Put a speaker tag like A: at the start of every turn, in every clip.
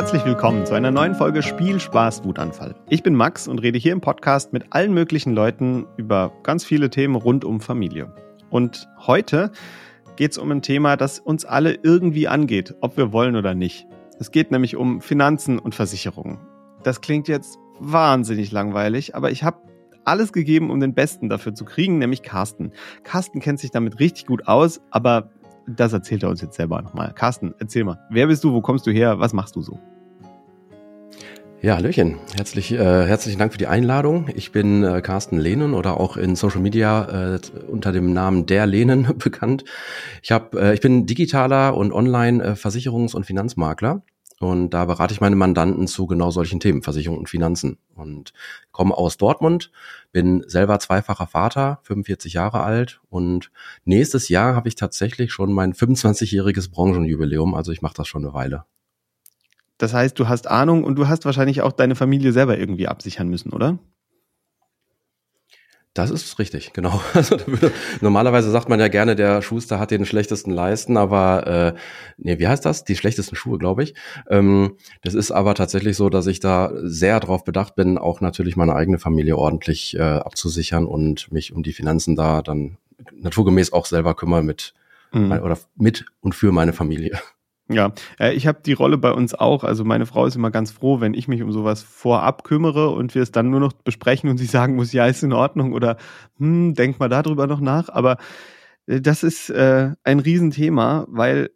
A: Herzlich willkommen zu einer neuen Folge Spiel, Spaß, Wutanfall. Ich bin Max und rede hier im Podcast mit allen möglichen Leuten über ganz viele Themen rund um Familie. Und heute geht es um ein Thema, das uns alle irgendwie angeht, ob wir wollen oder nicht. Es geht nämlich um Finanzen und Versicherungen. Das klingt jetzt wahnsinnig langweilig, aber ich habe alles gegeben, um den Besten dafür zu kriegen, nämlich Carsten. Carsten kennt sich damit richtig gut aus, aber das erzählt er uns jetzt selber nochmal. Carsten, erzähl mal. Wer bist du? Wo kommst du her? Was machst du so?
B: Ja, Hallöchen. Herzlich, äh, herzlichen Dank für die Einladung. Ich bin äh, Carsten Lehnen oder auch in Social Media äh, unter dem Namen Der Lehnen bekannt. Ich, hab, äh, ich bin digitaler und Online-Versicherungs- äh, und Finanzmakler und da berate ich meine Mandanten zu genau solchen Themen, Versicherung und Finanzen. Und komme aus Dortmund, bin selber zweifacher Vater, 45 Jahre alt. Und nächstes Jahr habe ich tatsächlich schon mein 25-jähriges Branchenjubiläum. Also ich mache das schon eine Weile.
A: Das heißt, du hast Ahnung und du hast wahrscheinlich auch deine Familie selber irgendwie absichern müssen, oder?
B: Das ist richtig, genau. Also, normalerweise sagt man ja gerne, der Schuster hat den schlechtesten Leisten, aber äh, nee, wie heißt das? Die schlechtesten Schuhe, glaube ich. Ähm, das ist aber tatsächlich so, dass ich da sehr darauf bedacht bin, auch natürlich meine eigene Familie ordentlich äh, abzusichern und mich um die Finanzen da dann naturgemäß auch selber kümmern mit mhm. oder mit und für meine Familie.
A: Ja, äh, ich habe die Rolle bei uns auch. Also meine Frau ist immer ganz froh, wenn ich mich um sowas vorab kümmere und wir es dann nur noch besprechen und sie sagen muss, ja, ist in Ordnung oder hm, denk mal darüber noch nach. Aber äh, das ist äh, ein Riesenthema, weil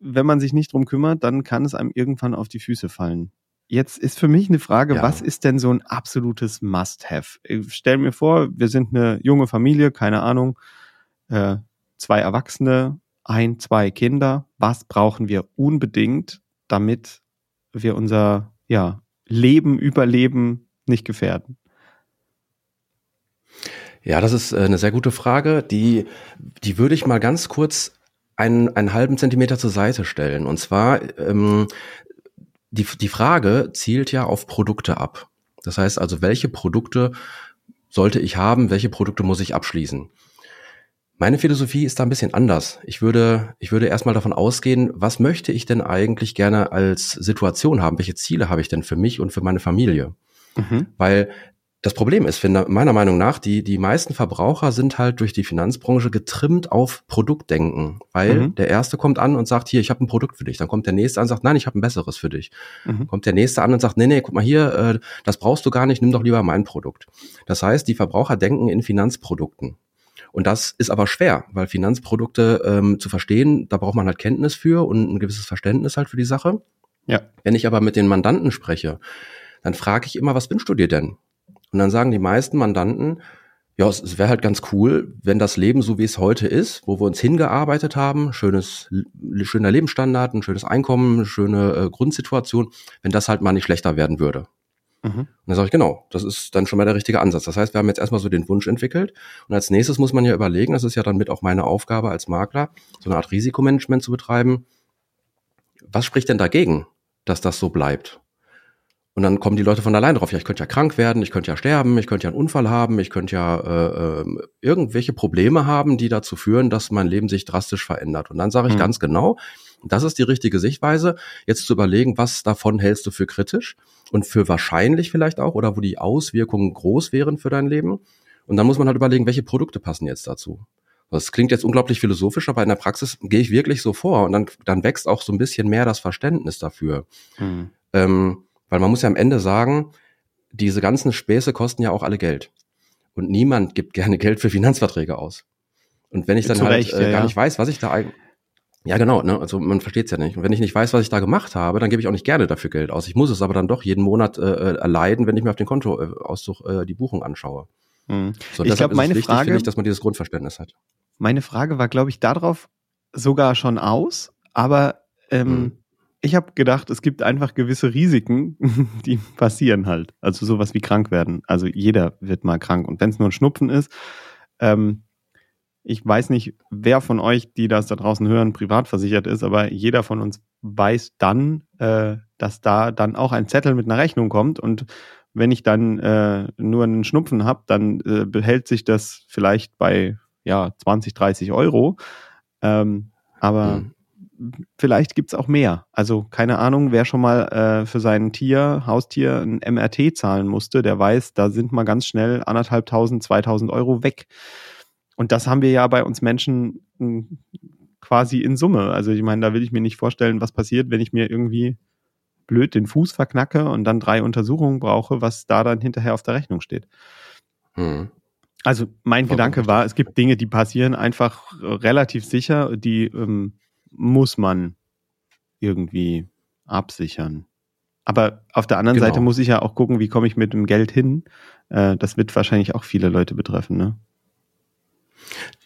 A: wenn man sich nicht drum kümmert, dann kann es einem irgendwann auf die Füße fallen. Jetzt ist für mich eine Frage, ja. was ist denn so ein absolutes Must-Have? Stell mir vor, wir sind eine junge Familie, keine Ahnung, äh, zwei Erwachsene, ein, zwei Kinder. Was brauchen wir unbedingt, damit wir unser ja, Leben, Überleben nicht gefährden?
B: Ja, das ist äh, eine sehr gute Frage. Die, die würde ich mal ganz kurz einen, einen halben Zentimeter zur Seite stellen. Und zwar, ähm, die, die Frage zielt ja auf Produkte ab. Das heißt also, welche Produkte sollte ich haben, welche Produkte muss ich abschließen? Meine Philosophie ist da ein bisschen anders. Ich würde, ich würde erstmal davon ausgehen, was möchte ich denn eigentlich gerne als Situation haben? Welche Ziele habe ich denn für mich und für meine Familie? Mhm. Weil das Problem ist, finde, meiner Meinung nach, die, die meisten Verbraucher sind halt durch die Finanzbranche getrimmt auf Produktdenken. Weil mhm. der Erste kommt an und sagt, hier, ich habe ein Produkt für dich. Dann kommt der Nächste an und sagt, nein, ich habe ein besseres für dich. Mhm. Kommt der Nächste an und sagt, nee, nee, guck mal hier, äh, das brauchst du gar nicht, nimm doch lieber mein Produkt. Das heißt, die Verbraucher denken in Finanzprodukten. Und das ist aber schwer, weil Finanzprodukte ähm, zu verstehen, da braucht man halt Kenntnis für und ein gewisses Verständnis halt für die Sache. Ja. Wenn ich aber mit den Mandanten spreche, dann frage ich immer, was wünschst du dir denn? Und dann sagen die meisten Mandanten, ja, es, es wäre halt ganz cool, wenn das Leben so wie es heute ist, wo wir uns hingearbeitet haben, schönes, schöner Lebensstandard, ein schönes Einkommen, schöne äh, Grundsituation, wenn das halt mal nicht schlechter werden würde. Mhm. Und dann sage ich, genau, das ist dann schon mal der richtige Ansatz. Das heißt, wir haben jetzt erstmal so den Wunsch entwickelt und als nächstes muss man ja überlegen, das ist ja dann mit auch meine Aufgabe als Makler, so eine Art Risikomanagement zu betreiben. Was spricht denn dagegen, dass das so bleibt? Und dann kommen die Leute von allein drauf, ja, ich könnte ja krank werden, ich könnte ja sterben, ich könnte ja einen Unfall haben, ich könnte ja äh, äh, irgendwelche Probleme haben, die dazu führen, dass mein Leben sich drastisch verändert. Und dann sage ich mhm. ganz genau, das ist die richtige Sichtweise, jetzt zu überlegen, was davon hältst du für kritisch und für wahrscheinlich vielleicht auch oder wo die Auswirkungen groß wären für dein Leben. Und dann muss man halt überlegen, welche Produkte passen jetzt dazu. Das klingt jetzt unglaublich philosophisch, aber in der Praxis gehe ich wirklich so vor und dann, dann wächst auch so ein bisschen mehr das Verständnis dafür. Mhm. Ähm, weil man muss ja am Ende sagen, diese ganzen Späße kosten ja auch alle Geld. Und niemand gibt gerne Geld für Finanzverträge aus. Und wenn ich dann Zu halt Recht, äh, ja, gar nicht weiß, was ich da eigentlich. Ja, genau, ne? Also man versteht es ja nicht. Und wenn ich nicht weiß, was ich da gemacht habe, dann gebe ich auch nicht gerne dafür Geld aus. Ich muss es aber dann doch jeden Monat äh, äh erleiden, wenn ich mir auf den Kontoauszug äh, die Buchung anschaue.
A: Mhm. So, ich glaube, meine wichtig, Frage,
B: ich, dass man dieses Grundverständnis hat.
A: Meine Frage war, glaube ich, darauf sogar schon aus, aber ähm, mhm ich habe gedacht, es gibt einfach gewisse Risiken, die passieren halt. Also sowas wie krank werden. Also jeder wird mal krank. Und wenn es nur ein Schnupfen ist, ähm, ich weiß nicht, wer von euch, die das da draußen hören, privat versichert ist, aber jeder von uns weiß dann, äh, dass da dann auch ein Zettel mit einer Rechnung kommt. Und wenn ich dann äh, nur einen Schnupfen habe, dann äh, behält sich das vielleicht bei ja 20, 30 Euro. Ähm, aber mhm vielleicht gibt's auch mehr. Also keine Ahnung, wer schon mal äh, für sein Tier, Haustier ein MRT zahlen musste, der weiß, da sind mal ganz schnell anderthalbtausend, zweitausend Euro weg. Und das haben wir ja bei uns Menschen hm, quasi in Summe. Also ich meine, da will ich mir nicht vorstellen, was passiert, wenn ich mir irgendwie blöd den Fuß verknacke und dann drei Untersuchungen brauche, was da dann hinterher auf der Rechnung steht. Hm. Also mein Warum Gedanke war, es gibt Dinge, die passieren einfach relativ sicher, die ähm, muss man irgendwie absichern. Aber auf der anderen genau. Seite muss ich ja auch gucken, wie komme ich mit dem Geld hin. Äh, das wird wahrscheinlich auch viele Leute betreffen, ne?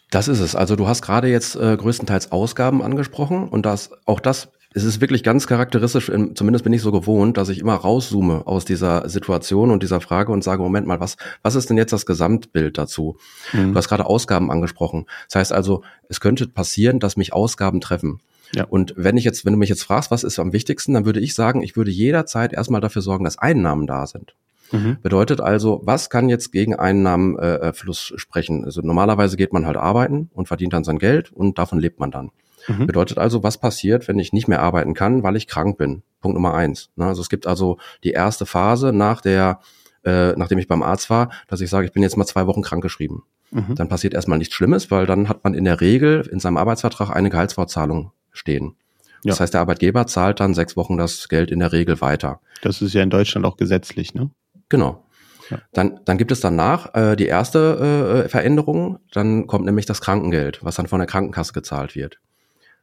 B: Das ist es. Also du hast gerade jetzt äh, größtenteils Ausgaben angesprochen und das auch das es ist wirklich ganz charakteristisch, zumindest bin ich so gewohnt, dass ich immer rauszoome aus dieser Situation und dieser Frage und sage, Moment mal, was, was ist denn jetzt das Gesamtbild dazu? Mhm. Du hast gerade Ausgaben angesprochen. Das heißt also, es könnte passieren, dass mich Ausgaben treffen. Ja. Und wenn ich jetzt, wenn du mich jetzt fragst, was ist am wichtigsten, dann würde ich sagen, ich würde jederzeit erstmal dafür sorgen, dass Einnahmen da sind. Mhm. Bedeutet also, was kann jetzt gegen Einnahmenfluss äh, sprechen? Also normalerweise geht man halt arbeiten und verdient dann sein Geld und davon lebt man dann. Mhm. Bedeutet also, was passiert, wenn ich nicht mehr arbeiten kann, weil ich krank bin? Punkt Nummer eins. Ne? Also es gibt also die erste Phase nach der, äh, nachdem ich beim Arzt war, dass ich sage, ich bin jetzt mal zwei Wochen krankgeschrieben. Mhm. Dann passiert erstmal nichts Schlimmes, weil dann hat man in der Regel in seinem Arbeitsvertrag eine Gehaltsfortzahlung stehen. Ja. Das heißt, der Arbeitgeber zahlt dann sechs Wochen das Geld in der Regel weiter.
A: Das ist ja in Deutschland auch gesetzlich, ne?
B: Genau. Ja. Dann, dann gibt es danach äh, die erste äh, Veränderung. Dann kommt nämlich das Krankengeld, was dann von der Krankenkasse gezahlt wird.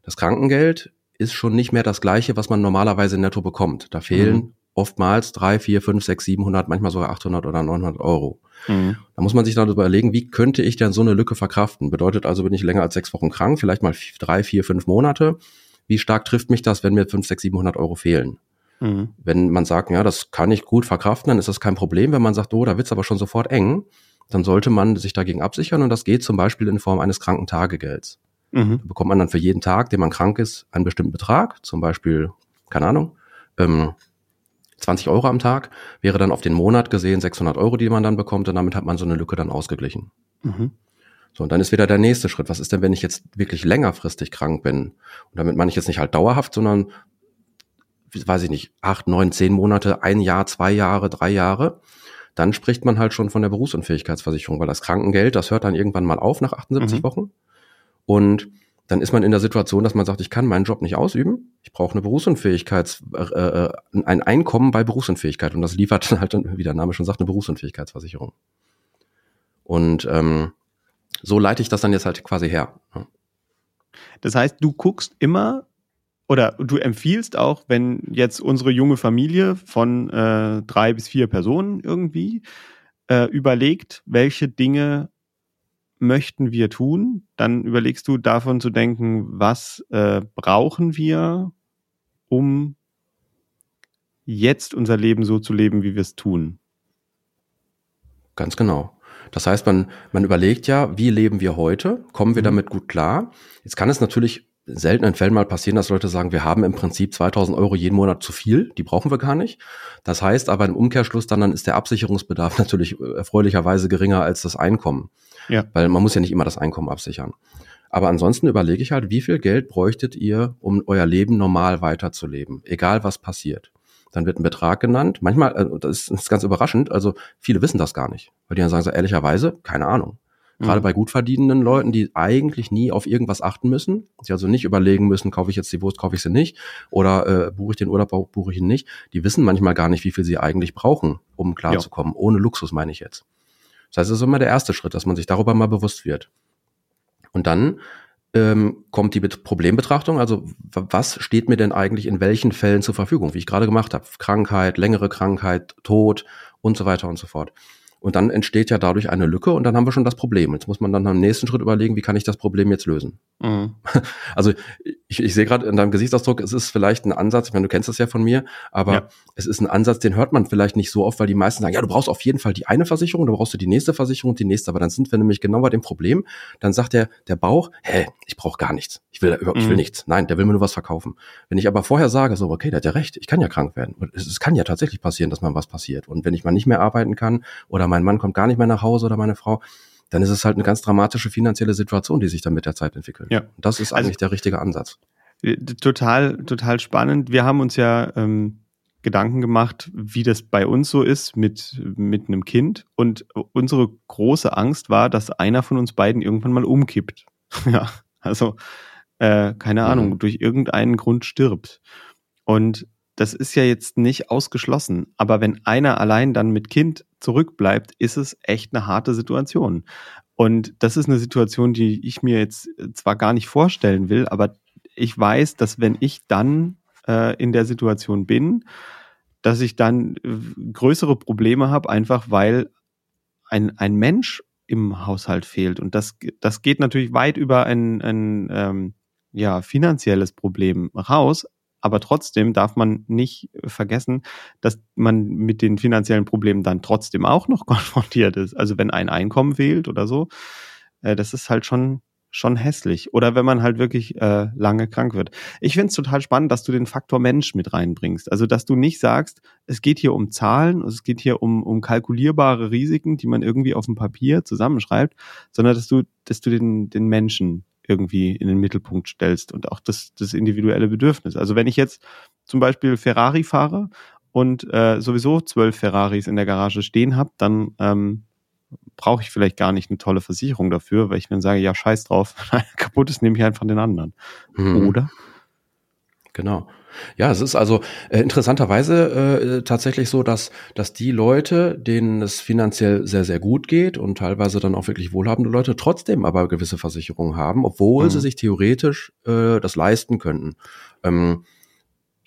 B: Das Krankengeld ist schon nicht mehr das gleiche, was man normalerweise netto bekommt. Da fehlen mhm. oftmals drei, vier, fünf, sechs, siebenhundert, manchmal sogar 800 oder 900 Euro. Mhm. Da muss man sich dann überlegen, wie könnte ich denn so eine Lücke verkraften? Bedeutet also, bin ich länger als sechs Wochen krank, vielleicht mal drei, vier, fünf Monate. Wie stark trifft mich das, wenn mir fünf, sechs, siebenhundert Euro fehlen? Mhm. Wenn man sagt, ja, das kann ich gut verkraften, dann ist das kein Problem. Wenn man sagt, oh, da wird's aber schon sofort eng, dann sollte man sich dagegen absichern und das geht zum Beispiel in Form eines Krankentagegelds. Mhm. Da bekommt man dann für jeden Tag, den man krank ist, einen bestimmten Betrag, zum Beispiel, keine Ahnung, ähm, 20 Euro am Tag, wäre dann auf den Monat gesehen 600 Euro, die man dann bekommt und damit hat man so eine Lücke dann ausgeglichen. Mhm. So, und dann ist wieder der nächste Schritt. Was ist denn, wenn ich jetzt wirklich längerfristig krank bin? Und damit meine ich jetzt nicht halt dauerhaft, sondern, weiß ich nicht, acht, neun, zehn Monate, ein Jahr, zwei Jahre, drei Jahre. Dann spricht man halt schon von der Berufsunfähigkeitsversicherung, weil das Krankengeld, das hört dann irgendwann mal auf nach 78 mhm. Wochen. Und dann ist man in der Situation, dass man sagt, ich kann meinen Job nicht ausüben. Ich brauche eine Berufsunfähigkeits, äh, äh, ein Einkommen bei Berufsunfähigkeit. Und das liefert dann halt, wie der Name schon sagt, eine Berufsunfähigkeitsversicherung. Und ähm, so leite ich das dann jetzt halt quasi her.
A: Das heißt, du guckst immer oder du empfiehlst auch, wenn jetzt unsere junge Familie von äh, drei bis vier Personen irgendwie äh, überlegt, welche Dinge möchten wir tun, dann überlegst du davon zu denken, was äh, brauchen wir, um jetzt unser Leben so zu leben, wie wir es tun.
B: Ganz genau. Das heißt, man, man überlegt ja, wie leben wir heute? Kommen wir mhm. damit gut klar? Jetzt kann es natürlich seltenen Fällen mal passieren, dass Leute sagen, wir haben im Prinzip 2000 Euro jeden Monat zu viel, die brauchen wir gar nicht. Das heißt aber im Umkehrschluss dann, dann ist der Absicherungsbedarf natürlich erfreulicherweise geringer als das Einkommen. Ja. Weil man muss ja nicht immer das Einkommen absichern. Aber ansonsten überlege ich halt, wie viel Geld bräuchtet ihr, um euer Leben normal weiterzuleben, egal was passiert. Dann wird ein Betrag genannt. Manchmal, äh, das ist ganz überraschend, also viele wissen das gar nicht. Weil die dann sagen so ehrlicherweise, keine Ahnung. Gerade mhm. bei gut verdienenden Leuten, die eigentlich nie auf irgendwas achten müssen, die also nicht überlegen müssen, kaufe ich jetzt die Wurst, kaufe ich sie nicht, oder äh, buche ich den Urlaub, buche ich ihn nicht, die wissen manchmal gar nicht, wie viel sie eigentlich brauchen, um klarzukommen. Ja. Ohne Luxus meine ich jetzt. Das heißt, es ist immer der erste Schritt, dass man sich darüber mal bewusst wird. Und dann ähm, kommt die Problembetrachtung, also was steht mir denn eigentlich in welchen Fällen zur Verfügung, wie ich gerade gemacht habe. Krankheit, längere Krankheit, Tod und so weiter und so fort. Und dann entsteht ja dadurch eine Lücke und dann haben wir schon das Problem. Jetzt muss man dann am nächsten Schritt überlegen, wie kann ich das Problem jetzt lösen? Mhm. Also ich, ich sehe gerade in deinem Gesichtsausdruck, es ist vielleicht ein Ansatz, ich meine, du kennst das ja von mir, aber ja. es ist ein Ansatz, den hört man vielleicht nicht so oft, weil die meisten sagen, ja, du brauchst auf jeden Fall die eine Versicherung, du brauchst du die nächste Versicherung und die nächste. Aber dann sind wir nämlich genau bei dem Problem. Dann sagt der, der Bauch, hä, ich brauche gar nichts. Ich will, ich will mhm. nichts. Nein, der will mir nur was verkaufen. Wenn ich aber vorher sage, so, okay, der hat ja recht, ich kann ja krank werden. Es, es kann ja tatsächlich passieren, dass man was passiert. Und wenn ich mal nicht mehr arbeiten kann oder mein Mann kommt gar nicht mehr nach Hause oder meine Frau, dann ist es halt eine ganz dramatische finanzielle Situation, die sich dann mit der Zeit entwickelt. Ja. Und das ist also eigentlich also, der richtige Ansatz.
A: Total, total spannend. Wir haben uns ja ähm, Gedanken gemacht, wie das bei uns so ist mit, mit einem Kind. Und unsere große Angst war, dass einer von uns beiden irgendwann mal umkippt. ja, also, äh, keine Ahnung, mhm. durch irgendeinen Grund stirbt. Und das ist ja jetzt nicht ausgeschlossen. Aber wenn einer allein dann mit Kind zurückbleibt, ist es echt eine harte Situation. Und das ist eine Situation, die ich mir jetzt zwar gar nicht vorstellen will, aber ich weiß, dass wenn ich dann äh, in der Situation bin, dass ich dann äh, größere Probleme habe, einfach weil ein, ein Mensch im Haushalt fehlt. Und das, das geht natürlich weit über ein, ein ähm, ja, finanzielles Problem raus. Aber trotzdem darf man nicht vergessen, dass man mit den finanziellen Problemen dann trotzdem auch noch konfrontiert ist. Also wenn ein Einkommen fehlt oder so, äh, das ist halt schon schon hässlich. Oder wenn man halt wirklich äh, lange krank wird. Ich finde es total spannend, dass du den Faktor Mensch mit reinbringst. Also dass du nicht sagst, es geht hier um Zahlen, es geht hier um, um kalkulierbare Risiken, die man irgendwie auf dem Papier zusammenschreibt, sondern dass du, dass du den, den Menschen irgendwie in den Mittelpunkt stellst und auch das, das individuelle Bedürfnis. Also wenn ich jetzt zum Beispiel Ferrari fahre und äh, sowieso zwölf Ferraris in der Garage stehen habe, dann ähm, brauche ich vielleicht gar nicht eine tolle Versicherung dafür, weil ich dann sage, ja, scheiß drauf, kaputt ist, nehme ich einfach den anderen. Mhm. Oder?
B: Genau. Ja, es ist also äh, interessanterweise äh, tatsächlich so, dass, dass die Leute, denen es finanziell sehr, sehr gut geht und teilweise dann auch wirklich wohlhabende Leute, trotzdem aber gewisse Versicherungen haben, obwohl mhm. sie sich theoretisch äh, das leisten könnten, ähm,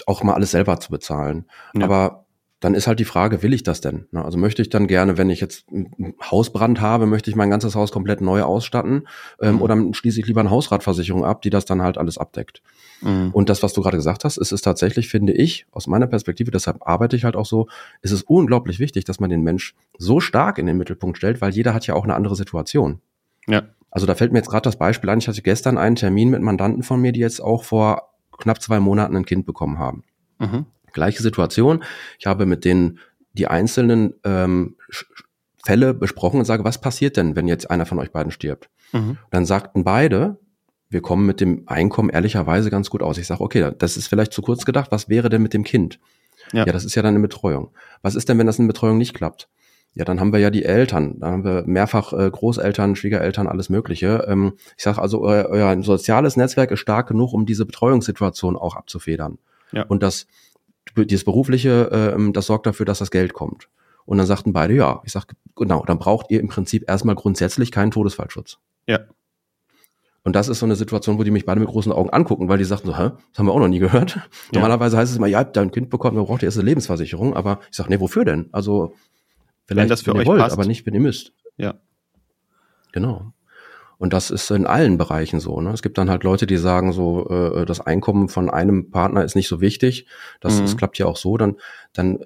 B: auch mal alles selber zu bezahlen. Ja. Aber dann ist halt die Frage, will ich das denn? Also möchte ich dann gerne, wenn ich jetzt einen Hausbrand habe, möchte ich mein ganzes Haus komplett neu ausstatten ähm, mhm. oder schließe ich lieber eine Hausratversicherung ab, die das dann halt alles abdeckt. Mhm. Und das, was du gerade gesagt hast, ist es tatsächlich, finde ich, aus meiner Perspektive, deshalb arbeite ich halt auch so, ist es unglaublich wichtig, dass man den Mensch so stark in den Mittelpunkt stellt, weil jeder hat ja auch eine andere Situation. Ja. Also da fällt mir jetzt gerade das Beispiel ein, ich hatte gestern einen Termin mit Mandanten von mir, die jetzt auch vor knapp zwei Monaten ein Kind bekommen haben. Mhm. Gleiche Situation. Ich habe mit denen die einzelnen ähm, Fälle besprochen und sage, was passiert denn, wenn jetzt einer von euch beiden stirbt? Mhm. Dann sagten beide, wir kommen mit dem Einkommen ehrlicherweise ganz gut aus. Ich sage, okay, das ist vielleicht zu kurz gedacht. Was wäre denn mit dem Kind? Ja. ja, das ist ja dann eine Betreuung. Was ist denn, wenn das in Betreuung nicht klappt? Ja, dann haben wir ja die Eltern, dann haben wir mehrfach äh, Großeltern, Schwiegereltern, alles Mögliche. Ähm, ich sage also, euer, euer soziales Netzwerk ist stark genug, um diese Betreuungssituation auch abzufedern. Ja. Und das dieses berufliche, äh, das sorgt dafür, dass das Geld kommt. Und dann sagten beide, ja. Ich sag, genau, dann braucht ihr im Prinzip erstmal grundsätzlich keinen Todesfallschutz. Ja. Und das ist so eine Situation, wo die mich beide mit großen Augen angucken, weil die sagten so, hä, das haben wir auch noch nie gehört. Ja. Normalerweise heißt es immer, ja, habt ein Kind bekommen, man braucht erst eine Lebensversicherung. Aber ich sag, nee, wofür denn? Also, vielleicht, wenn das für wenn euch wollt, passt. aber nicht, wenn ihr müsst. Ja. Genau. Und das ist in allen Bereichen so. Ne? Es gibt dann halt Leute, die sagen so, äh, das Einkommen von einem Partner ist nicht so wichtig. Das, mhm. das klappt ja auch so. Dann, dann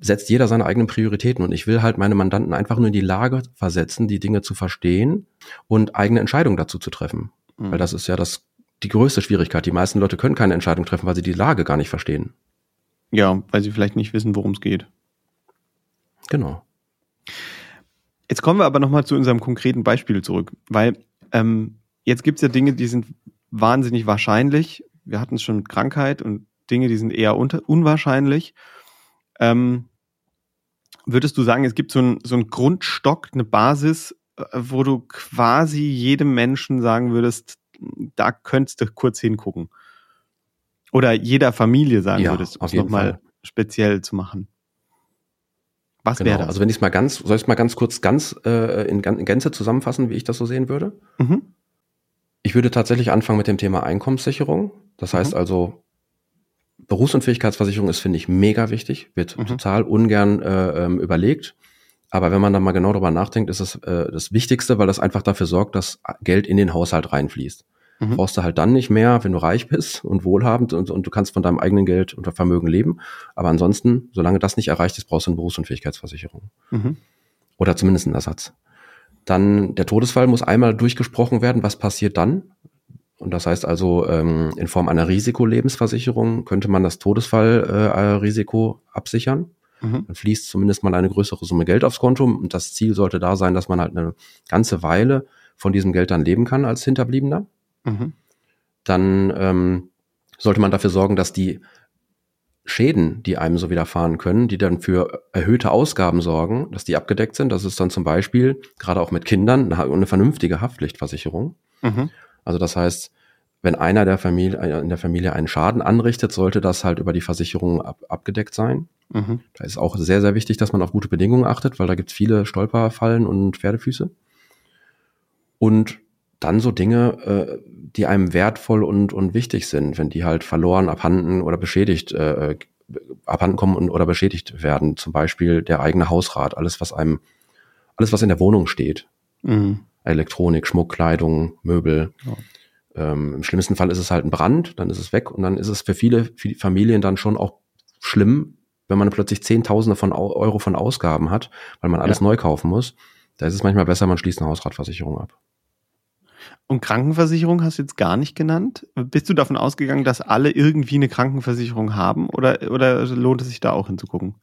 B: setzt jeder seine eigenen Prioritäten. Und ich will halt meine Mandanten einfach nur in die Lage versetzen, die Dinge zu verstehen und eigene Entscheidungen dazu zu treffen. Mhm. Weil das ist ja das, die größte Schwierigkeit. Die meisten Leute können keine Entscheidung treffen, weil sie die Lage gar nicht verstehen.
A: Ja, weil sie vielleicht nicht wissen, worum es geht.
B: Genau.
A: Jetzt kommen wir aber nochmal zu unserem konkreten Beispiel zurück, weil ähm, jetzt gibt es ja Dinge, die sind wahnsinnig wahrscheinlich. Wir hatten es schon mit Krankheit und Dinge, die sind eher unwahrscheinlich. Ähm, würdest du sagen, es gibt so einen so einen Grundstock, eine Basis, äh, wo du quasi jedem Menschen sagen würdest, da könntest du kurz hingucken? Oder jeder Familie sagen ja, würdest, um es nochmal speziell zu machen?
B: Was genau. wäre das? Also wenn ich es mal ganz, soll ich es mal ganz kurz ganz äh, in, in Gänze zusammenfassen, wie ich das so sehen würde? Mhm. Ich würde tatsächlich anfangen mit dem Thema Einkommenssicherung. Das heißt mhm. also, Berufsunfähigkeitsversicherung ist, finde ich, mega wichtig, wird mhm. total ungern äh, ähm, überlegt. Aber wenn man da mal genau drüber nachdenkt, ist es äh, das Wichtigste, weil das einfach dafür sorgt, dass Geld in den Haushalt reinfließt. Mhm. Brauchst du halt dann nicht mehr, wenn du reich bist und wohlhabend und, und du kannst von deinem eigenen Geld und Vermögen leben. Aber ansonsten, solange das nicht erreicht ist, brauchst du eine Berufsunfähigkeitsversicherung. Mhm. Oder zumindest einen Ersatz. Dann der Todesfall muss einmal durchgesprochen werden. Was passiert dann? Und das heißt also, ähm, in Form einer Risikolebensversicherung könnte man das Todesfallrisiko äh, absichern. Mhm. Dann fließt zumindest mal eine größere Summe Geld aufs Konto. Und das Ziel sollte da sein, dass man halt eine ganze Weile von diesem Geld dann leben kann als Hinterbliebener. Mhm. Dann ähm, sollte man dafür sorgen, dass die Schäden, die einem so widerfahren können, die dann für erhöhte Ausgaben sorgen, dass die abgedeckt sind. Das ist dann zum Beispiel, gerade auch mit Kindern, eine vernünftige Haftpflichtversicherung. Mhm. Also das heißt, wenn einer der Familie, äh, in der Familie einen Schaden anrichtet, sollte das halt über die Versicherung ab, abgedeckt sein. Mhm. Da ist auch sehr, sehr wichtig, dass man auf gute Bedingungen achtet, weil da gibt es viele Stolperfallen und Pferdefüße. Und dann so Dinge, äh, die einem wertvoll und, und wichtig sind, wenn die halt verloren, abhanden oder beschädigt, äh, abhanden kommen und, oder beschädigt werden. Zum Beispiel der eigene Hausrat, alles, was einem, alles, was in der Wohnung steht. Mhm. Elektronik, Schmuck, Kleidung, Möbel. Ja. Ähm, Im schlimmsten Fall ist es halt ein Brand, dann ist es weg und dann ist es für viele, viele Familien dann schon auch schlimm, wenn man plötzlich Zehntausende von Euro von Ausgaben hat, weil man alles ja. neu kaufen muss. Da ist es manchmal besser, man schließt eine Hausratversicherung ab.
A: Und Krankenversicherung hast du jetzt gar nicht genannt. Bist du davon ausgegangen, dass alle irgendwie eine Krankenversicherung haben oder, oder lohnt es sich da auch hinzugucken?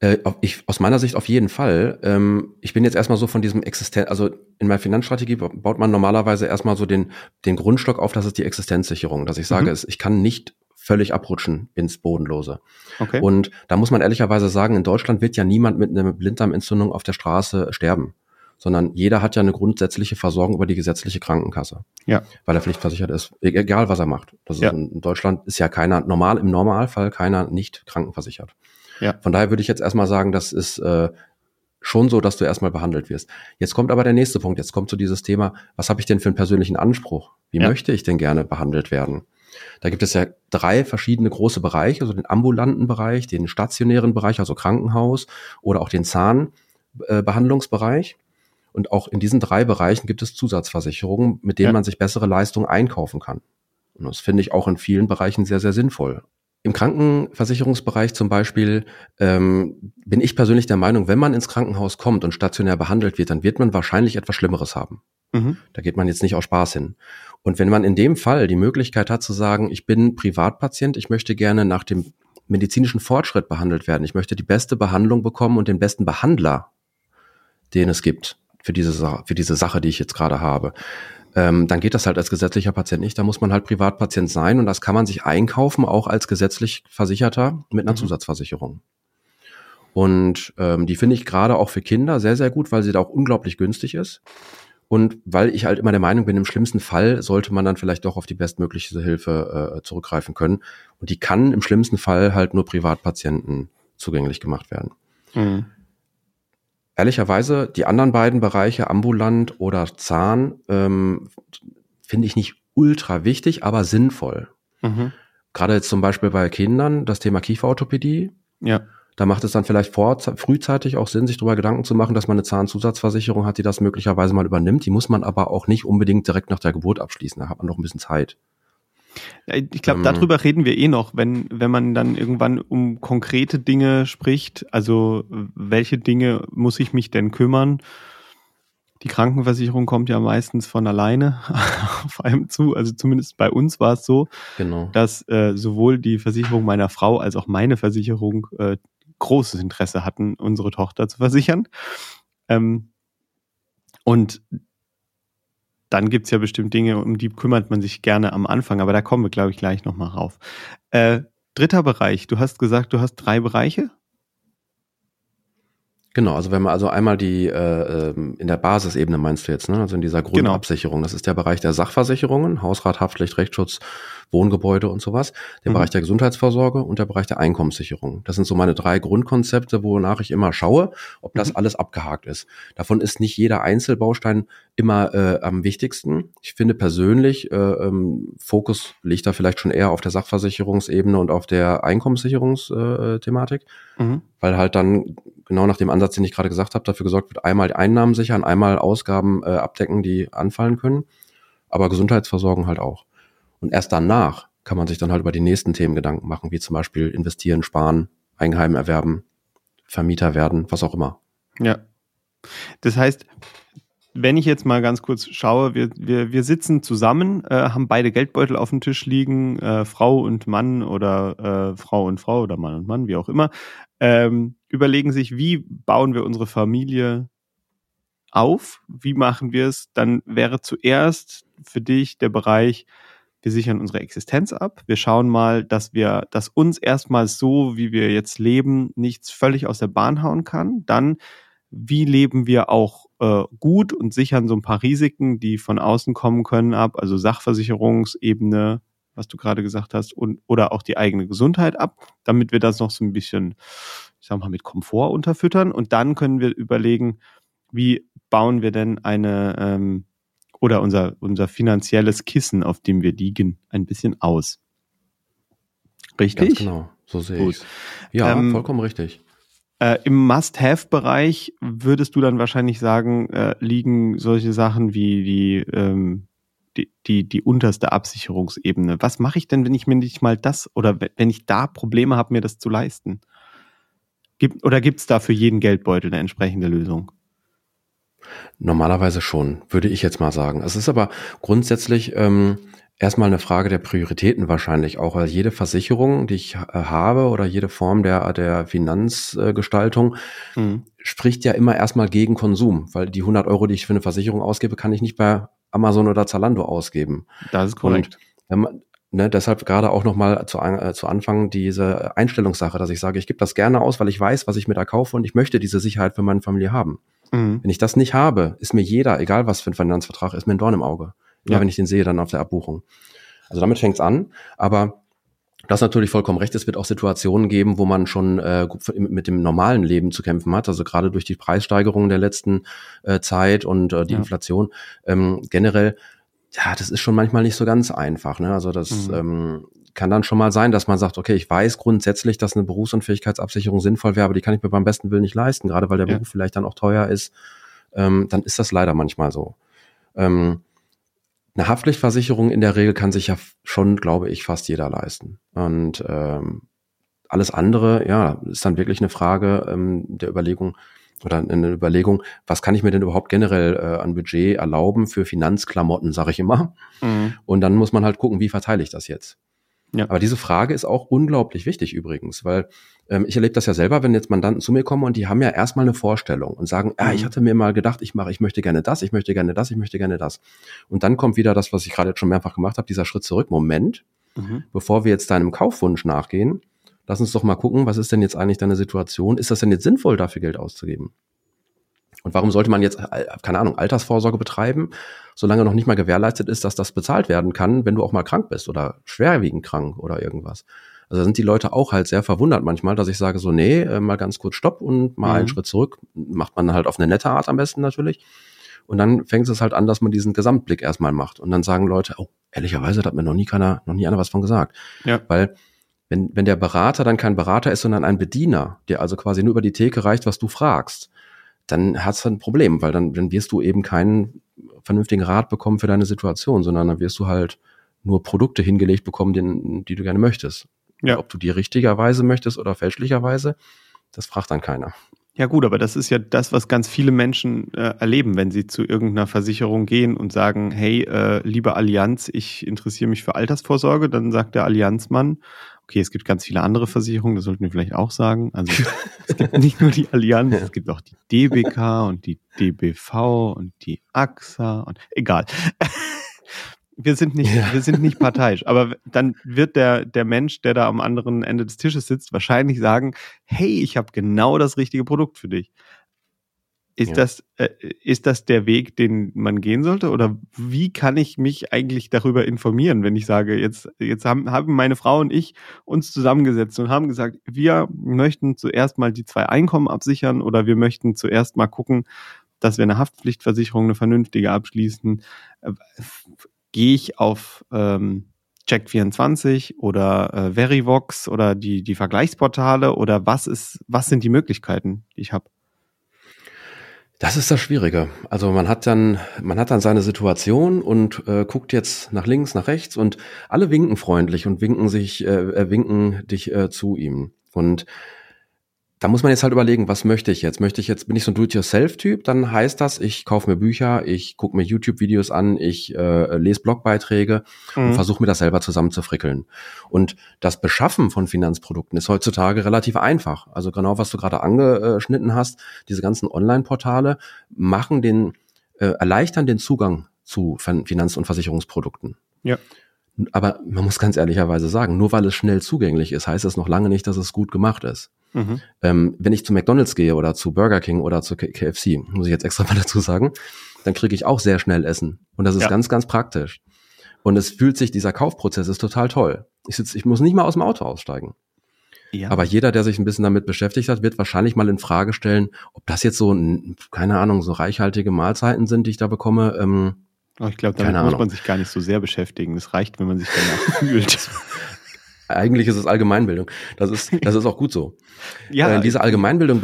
B: Äh, ich, aus meiner Sicht auf jeden Fall. Ähm, ich bin jetzt erstmal so von diesem Existenz, also in meiner Finanzstrategie baut man normalerweise erstmal so den, den Grundstock auf, das ist die Existenzsicherung, dass ich sage, mhm. ich kann nicht völlig abrutschen ins Bodenlose. Okay. Und da muss man ehrlicherweise sagen, in Deutschland wird ja niemand mit einer Blinddarmentzündung auf der Straße sterben sondern jeder hat ja eine grundsätzliche Versorgung über die gesetzliche Krankenkasse. Ja. Weil er pflichtversichert ist, e-, egal was er macht. Das ja. ist in Deutschland ist ja keiner normal, im Normalfall keiner nicht krankenversichert. Ja. Von daher würde ich jetzt erstmal sagen, das ist äh, schon so, dass du erstmal behandelt wirst. Jetzt kommt aber der nächste Punkt. Jetzt kommt so dieses Thema, was habe ich denn für einen persönlichen Anspruch? Wie ja. möchte ich denn gerne behandelt werden? Da gibt es ja drei verschiedene große Bereiche, also den ambulanten Bereich, den stationären Bereich, also Krankenhaus oder auch den Zahnbehandlungsbereich. Äh, und auch in diesen drei Bereichen gibt es Zusatzversicherungen, mit denen ja. man sich bessere Leistungen einkaufen kann. Und das finde ich auch in vielen Bereichen sehr, sehr sinnvoll. Im Krankenversicherungsbereich zum Beispiel ähm, bin ich persönlich der Meinung, wenn man ins Krankenhaus kommt und stationär behandelt wird, dann wird man wahrscheinlich etwas Schlimmeres haben. Mhm. Da geht man jetzt nicht aus Spaß hin. Und wenn man in dem Fall die Möglichkeit hat zu sagen, ich bin Privatpatient, ich möchte gerne nach dem medizinischen Fortschritt behandelt werden, ich möchte die beste Behandlung bekommen und den besten Behandler, den es gibt, für diese, für diese Sache, die ich jetzt gerade habe. Ähm, dann geht das halt als gesetzlicher Patient nicht. Da muss man halt Privatpatient sein und das kann man sich einkaufen, auch als gesetzlich Versicherter mit einer mhm. Zusatzversicherung. Und ähm, die finde ich gerade auch für Kinder sehr, sehr gut, weil sie da auch unglaublich günstig ist. Und weil ich halt immer der Meinung bin, im schlimmsten Fall sollte man dann vielleicht doch auf die bestmögliche Hilfe äh, zurückgreifen können. Und die kann im schlimmsten Fall halt nur Privatpatienten zugänglich gemacht werden. Mhm ehrlicherweise, die anderen beiden Bereiche, ambulant oder Zahn, ähm, finde ich nicht ultra wichtig, aber sinnvoll. Mhm. Gerade jetzt zum Beispiel bei Kindern, das Thema Kieferorthopädie. Ja. Da macht es dann vielleicht vor, frühzeitig auch Sinn, sich darüber Gedanken zu machen, dass man eine Zahnzusatzversicherung hat, die das möglicherweise mal übernimmt. Die muss man aber auch nicht unbedingt direkt nach der Geburt abschließen. Da hat man noch ein bisschen Zeit.
A: Ich glaube, ähm, darüber reden wir eh noch, wenn, wenn man dann irgendwann um konkrete Dinge spricht. Also, welche Dinge muss ich mich denn kümmern? Die Krankenversicherung kommt ja meistens von alleine auf einem zu. Also zumindest bei uns war es so, genau. dass äh, sowohl die Versicherung meiner Frau als auch meine Versicherung äh, großes Interesse hatten, unsere Tochter zu versichern. Ähm, und dann gibt's ja bestimmt Dinge, um die kümmert man sich gerne am Anfang, aber da kommen wir, glaube ich, gleich nochmal rauf. Äh, dritter Bereich, du hast gesagt, du hast drei Bereiche?
B: Genau, also wenn man also einmal die äh, ähm, in der Basisebene meinst du jetzt, ne? Also in dieser genau. Grundabsicherung, genau. das ist der Bereich der Sachversicherungen, Hausrat, Haftpflicht, Rechtsschutz, Wohngebäude und sowas, der mhm. Bereich der Gesundheitsvorsorge und der Bereich der Einkommenssicherung. Das sind so meine drei Grundkonzepte, wonach ich immer schaue, ob das mhm. alles abgehakt ist. Davon ist nicht jeder Einzelbaustein immer äh, am wichtigsten. Ich finde persönlich, äh, ähm, Fokus liegt da vielleicht schon eher auf der Sachversicherungsebene und auf der Einkommenssicherungsthematik, äh, mhm. weil halt dann genau nach dem Ansatz, den ich gerade gesagt habe, dafür gesorgt wird, einmal Einnahmen sichern, einmal Ausgaben äh, abdecken, die anfallen können, aber Gesundheitsversorgung halt auch. Und erst danach kann man sich dann halt über die nächsten Themen Gedanken machen, wie zum Beispiel investieren, sparen, Eigenheim erwerben, Vermieter werden, was auch immer.
A: Ja. Das heißt, wenn ich jetzt mal ganz kurz schaue, wir, wir, wir sitzen zusammen, äh, haben beide Geldbeutel auf dem Tisch liegen, äh, Frau und Mann oder äh, Frau und Frau oder Mann und Mann, wie auch immer, ähm, überlegen sich, wie bauen wir unsere Familie auf, wie machen wir es, dann wäre zuerst für dich der Bereich wir sichern unsere Existenz ab. Wir schauen mal, dass wir, dass uns erstmal so, wie wir jetzt leben, nichts völlig aus der Bahn hauen kann. Dann, wie leben wir auch äh, gut und sichern so ein paar Risiken, die von außen kommen können, ab, also Sachversicherungsebene, was du gerade gesagt hast, und oder auch die eigene Gesundheit ab, damit wir das noch so ein bisschen, ich sag mal, mit Komfort unterfüttern. Und dann können wir überlegen, wie bauen wir denn eine ähm, oder unser, unser finanzielles Kissen, auf dem wir liegen, ein bisschen aus. Richtig?
B: Ganz genau, so sehe ich. Ja, ähm, vollkommen richtig.
A: Äh, Im Must-Have-Bereich würdest du dann wahrscheinlich sagen, äh, liegen solche Sachen wie die, ähm, die, die, die unterste Absicherungsebene. Was mache ich denn, wenn ich mir nicht mal das oder wenn ich da Probleme habe, mir das zu leisten? Gibt, oder gibt es da für jeden Geldbeutel eine entsprechende Lösung?
B: Normalerweise schon, würde ich jetzt mal sagen. Es ist aber grundsätzlich ähm, erstmal eine Frage der Prioritäten wahrscheinlich auch, weil jede Versicherung, die ich äh, habe oder jede Form der, der Finanzgestaltung mhm. spricht ja immer erstmal gegen Konsum, weil die 100 Euro, die ich für eine Versicherung ausgebe, kann ich nicht bei Amazon oder Zalando ausgeben.
A: Das ist korrekt.
B: Und, Ne, deshalb gerade auch nochmal zu, äh, zu Anfang diese Einstellungssache, dass ich sage, ich gebe das gerne aus, weil ich weiß, was ich mir da kaufe und ich möchte diese Sicherheit für meine Familie haben. Mhm. Wenn ich das nicht habe, ist mir jeder, egal was für ein Finanzvertrag, ist mir ein Dorn im Auge. Ja, ja wenn ich den sehe, dann auf der Abbuchung. Also damit fängt's an, aber das natürlich vollkommen recht. Es wird auch Situationen geben, wo man schon äh, mit dem normalen Leben zu kämpfen hat. Also gerade durch die Preissteigerungen der letzten äh, Zeit und äh, die ja. Inflation ähm, generell. Ja, das ist schon manchmal nicht so ganz einfach. Ne? Also das mhm. ähm, kann dann schon mal sein, dass man sagt, okay, ich weiß grundsätzlich, dass eine Berufsunfähigkeitsabsicherung sinnvoll wäre, aber die kann ich mir beim besten Willen nicht leisten, gerade weil der ja. Beruf vielleicht dann auch teuer ist. Ähm, dann ist das leider manchmal so. Ähm, eine Haftpflichtversicherung in der Regel kann sich ja schon, glaube ich, fast jeder leisten. Und ähm, alles andere, ja, ist dann wirklich eine Frage ähm, der Überlegung oder eine Überlegung, was kann ich mir denn überhaupt generell äh, an Budget erlauben für Finanzklamotten, sage ich immer. Mhm. Und dann muss man halt gucken, wie verteile ich das jetzt. Ja. Aber diese Frage ist auch unglaublich wichtig übrigens, weil ähm, ich erlebe das ja selber, wenn jetzt Mandanten zu mir kommen und die haben ja erstmal eine Vorstellung und sagen, ah, ich mhm. hatte mir mal gedacht, ich mache, ich möchte gerne das, ich möchte gerne das, ich möchte gerne das. Und dann kommt wieder das, was ich gerade jetzt schon mehrfach gemacht habe, dieser Schritt zurück. Moment, mhm. bevor wir jetzt deinem Kaufwunsch nachgehen, lass uns doch mal gucken, was ist denn jetzt eigentlich deine Situation? Ist das denn jetzt sinnvoll, dafür Geld auszugeben? Und warum sollte man jetzt, äh, keine Ahnung, Altersvorsorge betreiben, solange noch nicht mal gewährleistet ist, dass das bezahlt werden kann, wenn du auch mal krank bist oder schwerwiegend krank oder irgendwas? Also da sind die Leute auch halt sehr verwundert manchmal, dass ich sage so, nee, äh, mal ganz kurz Stopp und mal mhm. einen Schritt zurück. Macht man halt auf eine nette Art am besten natürlich. Und dann fängt es halt an, dass man diesen Gesamtblick erstmal macht. Und dann sagen Leute, oh, ehrlicherweise, da hat mir noch nie keiner, noch nie einer was von gesagt. Ja. Weil wenn, wenn der Berater dann kein Berater ist, sondern ein Bediener, der also quasi nur über die Theke reicht, was du fragst, dann hast du ein Problem, weil dann, dann wirst du eben keinen vernünftigen Rat bekommen für deine Situation, sondern dann wirst du halt nur Produkte hingelegt bekommen, die, die du gerne möchtest. Ja. Ob du die richtigerweise möchtest oder fälschlicherweise, das fragt dann keiner.
A: Ja gut, aber das ist ja das, was ganz viele Menschen äh, erleben, wenn sie zu irgendeiner Versicherung gehen und sagen, hey, äh, liebe Allianz, ich interessiere mich für Altersvorsorge, dann sagt der Allianzmann, Okay, es gibt ganz viele andere Versicherungen, das sollten wir vielleicht auch sagen. Also es gibt nicht nur die Allianz, es gibt auch die DBK und die DBV und die AXA und egal. Wir sind nicht, ja. wir sind nicht parteiisch, aber dann wird der, der Mensch, der da am anderen Ende des Tisches sitzt, wahrscheinlich sagen, hey, ich habe genau das richtige Produkt für dich. Ist, ja. das, äh, ist das der Weg, den man gehen sollte? Oder wie kann ich mich eigentlich darüber informieren, wenn ich sage, jetzt, jetzt haben, haben meine Frau und ich uns zusammengesetzt und haben gesagt, wir möchten zuerst mal die zwei Einkommen absichern oder wir möchten zuerst mal gucken, dass wir eine Haftpflichtversicherung, eine vernünftige abschließen. Äh, gehe ich auf ähm, Check24 oder äh, Verivox oder die, die Vergleichsportale oder was ist, was sind die Möglichkeiten, die ich habe?
B: Das ist das Schwierige. Also man hat dann, man hat dann seine Situation und äh, guckt jetzt nach links, nach rechts und alle winken freundlich und winken sich, äh, äh winken dich äh, zu ihm. Und da muss man jetzt halt überlegen, was möchte ich jetzt? Möchte ich jetzt, bin ich so ein Do-it-yourself-Typ, dann heißt das, ich kaufe mir Bücher, ich gucke mir YouTube-Videos an, ich äh, lese Blogbeiträge mhm. und versuche mir das selber zusammenzufrickeln. Und das Beschaffen von Finanzprodukten ist heutzutage relativ einfach. Also genau, was du gerade angeschnitten hast, diese ganzen Online-Portale machen den, äh, erleichtern den Zugang zu Finanz- und Versicherungsprodukten. Ja. Aber man muss ganz ehrlicherweise sagen, nur weil es schnell zugänglich ist, heißt das noch lange nicht, dass es gut gemacht ist. Mhm. Ähm, wenn ich zu McDonald's gehe oder zu Burger King oder zu KFC, muss ich jetzt extra mal dazu sagen, dann kriege ich auch sehr schnell Essen. Und das ist ja. ganz, ganz praktisch. Und es fühlt sich, dieser Kaufprozess ist total toll. Ich, sitz, ich muss nicht mal aus dem Auto aussteigen. Ja. Aber jeder, der sich ein bisschen damit beschäftigt hat, wird wahrscheinlich mal in Frage stellen, ob das jetzt so, keine Ahnung, so reichhaltige Mahlzeiten sind, die ich da bekomme. Ähm,
A: oh, ich glaube, damit muss man sich gar nicht so sehr beschäftigen. Es reicht, wenn man sich danach fühlt.
B: Eigentlich ist es Allgemeinbildung. Das ist, das ist auch gut so. ja, äh, diese Allgemeinbildung,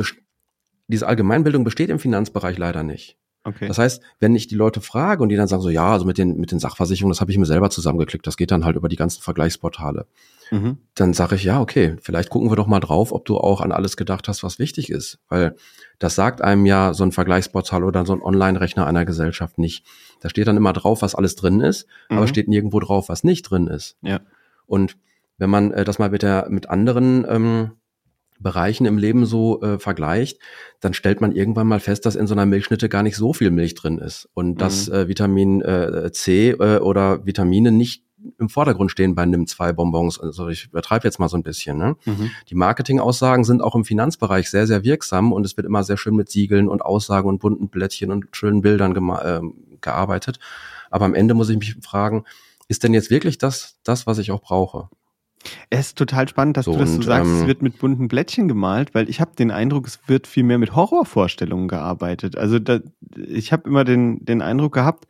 B: diese Allgemeinbildung besteht im Finanzbereich leider nicht. Okay. Das heißt, wenn ich die Leute frage und die dann sagen so, ja, also mit den, mit den Sachversicherungen, das habe ich mir selber zusammengeklickt, das geht dann halt über die ganzen Vergleichsportale. Mhm. Dann sage ich, ja, okay, vielleicht gucken wir doch mal drauf, ob du auch an alles gedacht hast, was wichtig ist. Weil das sagt einem ja so ein Vergleichsportal oder so ein Online-Rechner einer Gesellschaft nicht. Da steht dann immer drauf, was alles drin ist, mhm. aber steht nirgendwo drauf, was nicht drin ist. Ja. Und wenn man äh, das mal mit der, mit anderen ähm, Bereichen im Leben so äh, vergleicht, dann stellt man irgendwann mal fest, dass in so einer Milchschnitte gar nicht so viel Milch drin ist und mhm. dass äh, Vitamin äh, C äh, oder Vitamine nicht im Vordergrund stehen bei NIM 2 Bonbons. Also ich übertreibe jetzt mal so ein bisschen. Ne? Mhm. Die Marketingaussagen sind auch im Finanzbereich sehr, sehr wirksam und es wird immer sehr schön mit Siegeln und Aussagen und bunten Blättchen und schönen Bildern äh, gearbeitet. Aber am Ende muss ich mich fragen, ist denn jetzt wirklich das, das, was ich auch brauche?
A: Es ist total spannend, dass so, du das so sagst, ähm, es wird mit bunten Blättchen gemalt, weil ich habe den Eindruck, es wird viel mehr mit Horrorvorstellungen gearbeitet. Also da, ich habe immer den, den Eindruck gehabt,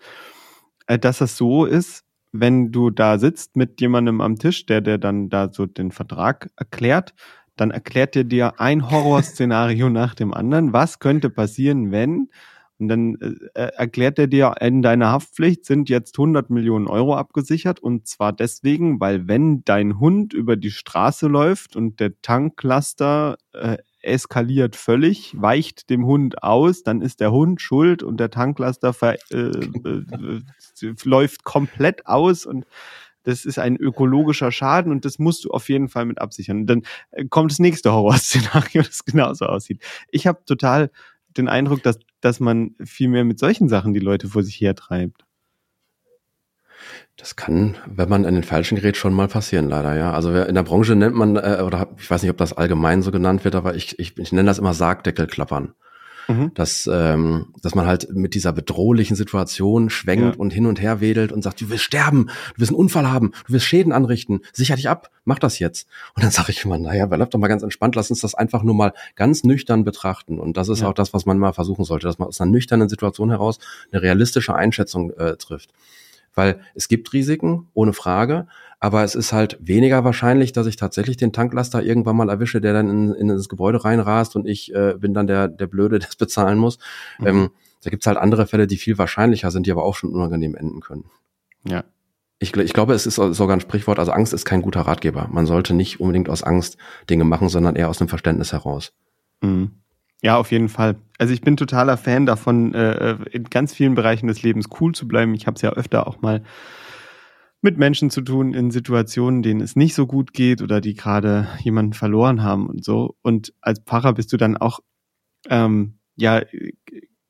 A: äh, dass das so ist, wenn du da sitzt mit jemandem am Tisch, der der dann da so den Vertrag erklärt, dann erklärt er dir ein Horrorszenario nach dem anderen. Was könnte passieren, wenn? Und dann äh, erklärt er dir, in deiner Haftpflicht sind jetzt 100 Millionen Euro abgesichert. Und zwar deswegen, weil wenn dein Hund über die Straße läuft und der Tanklaster äh, eskaliert völlig, weicht dem Hund aus, dann ist der Hund schuld und der Tanklaster äh, äh, läuft komplett aus und das ist ein ökologischer Schaden und das musst du auf jeden Fall mit absichern. Und dann äh, kommt das nächste Horrorszenario, das genauso aussieht. Ich habe total den Eindruck, dass, dass man viel mehr mit solchen Sachen die Leute vor sich hertreibt.
B: Das kann, wenn man an den falschen gerät, schon mal passieren, leider, ja. Also in der Branche nennt man, äh, oder ich weiß nicht, ob das allgemein so genannt wird, aber ich, ich, ich nenne das immer Sargdeckelklappern. Mhm. Dass, ähm, dass man halt mit dieser bedrohlichen Situation schwenkt ja. und hin und her wedelt und sagt, du wirst sterben, du wirst einen Unfall haben, du wirst Schäden anrichten, sicher dich ab, mach das jetzt. Und dann sage ich immer, naja, bleib doch mal ganz entspannt, lass uns das einfach nur mal ganz nüchtern betrachten. Und das ist ja. auch das, was man mal versuchen sollte, dass man aus einer nüchternen Situation heraus eine realistische Einschätzung äh, trifft. Weil es gibt Risiken, ohne Frage, aber es ist halt weniger wahrscheinlich, dass ich tatsächlich den Tanklaster irgendwann mal erwische, der dann in, in das Gebäude reinrast und ich äh, bin dann der, der Blöde, der es bezahlen muss. Mhm. Ähm, da gibt's halt andere Fälle, die viel wahrscheinlicher sind, die aber auch schon unangenehm enden können. Ja. Ich, ich glaube, es ist sogar ein Sprichwort, also Angst ist kein guter Ratgeber. Man sollte nicht unbedingt aus Angst Dinge machen, sondern eher aus dem Verständnis heraus.
A: Mhm. Ja, auf jeden Fall. Also ich bin totaler Fan davon, äh, in ganz vielen Bereichen des Lebens cool zu bleiben. Ich habe es ja öfter auch mal mit Menschen zu tun in Situationen, denen es nicht so gut geht oder die gerade jemanden verloren haben und so. Und als Pfarrer bist du dann auch ähm, ja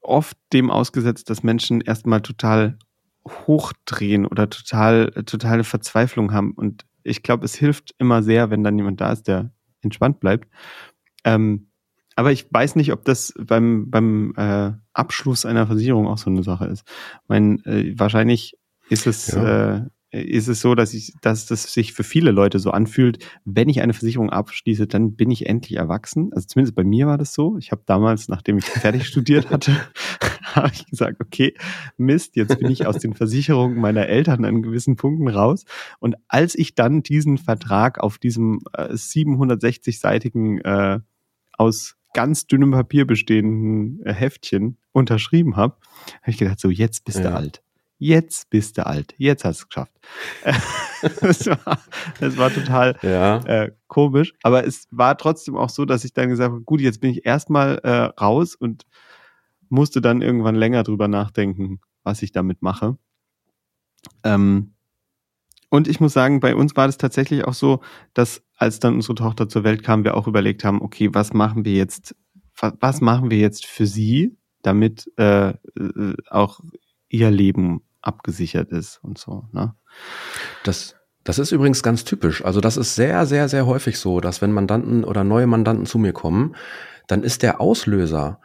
A: oft dem ausgesetzt, dass Menschen erstmal total hochdrehen oder total totale Verzweiflung haben. Und ich glaube, es hilft immer sehr, wenn dann jemand da ist, der entspannt bleibt. Ähm, aber ich weiß nicht, ob das beim, beim äh, Abschluss einer Versicherung auch so eine Sache ist. Ich meine, äh, wahrscheinlich ist es ja. äh, ist es so, dass ich, dass das sich für viele Leute so anfühlt, wenn ich eine Versicherung abschließe, dann bin ich endlich erwachsen. Also zumindest bei mir war das so. Ich habe damals, nachdem ich fertig studiert hatte, habe ich gesagt, okay, Mist, jetzt bin ich aus den Versicherungen meiner Eltern an gewissen Punkten raus. Und als ich dann diesen Vertrag auf diesem äh, 760-seitigen äh, aus ganz dünnem Papier bestehenden äh, Heftchen unterschrieben habe, habe ich gedacht, so jetzt bist ja. du alt jetzt bist du alt, jetzt hast du es geschafft. das, war, das war total ja. äh, komisch, aber es war trotzdem auch so, dass ich dann gesagt habe, gut, jetzt bin ich erstmal äh, raus und musste dann irgendwann länger drüber nachdenken, was ich damit mache. Ähm, und ich muss sagen, bei uns war das tatsächlich auch so, dass als dann unsere Tochter zur Welt kam, wir auch überlegt haben, okay, was machen wir jetzt, was machen wir jetzt für sie, damit äh, äh auch ihr Leben abgesichert ist und so. Ne?
B: Das, Das ist übrigens ganz typisch. Also das ist sehr, sehr, sehr häufig so, dass wenn Mandanten oder neue Mandanten zu mir kommen, dann ist der Auslöser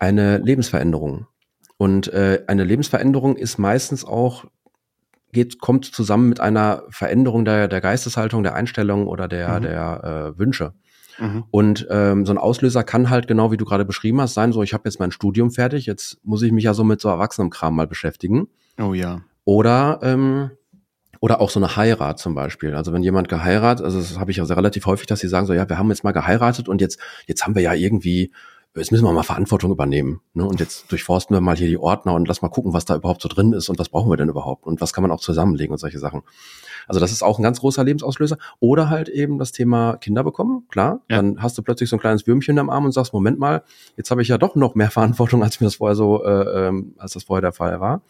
B: eine Lebensveränderung. Und äh, eine Lebensveränderung ist meistens auch, geht, kommt zusammen mit einer Veränderung der, der Geisteshaltung, der Einstellung oder der, mhm. der äh, Wünsche. Mhm. Und ähm, so ein Auslöser kann halt genau wie du gerade beschrieben hast sein, so ich habe jetzt mein Studium fertig, jetzt muss ich mich ja so mit so Erwachsenenkram mal beschäftigen.
A: Oh ja.
B: Oder ähm, oder auch so eine Heirat zum Beispiel. Also wenn jemand geheiratet, also das habe ich ja sehr relativ häufig, dass sie sagen so, ja, wir haben jetzt mal geheiratet und jetzt, jetzt haben wir ja irgendwie, jetzt müssen wir mal Verantwortung übernehmen. Ne? Und jetzt durchforsten wir mal hier die Ordner und lass mal gucken, was da überhaupt so drin ist und was brauchen wir denn überhaupt und was kann man auch zusammenlegen und solche Sachen. Also das ist auch ein ganz großer Lebensauslöser. Oder halt eben das Thema Kinder bekommen, klar. Ja. Dann hast du plötzlich so ein kleines Würmchen am Arm und sagst, Moment mal, jetzt habe ich ja doch noch mehr Verantwortung, als mir das vorher so, äh, ähm, als das vorher der Fall war.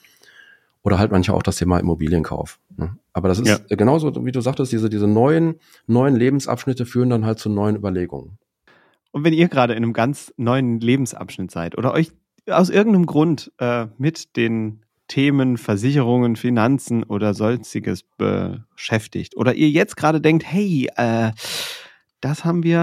B: Oder halt manchmal auch das Thema Immobilienkauf. Ne? Aber das ist ja. genauso, wie du sagtest, diese, diese neuen, neuen Lebensabschnitte führen dann halt zu neuen Überlegungen.
A: Und wenn ihr gerade in einem ganz neuen Lebensabschnitt seid oder euch aus irgendeinem Grund äh, mit den Themen Versicherungen, Finanzen oder sonstiges beschäftigt oder ihr jetzt gerade denkt, hey, äh, das haben wir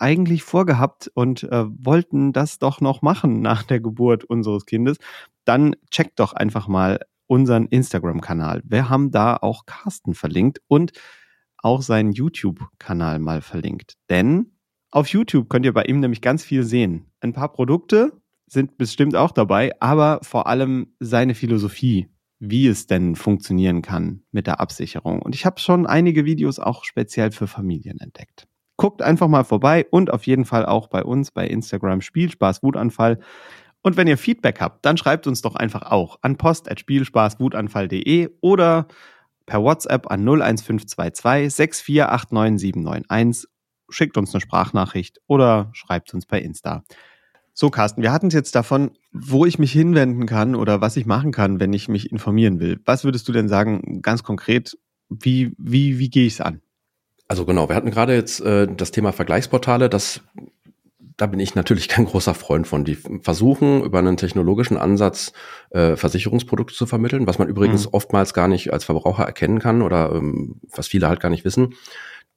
A: äh, eigentlich vorgehabt und äh, wollten das doch noch machen nach der Geburt unseres Kindes, dann checkt doch einfach mal unseren Instagram-Kanal. Wir haben da auch Carsten verlinkt und auch seinen YouTube-Kanal mal verlinkt. Denn auf YouTube könnt ihr bei ihm nämlich ganz viel sehen. Ein paar Produkte sind bestimmt auch dabei, aber vor allem seine Philosophie, wie es denn funktionieren kann mit der Absicherung. Und ich habe schon einige Videos auch speziell für Familien entdeckt. Guckt einfach mal vorbei und auf jeden Fall auch bei uns bei Instagram Spielspaß Wutanfall. Und wenn ihr Feedback habt, dann schreibt uns doch einfach auch an post.spielspaßwutanfall.de oder per WhatsApp an 01522 6489791. Schickt uns eine Sprachnachricht oder schreibt uns bei Insta. So, Carsten, wir hatten es jetzt davon, wo ich mich hinwenden kann oder was ich machen kann, wenn ich mich informieren will. Was würdest du denn sagen, ganz konkret, wie, wie, wie gehe ich es an?
B: Also genau, wir hatten gerade jetzt äh, das Thema Vergleichsportale. Das da bin ich natürlich kein großer Freund von. Die versuchen über einen technologischen Ansatz äh, Versicherungsprodukte zu vermitteln, was man übrigens mhm. oftmals gar nicht als Verbraucher erkennen kann oder ähm, was viele halt gar nicht wissen.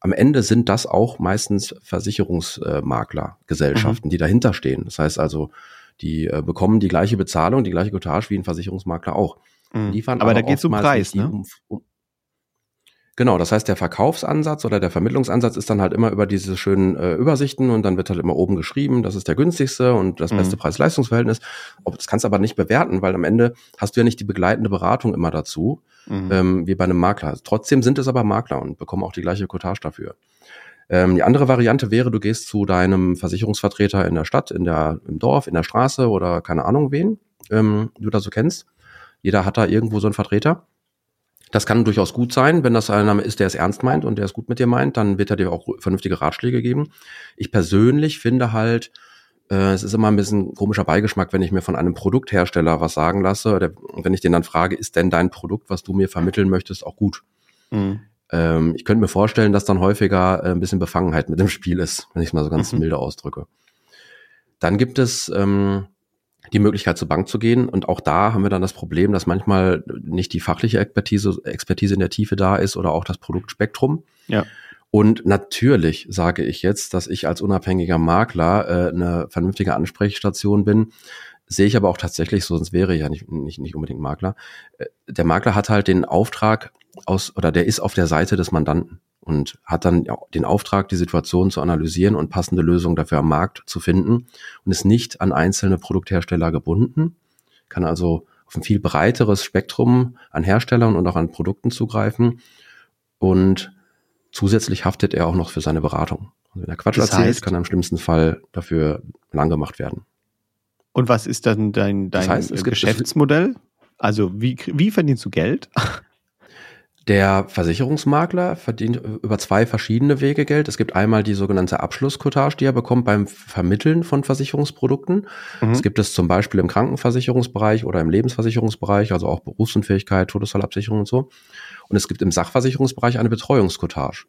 B: Am Ende sind das auch meistens Versicherungsmaklergesellschaften, mhm. die dahinter stehen. Das heißt also, die äh, bekommen die gleiche Bezahlung, die gleiche Cottage wie ein Versicherungsmakler auch.
A: Mhm. Liefern aber, aber da geht es um Preis, ne? Um, um,
B: Genau, das heißt, der Verkaufsansatz oder der Vermittlungsansatz ist dann halt immer über diese schönen äh, Übersichten und dann wird halt immer oben geschrieben, das ist der günstigste und das beste mhm. Preis-Leistungs-Verhältnis. Das kannst du aber nicht bewerten, weil am Ende hast du ja nicht die begleitende Beratung immer dazu, mhm. ähm, wie bei einem Makler. Trotzdem sind es aber Makler und bekommen auch die gleiche Cottage dafür. Ähm, die andere Variante wäre, du gehst zu deinem Versicherungsvertreter in der Stadt, in der, im Dorf, in der Straße oder keine Ahnung wen, ähm, du da so kennst. Jeder hat da irgendwo so einen Vertreter das kann durchaus gut sein, wenn das einer ist, der es ernst meint und der es gut mit dir meint, dann wird er dir auch vernünftige Ratschläge geben. Ich persönlich finde halt, äh, es ist immer ein bisschen komischer Beigeschmack, wenn ich mir von einem Produkthersteller was sagen lasse oder wenn ich den dann frage, ist denn dein Produkt, was du mir vermitteln möchtest, auch gut? Mhm. Ähm, ich könnte mir vorstellen, dass dann häufiger äh, ein bisschen Befangenheit mit dem Spiel ist, wenn ich es mal so ganz mhm. milde ausdrücke. Dann gibt es ähm, die Möglichkeit zur Bank zu gehen. Und auch da haben wir dann das Problem, dass manchmal nicht die fachliche Expertise, Expertise in der Tiefe da ist oder auch das Produktspektrum.
A: Ja.
B: Und natürlich sage ich jetzt, dass ich als unabhängiger Makler äh, eine vernünftige Ansprechstation bin. Sehe ich aber auch tatsächlich so, sonst wäre ich ja nicht, nicht, nicht unbedingt Makler. Äh, der Makler hat halt den Auftrag aus, oder der ist auf der Seite des Mandanten und hat dann den Auftrag, die Situation zu analysieren und passende Lösungen dafür am Markt zu finden und ist nicht an einzelne Produkthersteller gebunden, kann also auf ein viel breiteres Spektrum an Herstellern und auch an Produkten zugreifen und zusätzlich haftet er auch noch für seine Beratung. Also wenn er Quatsch das erzählt, heißt, kann er im schlimmsten Fall dafür lang gemacht werden.
A: Und was ist dann dein, dein das heißt, Geschäftsmodell? Also wie, wie verdienst du Geld?
B: Der Versicherungsmakler verdient über zwei verschiedene Wege Geld. Es gibt einmal die sogenannte Abschlusscottage, die er bekommt beim Vermitteln von Versicherungsprodukten. Mhm. Das gibt es zum Beispiel im Krankenversicherungsbereich oder im Lebensversicherungsbereich, also auch Berufsunfähigkeit, Todesfallabsicherung und so. Und es gibt im Sachversicherungsbereich eine Betreuungscottage.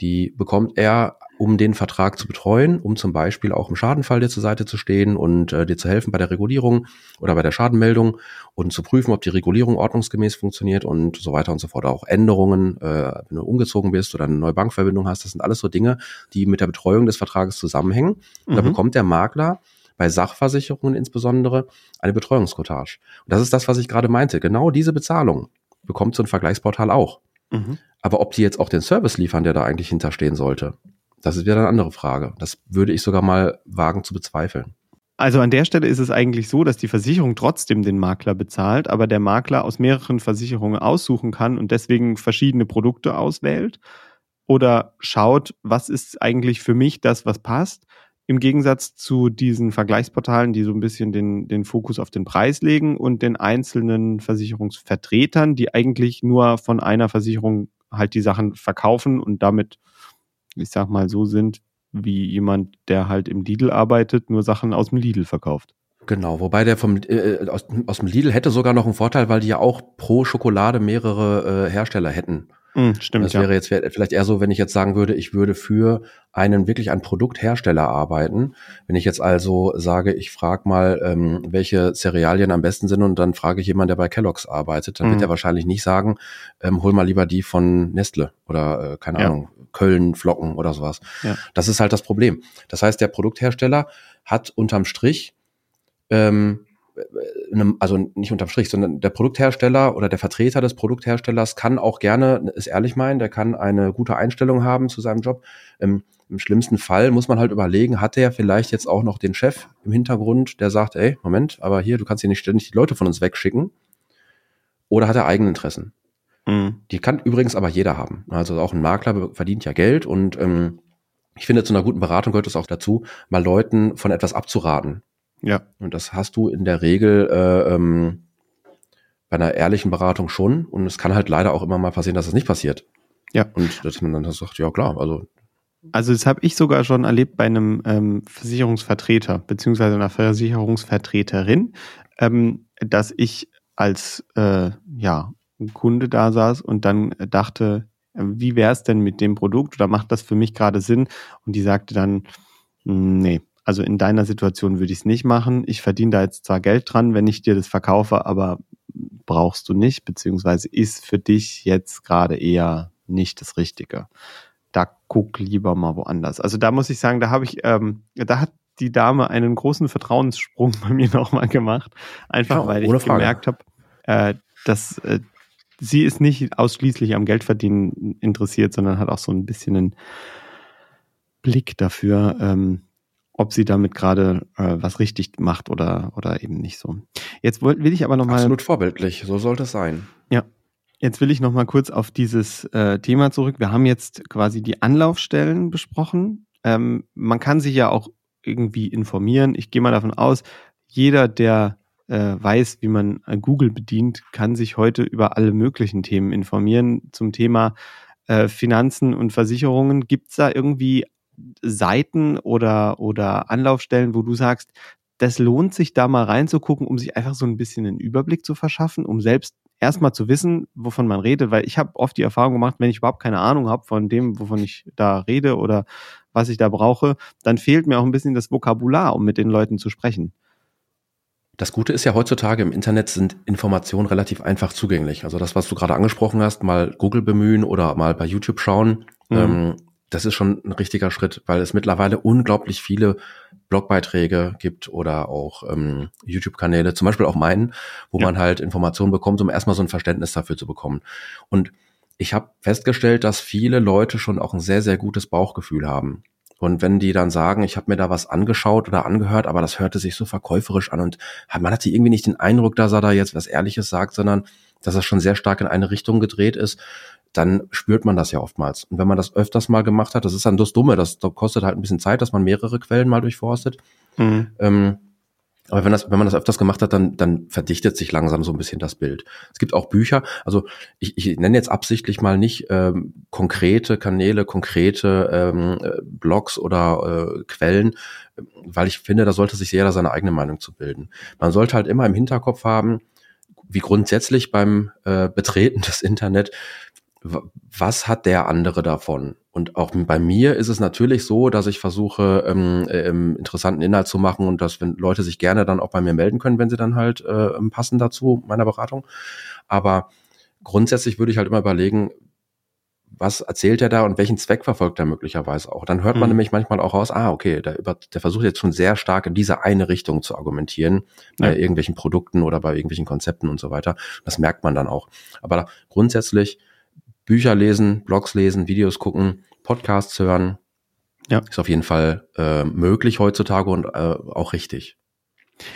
B: Die bekommt er, um den Vertrag zu betreuen, um zum Beispiel auch im Schadenfall dir zur Seite zu stehen und äh, dir zu helfen bei der Regulierung oder bei der Schadenmeldung und zu prüfen, ob die Regulierung ordnungsgemäß funktioniert und so weiter und so fort. Auch Änderungen, äh, wenn du umgezogen bist oder eine neue Bankverbindung hast, das sind alles so Dinge, die mit der Betreuung des Vertrages zusammenhängen. Mhm. da bekommt der Makler bei Sachversicherungen insbesondere eine Betreuungscottage. Und das ist das, was ich gerade meinte. Genau diese Bezahlung bekommt so ein Vergleichsportal auch. Mhm. Aber ob die jetzt auch den Service liefern, der da eigentlich hinterstehen sollte, das ist wieder eine andere Frage. Das würde ich sogar mal wagen zu bezweifeln.
A: Also an der Stelle ist es eigentlich so, dass die Versicherung trotzdem den Makler bezahlt, aber der Makler aus mehreren Versicherungen aussuchen kann und deswegen verschiedene Produkte auswählt oder schaut, was ist eigentlich für mich das, was passt im Gegensatz zu diesen Vergleichsportalen, die so ein bisschen den, den Fokus auf den Preis legen und den einzelnen Versicherungsvertretern, die eigentlich nur von einer Versicherung halt die Sachen verkaufen und damit, ich sag mal, so sind wie jemand, der halt im Lidl arbeitet, nur Sachen aus dem Lidl verkauft.
B: Genau, wobei der vom äh, aus, aus dem Lidl hätte sogar noch einen Vorteil, weil die ja auch pro Schokolade mehrere äh, Hersteller hätten.
A: Mm, stimmt.
B: Das wäre ja. jetzt vielleicht eher so, wenn ich jetzt sagen würde, ich würde für einen wirklich einen Produkthersteller arbeiten. Wenn ich jetzt also sage, ich frage mal, ähm, welche Cerealien am besten sind und dann frage ich jemanden, der bei Kellogg's arbeitet, dann mm. wird mhm. er wahrscheinlich nicht sagen, ähm, hol mal lieber die von Nestle oder äh, keine ja. Ahnung, Köln Flocken oder sowas. Ja. Das ist halt das Problem. Das heißt, der Produkthersteller hat unterm Strich ähm, also nicht unterm Strich, sondern der Produkthersteller oder der Vertreter des Produktherstellers kann auch gerne es ehrlich meinen, der kann eine gute Einstellung haben zu seinem Job. Im, Im, schlimmsten Fall muss man halt überlegen, hat er vielleicht jetzt auch noch den Chef im Hintergrund, der sagt, ey, Moment, aber hier, du kannst hier nicht ständig die Leute von uns wegschicken. Oder hat er eigene Interessen? Mhm. Die kann übrigens aber jeder haben. Also auch ein Makler verdient ja Geld und ähm, ich finde, zu einer guten Beratung gehört es auch dazu, mal Leuten von etwas abzuraten. Ja. Und das hast du in der Regel äh, ähm, bei einer ehrlichen Beratung schon. Und es kann halt leider auch immer mal passieren, dass es das nicht passiert. Ja. Und dass man dann sagt, ja klar, also.
A: Also das habe ich sogar schon erlebt bei einem ähm, Versicherungsvertreter beziehungsweise einer Versicherungsvertreterin, ähm, dass ich als äh, ja, Kunde da saß und dann dachte, wie wäre es denn mit dem Produkt oder macht das für mich gerade Sinn? Und die sagte dann, nee, also in deiner Situation würde ich es nicht machen. Ich verdiene da jetzt zwar Geld dran, wenn ich dir das verkaufe, aber brauchst du nicht, beziehungsweise ist für dich jetzt gerade eher nicht das Richtige. Da guck lieber mal woanders. Also da muss ich sagen, da habe ich, ähm, da hat die Dame einen großen Vertrauenssprung bei mir nochmal gemacht. Einfach ja, weil ich Frage. gemerkt habe, äh, dass äh, sie ist nicht ausschließlich am Geldverdienen interessiert, sondern hat auch so ein bisschen einen Blick dafür, ähm, ob sie damit gerade äh, was richtig macht oder, oder eben nicht so. Jetzt will, will ich aber nochmal.
B: Absolut vorbildlich, so sollte es sein.
A: Ja. Jetzt will ich nochmal kurz auf dieses äh, Thema zurück. Wir haben jetzt quasi die Anlaufstellen besprochen. Ähm, man kann sich ja auch irgendwie informieren. Ich gehe mal davon aus, jeder, der äh, weiß, wie man äh, Google bedient, kann sich heute über alle möglichen Themen informieren. Zum Thema äh, Finanzen und Versicherungen. Gibt es da irgendwie Seiten oder, oder Anlaufstellen, wo du sagst, das lohnt sich da mal reinzugucken, um sich einfach so ein bisschen einen Überblick zu verschaffen, um selbst erstmal zu wissen, wovon man redet, weil ich habe oft die Erfahrung gemacht, wenn ich überhaupt keine Ahnung habe von dem, wovon ich da rede oder was ich da brauche, dann fehlt mir auch ein bisschen das Vokabular, um mit den Leuten zu sprechen.
B: Das Gute ist ja heutzutage im Internet sind Informationen relativ einfach zugänglich. Also das, was du gerade angesprochen hast, mal Google bemühen oder mal bei YouTube schauen. Mhm. Ähm, das ist schon ein richtiger Schritt, weil es mittlerweile unglaublich viele Blogbeiträge gibt oder auch ähm, YouTube-Kanäle, zum Beispiel auch meinen, wo ja. man halt Informationen bekommt, um erstmal so ein Verständnis dafür zu bekommen. Und ich habe festgestellt, dass viele Leute schon auch ein sehr, sehr gutes Bauchgefühl haben. Und wenn die dann sagen, ich habe mir da was angeschaut oder angehört, aber das hörte sich so verkäuferisch an und man hatte irgendwie nicht den Eindruck, dass er da jetzt was Ehrliches sagt, sondern dass er schon sehr stark in eine Richtung gedreht ist, dann spürt man das ja oftmals. Und wenn man das öfters mal gemacht hat, das ist dann das Dumme, das, das kostet halt ein bisschen Zeit, dass man mehrere Quellen mal durchforstet. Mhm. Ähm, aber wenn, das, wenn man das öfters gemacht hat, dann, dann verdichtet sich langsam so ein bisschen das Bild. Es gibt auch Bücher, also ich, ich nenne jetzt absichtlich mal nicht ähm, konkrete Kanäle, konkrete ähm, Blogs oder äh, Quellen, weil ich finde, da sollte sich jeder seine eigene Meinung zu bilden. Man sollte halt immer im Hinterkopf haben, wie grundsätzlich beim äh, Betreten des Internet, was hat der andere davon? Und auch bei mir ist es natürlich so, dass ich versuche, ähm, ähm, interessanten Inhalt zu machen und dass wenn Leute sich gerne dann auch bei mir melden können, wenn sie dann halt äh, passen dazu meiner Beratung. Aber grundsätzlich würde ich halt immer überlegen, was erzählt er da und welchen Zweck verfolgt er möglicherweise auch. Dann hört man mhm. nämlich manchmal auch raus, ah, okay, der, über, der versucht jetzt schon sehr stark in diese eine Richtung zu argumentieren, ja. bei irgendwelchen Produkten oder bei irgendwelchen Konzepten und so weiter. Das merkt man dann auch. Aber grundsätzlich Bücher lesen, Blogs lesen, Videos gucken, Podcasts hören, ja. ist auf jeden Fall äh, möglich heutzutage und äh, auch richtig.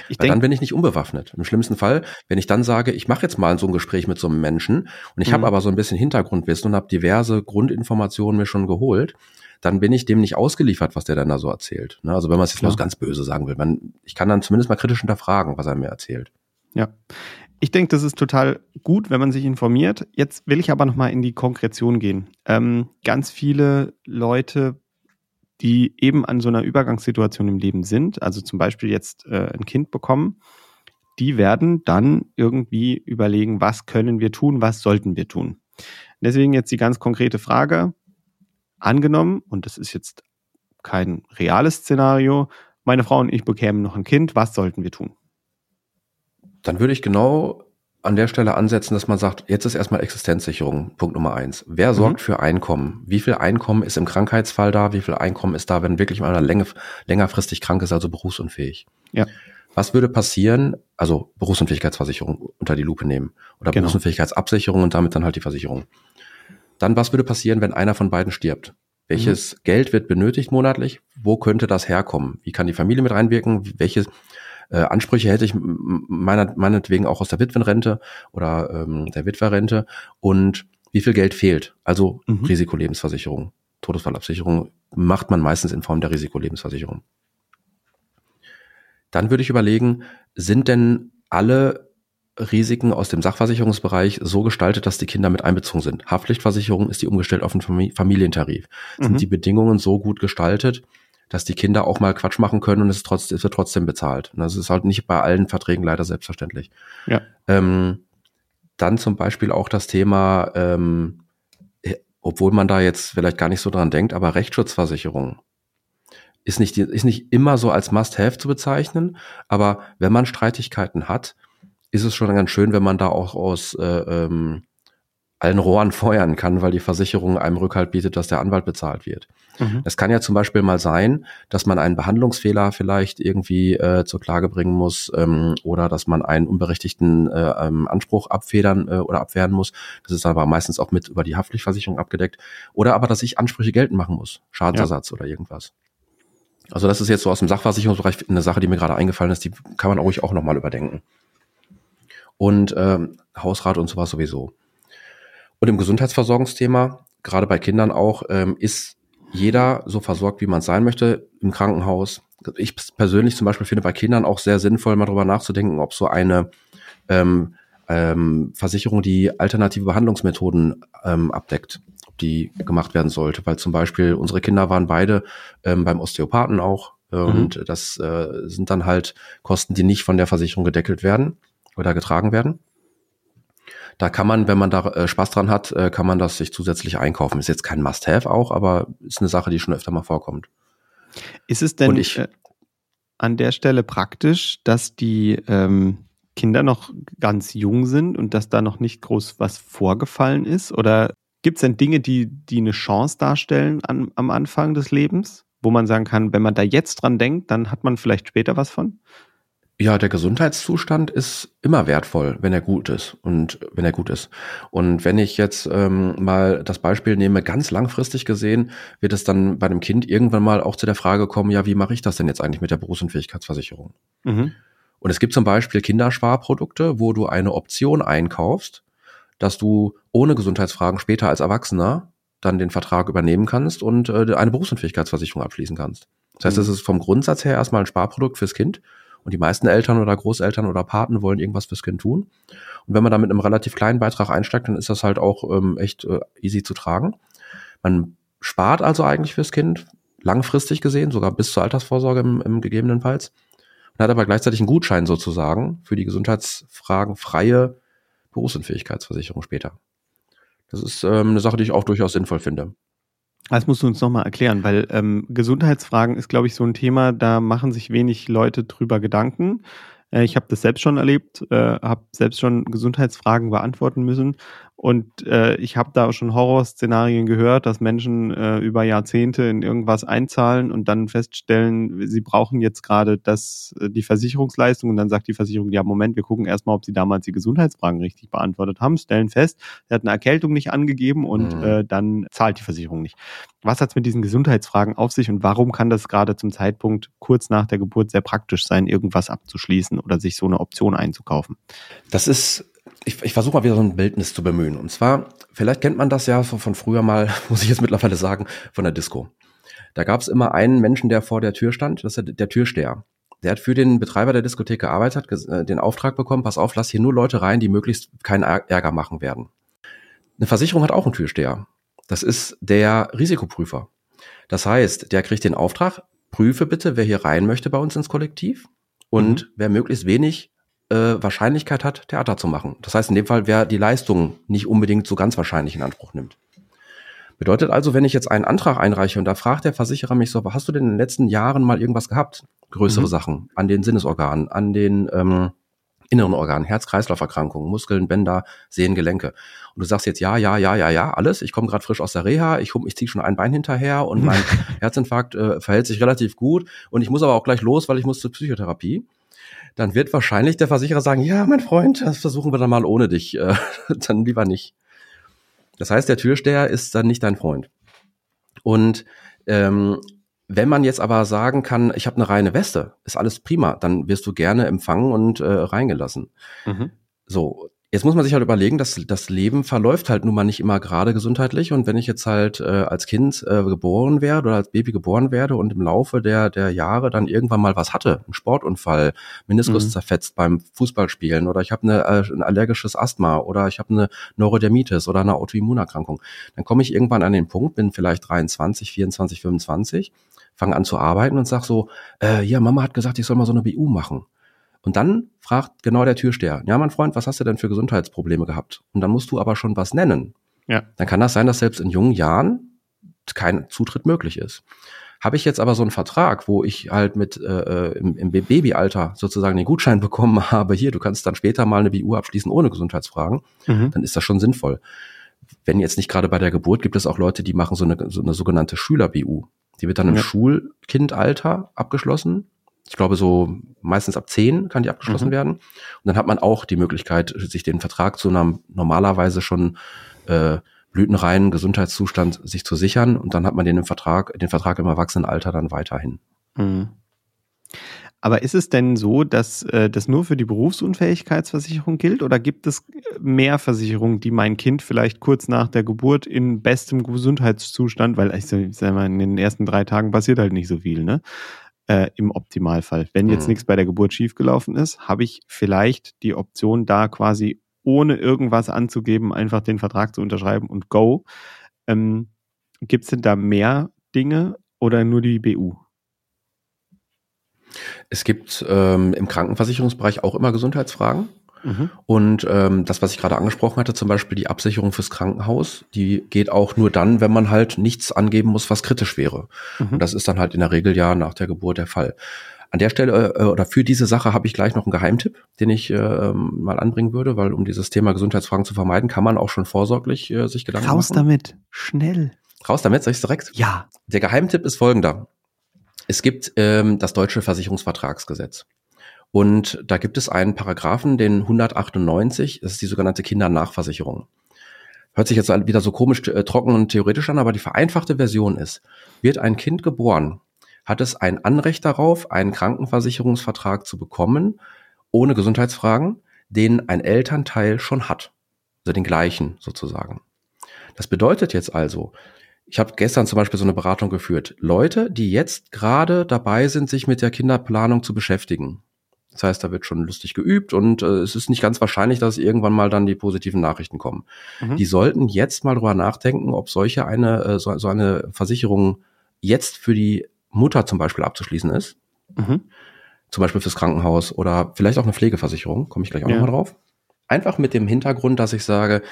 B: Ich Weil dann bin ich nicht unbewaffnet. Im schlimmsten Fall, wenn ich dann sage, ich mache jetzt mal so ein Gespräch mit so einem Menschen und ich mhm. habe aber so ein bisschen Hintergrundwissen und habe diverse Grundinformationen mir schon geholt, dann bin ich dem nicht ausgeliefert, was der dann da so erzählt. Ne? Also wenn man es jetzt mal so ganz böse sagen will, man, ich kann dann zumindest mal kritisch hinterfragen, was er mir erzählt.
A: Ja. Ich denke, das ist total gut, wenn man sich informiert. Jetzt will ich aber nochmal in die Konkretion gehen. Ähm, ganz viele Leute die eben an so einer Übergangssituation im Leben sind, also zum Beispiel jetzt äh, ein Kind bekommen, die werden dann irgendwie überlegen, was können wir tun, was sollten wir tun. Deswegen jetzt die ganz konkrete Frage, angenommen, und das ist jetzt kein reales Szenario, meine Frau und ich bekämen noch ein Kind, was sollten wir tun?
B: Dann würde ich genau an der Stelle ansetzen, dass man sagt, jetzt ist erstmal Existenzsicherung, Punkt Nummer eins. Wer mhm. sorgt für Einkommen? Wie viel Einkommen ist im Krankheitsfall da? Wie viel Einkommen ist da, wenn wirklich mal einer länger, längerfristig krank ist, also berufsunfähig? Ja. Was würde passieren, also Berufsunfähigkeitsversicherung unter die Lupe nehmen oder genau. Berufsunfähigkeitsabsicherung und damit dann halt die Versicherung. Dann, was würde passieren, wenn einer von beiden stirbt? Welches mhm. Geld wird benötigt monatlich? Wo könnte das herkommen? Wie kann die Familie mit reinwirken? Welches, äh, Ansprüche hätte ich meiner, meinetwegen auch aus der Witwenrente oder ähm, der Witwerrente und wie viel Geld fehlt. Also mhm. Risikolebensversicherung, Todesfallabsicherung macht man meistens in Form der Risikolebensversicherung. Dann würde ich überlegen, sind denn alle Risiken aus dem Sachversicherungsbereich so gestaltet, dass die Kinder mit einbezogen sind? Haftpflichtversicherung ist die umgestellt auf einen Familientarif. Sind mhm. die Bedingungen so gut gestaltet, dass die Kinder auch mal Quatsch machen können und es, trotz, es wird trotzdem bezahlt. Und das ist halt nicht bei allen Verträgen leider selbstverständlich. Ja. Ähm, dann zum Beispiel auch das Thema, ähm, obwohl man da jetzt vielleicht gar nicht so dran denkt, aber Rechtsschutzversicherung ist nicht, ist nicht immer so als Must-Have zu bezeichnen, aber wenn man Streitigkeiten hat, ist es schon ganz schön, wenn man da auch aus äh, ähm, allen Rohren feuern kann, weil die Versicherung einem Rückhalt bietet, dass der Anwalt bezahlt wird. Mhm. Es kann ja zum Beispiel mal sein, dass man einen Behandlungsfehler vielleicht irgendwie äh, zur Klage bringen muss ähm, oder dass man einen unberechtigten äh, ähm, Anspruch abfedern äh, oder abwehren muss. Das ist aber meistens auch mit über die Haftpflichtversicherung abgedeckt. Oder aber, dass ich Ansprüche geltend machen muss, Schadensersatz ja. oder irgendwas. Also das ist jetzt so aus dem Sachversicherungsbereich eine Sache, die mir gerade eingefallen ist, die kann man ruhig auch nochmal überdenken. Und ähm, Hausrat und sowas sowieso. Und im Gesundheitsversorgungsthema, gerade bei Kindern auch, ähm, ist jeder so versorgt, wie man sein möchte im Krankenhaus. Ich persönlich zum Beispiel finde bei Kindern auch sehr sinnvoll, mal drüber nachzudenken, ob so eine ähm, ähm, Versicherung die alternative Behandlungsmethoden ähm, abdeckt, ob die gemacht werden sollte. Weil zum Beispiel unsere Kinder waren beide ähm, beim Osteopathen auch äh, mhm. und das äh, sind dann halt Kosten, die nicht von der Versicherung gedeckelt werden oder getragen werden. Da kann man, wenn man da äh, Spaß dran hat, äh, kann man das sich zusätzlich einkaufen. Ist jetzt kein Must-Have auch, aber ist eine Sache, die schon öfter mal vorkommt.
A: Ist es denn ich, äh, an der Stelle praktisch, dass die ähm, Kinder noch ganz jung sind und dass da noch nicht groß was vorgefallen ist? Oder gibt es denn Dinge, die, die eine Chance darstellen an, am Anfang des Lebens, wo man sagen kann, wenn man da jetzt dran denkt, dann hat man vielleicht später was von?
B: Ja, der Gesundheitszustand ist immer wertvoll, wenn er gut ist und wenn er gut ist. Und wenn ich jetzt ähm, mal das Beispiel nehme, ganz langfristig gesehen, wird es dann bei einem Kind irgendwann mal auch zu der Frage kommen, ja, wie mache ich das denn jetzt eigentlich mit der Berufsunfähigkeitsversicherung? Mhm. Und es gibt zum Beispiel Kindersparprodukte, wo du eine Option einkaufst, dass du ohne Gesundheitsfragen später als Erwachsener dann den Vertrag übernehmen kannst und äh, eine Berufsunfähigkeitsversicherung abschließen kannst. Das heißt, es mhm. ist vom Grundsatz her erstmal ein Sparprodukt fürs Kind und die meisten Eltern oder Großeltern oder Paten wollen irgendwas fürs Kind tun. Und wenn man da mit einem relativ kleinen Beitrag einsteigt, dann ist das halt auch ähm, echt äh, easy zu tragen. Man spart also eigentlich fürs Kind, langfristig gesehen, sogar bis zur Altersvorsorge im, im gegebenenfalls. Und hat aber gleichzeitig einen Gutschein sozusagen für die Gesundheitsfragen freie Berufsunfähigkeitsversicherung später. Das ist ähm, eine Sache, die ich auch durchaus sinnvoll finde.
A: Das musst du uns nochmal erklären, weil ähm, Gesundheitsfragen ist, glaube ich, so ein Thema, da machen sich wenig Leute drüber Gedanken. Äh, ich habe das selbst schon erlebt, äh, habe selbst schon Gesundheitsfragen beantworten müssen und äh, ich habe da schon Horrorszenarien gehört, dass Menschen äh, über Jahrzehnte in irgendwas einzahlen und dann feststellen, sie brauchen jetzt gerade das, äh, die Versicherungsleistung und dann sagt die Versicherung, ja Moment, wir gucken erstmal, ob sie damals die Gesundheitsfragen richtig beantwortet haben, stellen fest, er hat eine Erkältung nicht angegeben und mhm. äh, dann zahlt die Versicherung nicht. Was hat es mit diesen Gesundheitsfragen auf sich und warum kann das gerade zum Zeitpunkt kurz nach der Geburt sehr praktisch sein, irgendwas abzuschließen oder sich so eine Option einzukaufen?
B: Das ist ich, ich versuche mal wieder so ein Bildnis zu bemühen. Und zwar, vielleicht kennt man das ja von, von früher mal, muss ich jetzt mittlerweile sagen, von der Disco. Da gab es immer einen Menschen, der vor der Tür stand, das ist der, der Türsteher. Der hat für den Betreiber der Diskothek gearbeitet, hat äh, den Auftrag bekommen, pass auf, lass hier nur Leute rein, die möglichst keinen Ärger machen werden. Eine Versicherung hat auch einen Türsteher. Das ist der Risikoprüfer. Das heißt, der kriegt den Auftrag, prüfe bitte, wer hier rein möchte bei uns ins Kollektiv und mhm. wer möglichst wenig äh, Wahrscheinlichkeit hat, Theater zu machen. Das heißt in dem Fall, wer die Leistung nicht unbedingt so ganz wahrscheinlich in Anspruch nimmt. Bedeutet also, wenn ich jetzt einen Antrag einreiche und da fragt der Versicherer mich so, hast du denn in den letzten Jahren mal irgendwas gehabt? Größere mhm. Sachen an den Sinnesorganen, an den ähm, inneren Organen, Herz-Kreislauf-Erkrankungen, Muskeln, Bänder, Sehnen, Gelenke. Und du sagst jetzt ja, ja, ja, ja, ja, alles. Ich komme gerade frisch aus der Reha, ich, ich ziehe schon ein Bein hinterher und mein Herzinfarkt äh, verhält sich relativ gut und ich muss aber auch gleich los, weil ich muss zur Psychotherapie dann wird wahrscheinlich der Versicherer sagen, ja, mein Freund, das versuchen wir dann mal ohne dich. Äh, dann lieber nicht. Das heißt, der Türsteher ist dann nicht dein Freund. Und ähm, wenn man jetzt aber sagen kann, ich habe eine reine Weste, ist alles prima, dann wirst du gerne empfangen und äh, reingelassen. Mhm. So, Jetzt muss man sich halt überlegen, dass das Leben verläuft halt nun mal nicht immer gerade gesundheitlich. Und wenn ich jetzt halt äh, als Kind äh, geboren werde oder als Baby geboren werde und im Laufe der, der Jahre dann irgendwann mal was hatte, ein Sportunfall, Meniskus mhm. zerfetzt beim Fußballspielen oder ich habe eine, äh, ein allergisches Asthma oder ich habe eine Neurodermitis oder eine Autoimmunerkrankung, dann komme ich irgendwann an den Punkt, bin vielleicht 23, 24, 25, fange an zu arbeiten und sag so, äh, ja, Mama hat gesagt, ich soll mal so eine BU machen. Und dann fragt genau der Türsteher, ja, mein Freund, was hast du denn für Gesundheitsprobleme gehabt? Und dann musst du aber schon was nennen. Ja. Dann kann das sein, dass selbst in jungen Jahren kein Zutritt möglich ist. Habe ich jetzt aber so einen Vertrag, wo ich halt mit äh, äh im, im Babyalter sozusagen den Gutschein bekommen habe, hier, du kannst dann später mal eine BU abschließen ohne Gesundheitsfragen, mhm. dann ist das schon sinnvoll. Wenn jetzt nicht gerade bei der Geburt, gibt es auch Leute, die machen so eine, so eine sogenannte Schüler-BU. Die wird dann im ja. Schulkindalter abgeschlossen ich glaube, so meistens ab zehn kann die abgeschlossen mhm. werden. Und dann hat man auch die Möglichkeit, sich den Vertrag zu einem normalerweise schon äh, blütenreinen Gesundheitszustand sich zu sichern. Und dann hat man den im Vertrag, den Vertrag im Erwachsenenalter dann weiterhin. Mhm.
A: Aber ist es denn so, dass äh, das nur für die Berufsunfähigkeitsversicherung gilt oder gibt es mehr Versicherungen, die mein Kind vielleicht kurz nach der Geburt in bestem Gesundheitszustand, weil ich sag mal, in den ersten drei Tagen passiert halt nicht so viel, ne? äh, im Optimalfall. Wenn jetzt mhm. nichts bei der Geburt schiefgelaufen ist, habe ich vielleicht die Option, da quasi ohne irgendwas anzugeben, einfach den Vertrag zu unterschreiben und go. Ähm, Gibt es denn da mehr Dinge oder nur die BU?
B: Es gibt ähm, im Krankenversicherungsbereich auch immer Gesundheitsfragen. Mhm. Und ähm, das, was ich gerade angesprochen hatte, zum Beispiel die Absicherung fürs Krankenhaus, die geht auch nur dann, wenn man halt nichts angeben muss, was kritisch wäre. Mhm. Und das ist dann halt in der Regel ja nach der Geburt der Fall. An der Stelle äh, oder für diese Sache habe ich gleich noch einen Geheimtipp, den ich äh, mal anbringen würde, weil um dieses Thema Gesundheitsfragen zu vermeiden, kann man auch schon vorsorglich äh, sich Gedanken
A: Raus
B: machen.
A: Raus damit, schnell.
B: Raus damit, sag ich direkt?
A: Ja.
B: Der Geheimtipp ist folgender. Es gibt ähm, das deutsche Versicherungsvertragsgesetz. Und da gibt es einen Paragraphen, den 198, das ist die sogenannte Kindernachversicherung. Hört sich jetzt wieder so komisch äh, trocken und theoretisch an, aber die vereinfachte Version ist, wird ein Kind geboren, hat es ein Anrecht darauf, einen Krankenversicherungsvertrag zu bekommen, ohne Gesundheitsfragen, den ein Elternteil schon hat. Also den gleichen sozusagen. Das bedeutet jetzt also, ich habe gestern zum Beispiel so eine Beratung geführt. Leute, die jetzt gerade dabei sind, sich mit der Kinderplanung zu beschäftigen, das heißt, da wird schon lustig geübt und äh, es ist nicht ganz wahrscheinlich, dass irgendwann mal dann die positiven Nachrichten kommen. Mhm. Die sollten jetzt mal drüber nachdenken, ob solche eine, äh, so, so eine Versicherung jetzt für die Mutter zum Beispiel abzuschließen ist. Mhm. Zum Beispiel fürs Krankenhaus oder vielleicht auch eine Pflegeversicherung, komme ich gleich auch ja. nochmal drauf. Einfach mit dem Hintergrund, dass ich sage,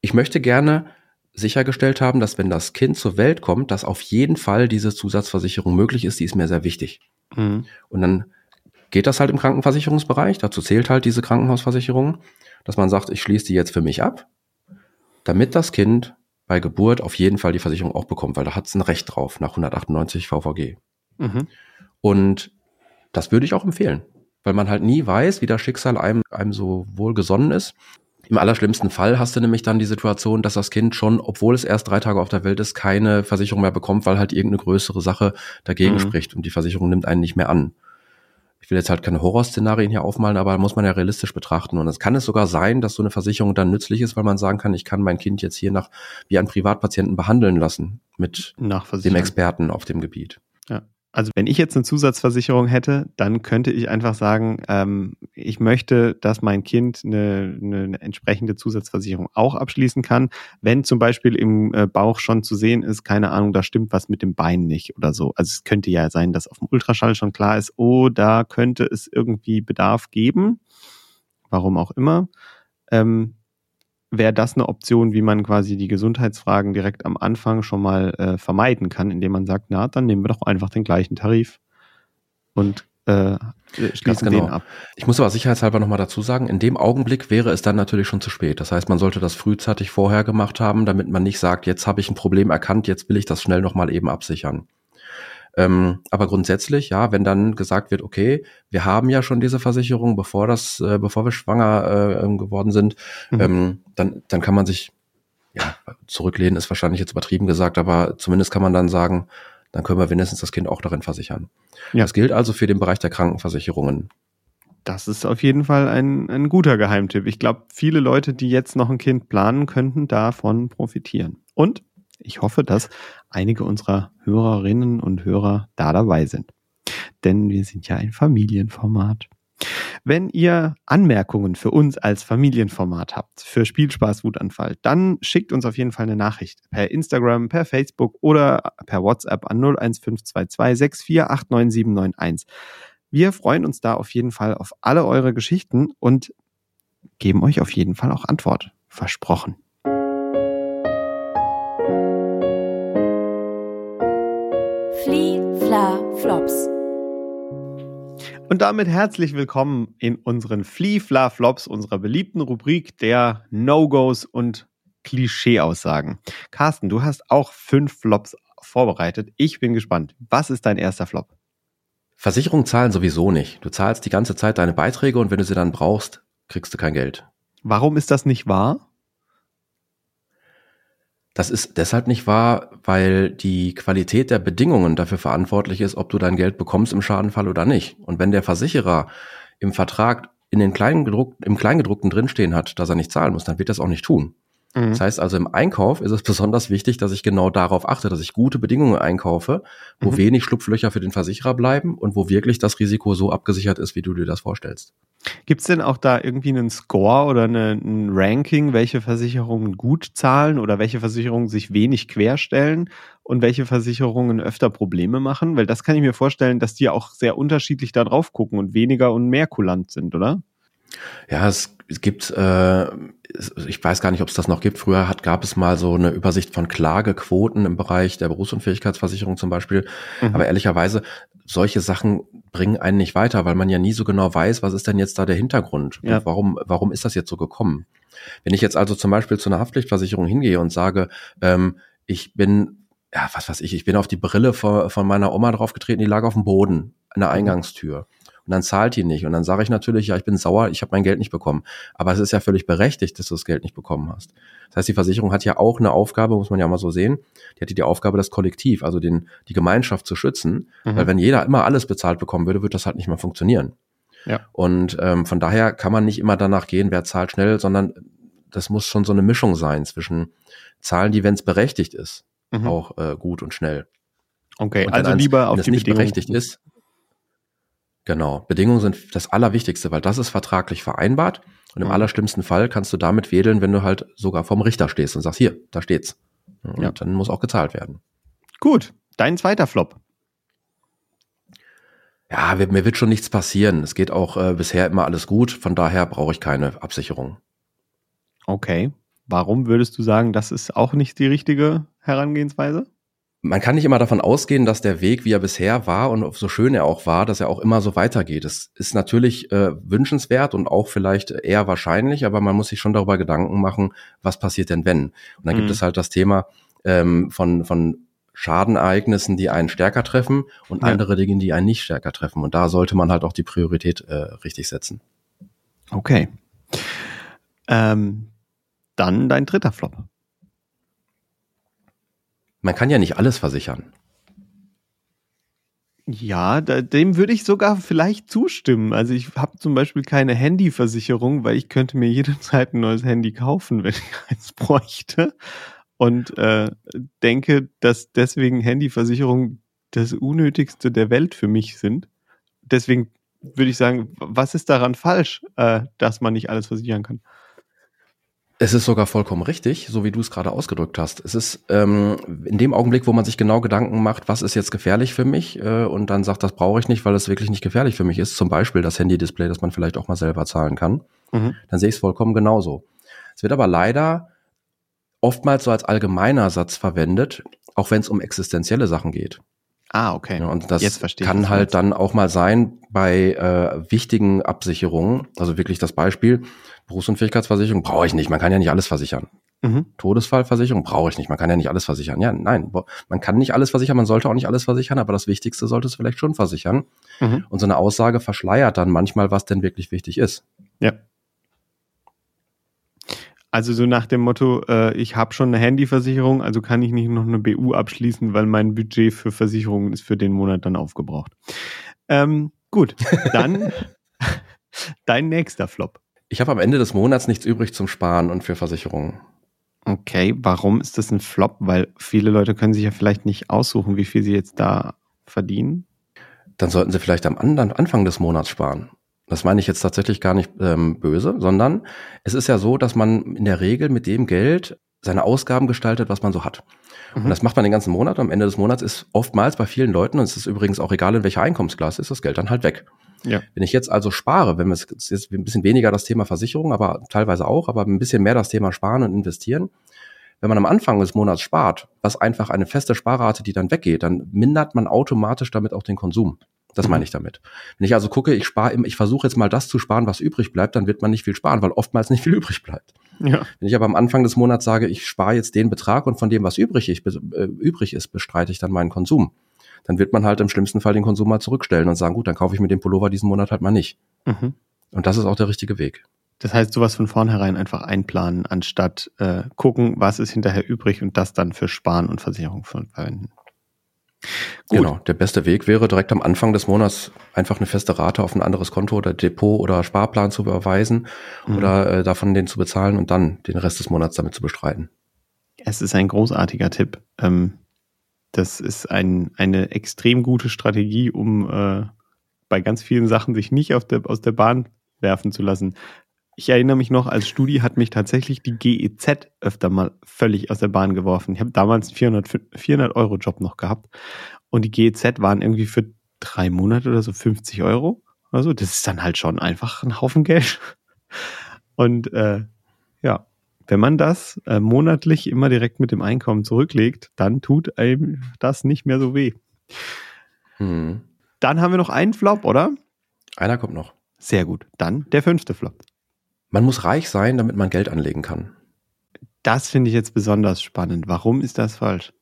B: ich möchte gerne sichergestellt haben, dass wenn das Kind zur Welt kommt, dass auf jeden Fall diese Zusatzversicherung möglich ist, die ist mir sehr wichtig. Mhm. Und dann geht das halt im Krankenversicherungsbereich, dazu zählt halt diese Krankenhausversicherung, dass man sagt, ich schließe die jetzt für mich ab, damit das Kind bei Geburt auf jeden Fall die Versicherung auch bekommt, weil da hat es ein Recht drauf nach 198 VVG. Mhm. Und das würde ich auch empfehlen, weil man halt nie weiß, wie das Schicksal einem, einem so wohl gesonnen ist. Im allerschlimmsten Fall hast du nämlich dann die Situation, dass das Kind schon, obwohl es erst drei Tage auf der Welt ist, keine Versicherung mehr bekommt, weil halt irgendeine größere Sache dagegen mhm. spricht und die Versicherung nimmt einen nicht mehr an ich will jetzt halt keine Horrorszenarien hier aufmalen, aber muss man ja realistisch betrachten. Und es kann es sogar sein, dass so eine Versicherung dann nützlich ist, weil man sagen kann, ich kann mein Kind jetzt hier nach wie ein Privatpatienten behandeln lassen mit dem Experten auf dem Gebiet.
A: Ja. Also wenn ich jetzt eine Zusatzversicherung hätte, dann könnte ich einfach sagen, ähm, ich möchte, dass mein Kind eine, eine, entsprechende Zusatzversicherung auch abschließen kann. Wenn zum Beispiel im äh, Bauch schon zu sehen ist, keine Ahnung, da stimmt was mit dem Bein nicht oder so. Also es könnte ja sein, dass auf dem Ultraschall schon klar ist, oh, da könnte es irgendwie Bedarf geben. Warum auch immer. Ähm, wäre das eine Option, wie man quasi die Gesundheitsfragen direkt am Anfang schon mal äh, vermeiden kann, indem man sagt, na, dann nehmen wir doch einfach den gleichen Tarif und äh, schließen genau. den ab.
B: Ich muss aber sicherheitshalber nochmal dazu sagen, in dem Augenblick wäre es dann natürlich schon zu spät. Das heißt, man sollte das frühzeitig vorher gemacht haben, damit man nicht sagt, jetzt habe ich ein Problem erkannt, jetzt will ich das schnell nochmal eben absichern. Ähm, aber grundsätzlich, ja, wenn dann gesagt wird, okay, wir haben ja schon diese Versicherung, bevor das, äh, bevor wir schwanger äh, ähm, geworden sind, mhm. ähm, dann, dann kann man sich, ja, zurücklehnen ist wahrscheinlich jetzt übertrieben gesagt, aber zumindest kann man dann sagen, dann können wir wenigstens das Kind auch darin versichern. Ja. Das gilt also für den Bereich der Krankenversicherungen.
A: Das ist auf jeden Fall ein, ein guter Geheimtipp. Ich glaube, viele Leute, die jetzt noch ein Kind planen, könnten davon profitieren. Und ich hoffe, dass einige unserer Hörerinnen und Hörer da dabei sind. Denn wir sind ja ein Familienformat. Wenn ihr Anmerkungen für uns als Familienformat habt, für Spielspaß Wutanfall, dann schickt uns auf jeden Fall eine Nachricht per Instagram, per Facebook oder per WhatsApp an 01522 6489791. Wir freuen uns da auf jeden Fall auf alle eure Geschichten und geben euch auf jeden Fall auch Antwort. Versprochen. Flops. Und damit herzlich willkommen in unseren Flea Fla Flops, unserer beliebten Rubrik der No-Gos und Klischee-Aussagen. Carsten, du hast auch fünf Flops vorbereitet. Ich bin gespannt. Was ist dein erster Flop?
B: Versicherungen zahlen sowieso nicht. Du zahlst die ganze Zeit deine Beiträge und wenn du sie dann brauchst, kriegst du kein Geld.
A: Warum ist das nicht wahr?
B: Das ist deshalb nicht wahr, weil die Qualität der Bedingungen dafür verantwortlich ist, ob du dein Geld bekommst im Schadenfall oder nicht. Und wenn der Versicherer im Vertrag in den Kleingedruckten, im Kleingedruckten drinstehen hat, dass er nicht zahlen muss, dann wird er das auch nicht tun. Mhm. Das heißt also, im Einkauf ist es besonders wichtig, dass ich genau darauf achte, dass ich gute Bedingungen einkaufe, wo mhm. wenig Schlupflöcher für den Versicherer bleiben und wo wirklich das Risiko so abgesichert ist, wie du dir das vorstellst.
A: Gibt es denn auch da irgendwie einen Score oder eine, ein Ranking, welche Versicherungen gut zahlen oder welche Versicherungen sich wenig querstellen und welche Versicherungen öfter Probleme machen? Weil das kann ich mir vorstellen, dass die auch sehr unterschiedlich da drauf gucken und weniger und mehr kulant sind, oder?
B: Ja, es, es gibt, äh, ich weiß gar nicht, ob es das noch gibt. Früher hat, gab es mal so eine Übersicht von Klagequoten im Bereich der Berufsunfähigkeitsversicherung zum Beispiel. Mhm. Aber ehrlicherweise, solche Sachen bringen einen nicht weiter, weil man ja nie so genau weiß, was ist denn jetzt da der Hintergrund? Ja. warum, warum ist das jetzt so gekommen? Wenn ich jetzt also zum Beispiel zu einer Haftpflichtversicherung hingehe und sage, ähm, ich bin, ja, was weiß ich, ich bin auf die Brille von, von meiner Oma draufgetreten, die lag auf dem Boden an der mhm. Und dann zahlt die nicht. Und dann sage ich natürlich, ja, ich bin sauer, ich habe mein Geld nicht bekommen. Aber es ist ja völlig berechtigt, dass du das Geld nicht bekommen hast. Das heißt, die Versicherung hat ja auch eine Aufgabe, muss man ja mal so sehen. Die hat die Aufgabe, das Kollektiv, also den, die Gemeinschaft zu schützen. Mhm. Weil wenn jeder immer alles bezahlt bekommen würde, würde das halt nicht mehr funktionieren. Ja. Und ähm, von daher kann man nicht immer danach gehen, wer zahlt schnell, sondern das muss schon so eine Mischung sein zwischen Zahlen, die, wenn es berechtigt ist, mhm. auch äh, gut und schnell.
A: Okay, und also lieber auf
B: wenn die es nicht berechtigt ist, Genau. Bedingungen sind das Allerwichtigste, weil das ist vertraglich vereinbart. Und im mhm. allerschlimmsten Fall kannst du damit wedeln, wenn du halt sogar vorm Richter stehst und sagst, hier, da steht's. Und ja. dann muss auch gezahlt werden.
A: Gut. Dein zweiter Flop.
B: Ja, mir wird schon nichts passieren. Es geht auch äh, bisher immer alles gut. Von daher brauche ich keine Absicherung.
A: Okay. Warum würdest du sagen, das ist auch nicht die richtige Herangehensweise?
B: Man kann nicht immer davon ausgehen, dass der Weg, wie er bisher war und so schön er auch war, dass er auch immer so weitergeht. Es ist natürlich äh, wünschenswert und auch vielleicht eher wahrscheinlich, aber man muss sich schon darüber Gedanken machen, was passiert denn wenn? Und dann mhm. gibt es halt das Thema ähm, von, von Schadenereignissen, die einen stärker treffen und ja. andere Dinge, die einen nicht stärker treffen. Und da sollte man halt auch die Priorität äh, richtig setzen.
A: Okay. Ähm, dann dein dritter Flop.
B: Man kann ja nicht alles versichern.
A: Ja, da, dem würde ich sogar vielleicht zustimmen. Also ich habe zum Beispiel keine Handyversicherung, weil ich könnte mir jederzeit ein neues Handy kaufen, wenn ich eins bräuchte. Und äh, denke, dass deswegen Handyversicherungen das Unnötigste der Welt für mich sind. Deswegen würde ich sagen, was ist daran falsch, äh, dass man nicht alles versichern kann?
B: Es ist sogar vollkommen richtig, so wie du es gerade ausgedrückt hast. Es ist ähm, in dem Augenblick, wo man sich genau Gedanken macht, was ist jetzt gefährlich für mich äh, und dann sagt, das brauche ich nicht, weil es wirklich nicht gefährlich für mich ist, zum Beispiel das Handy-Display, das man vielleicht auch mal selber zahlen kann, mhm. dann sehe ich es vollkommen genauso. Es wird aber leider oftmals so als allgemeiner Satz verwendet, auch wenn es um existenzielle Sachen geht.
A: Ah, okay.
B: Ja, und das kann halt dann auch mal sein bei äh, wichtigen Absicherungen. Also wirklich das Beispiel, Berufsunfähigkeitsversicherung brauche ich nicht. Man kann ja nicht alles versichern. Mhm. Todesfallversicherung brauche ich nicht. Man kann ja nicht alles versichern. Ja, nein, man kann nicht alles versichern. Man sollte auch nicht alles versichern, aber das Wichtigste sollte es vielleicht schon versichern. Mhm. Und so eine Aussage verschleiert dann manchmal, was denn wirklich wichtig ist.
A: Ja. Also so nach dem Motto, äh, ich habe schon eine Handyversicherung, also kann ich nicht noch eine BU abschließen, weil mein Budget für Versicherungen ist für den Monat dann aufgebraucht. Ähm, gut, dann dein nächster Flop.
B: Ich habe am Ende des Monats nichts übrig zum Sparen und für Versicherungen.
A: Okay, warum ist das ein Flop? Weil viele Leute können sich ja vielleicht nicht aussuchen, wie viel sie jetzt da verdienen.
B: Dann sollten sie vielleicht am anderen Anfang des Monats sparen. Das meine ich jetzt tatsächlich gar nicht ähm, böse, sondern es ist ja so, dass man in der Regel mit dem Geld seine Ausgaben gestaltet, was man so hat. Mhm. Und das macht man den ganzen Monat. Am Ende des Monats ist oftmals bei vielen Leuten, und es ist übrigens auch egal, in welcher Einkommensklasse, ist das Geld dann halt weg. Ja. Wenn ich jetzt also spare, wenn wir es jetzt ein bisschen weniger das Thema Versicherung, aber teilweise auch, aber ein bisschen mehr das Thema Sparen und Investieren, wenn man am Anfang des Monats spart, was einfach eine feste Sparrate, die dann weggeht, dann mindert man automatisch damit auch den Konsum. Das meine ich damit. Wenn ich also gucke, ich spare, ich versuche jetzt mal das zu sparen, was übrig bleibt, dann wird man nicht viel sparen, weil oftmals nicht viel übrig bleibt. Ja. Wenn ich aber am Anfang des Monats sage, ich spare jetzt den Betrag und von dem, was übrig, ich, äh, übrig ist, bestreite ich dann meinen Konsum, dann wird man halt im schlimmsten Fall den Konsum mal zurückstellen und sagen, gut, dann kaufe ich mir den Pullover diesen Monat halt mal nicht. Mhm. Und das ist auch der richtige Weg.
A: Das heißt, sowas von vornherein einfach einplanen, anstatt äh, gucken, was ist hinterher übrig und das dann für Sparen und Versicherung verwenden.
B: Gut. Genau, der beste Weg wäre direkt am Anfang des Monats einfach eine feste Rate auf ein anderes Konto oder Depot oder Sparplan zu überweisen mhm. oder äh, davon den zu bezahlen und dann den Rest des Monats damit zu bestreiten.
A: Es ist ein großartiger Tipp. Ähm, das ist ein, eine extrem gute Strategie, um äh, bei ganz vielen Sachen sich nicht der, aus der Bahn werfen zu lassen. Ich erinnere mich noch, als Studi hat mich tatsächlich die GEZ öfter mal völlig aus der Bahn geworfen. Ich habe damals einen 400, 400 Euro Job noch gehabt und die GEZ waren irgendwie für drei Monate oder so 50 Euro. Also das ist dann halt schon einfach ein Haufen Geld. Und äh, ja, wenn man das äh, monatlich immer direkt mit dem Einkommen zurücklegt, dann tut einem das nicht mehr so weh. Hm. Dann haben wir noch einen Flop, oder?
B: Einer kommt noch.
A: Sehr gut. Dann der fünfte Flop.
B: Man muss reich sein, damit man Geld anlegen kann.
A: Das finde ich jetzt besonders spannend. Warum ist das falsch?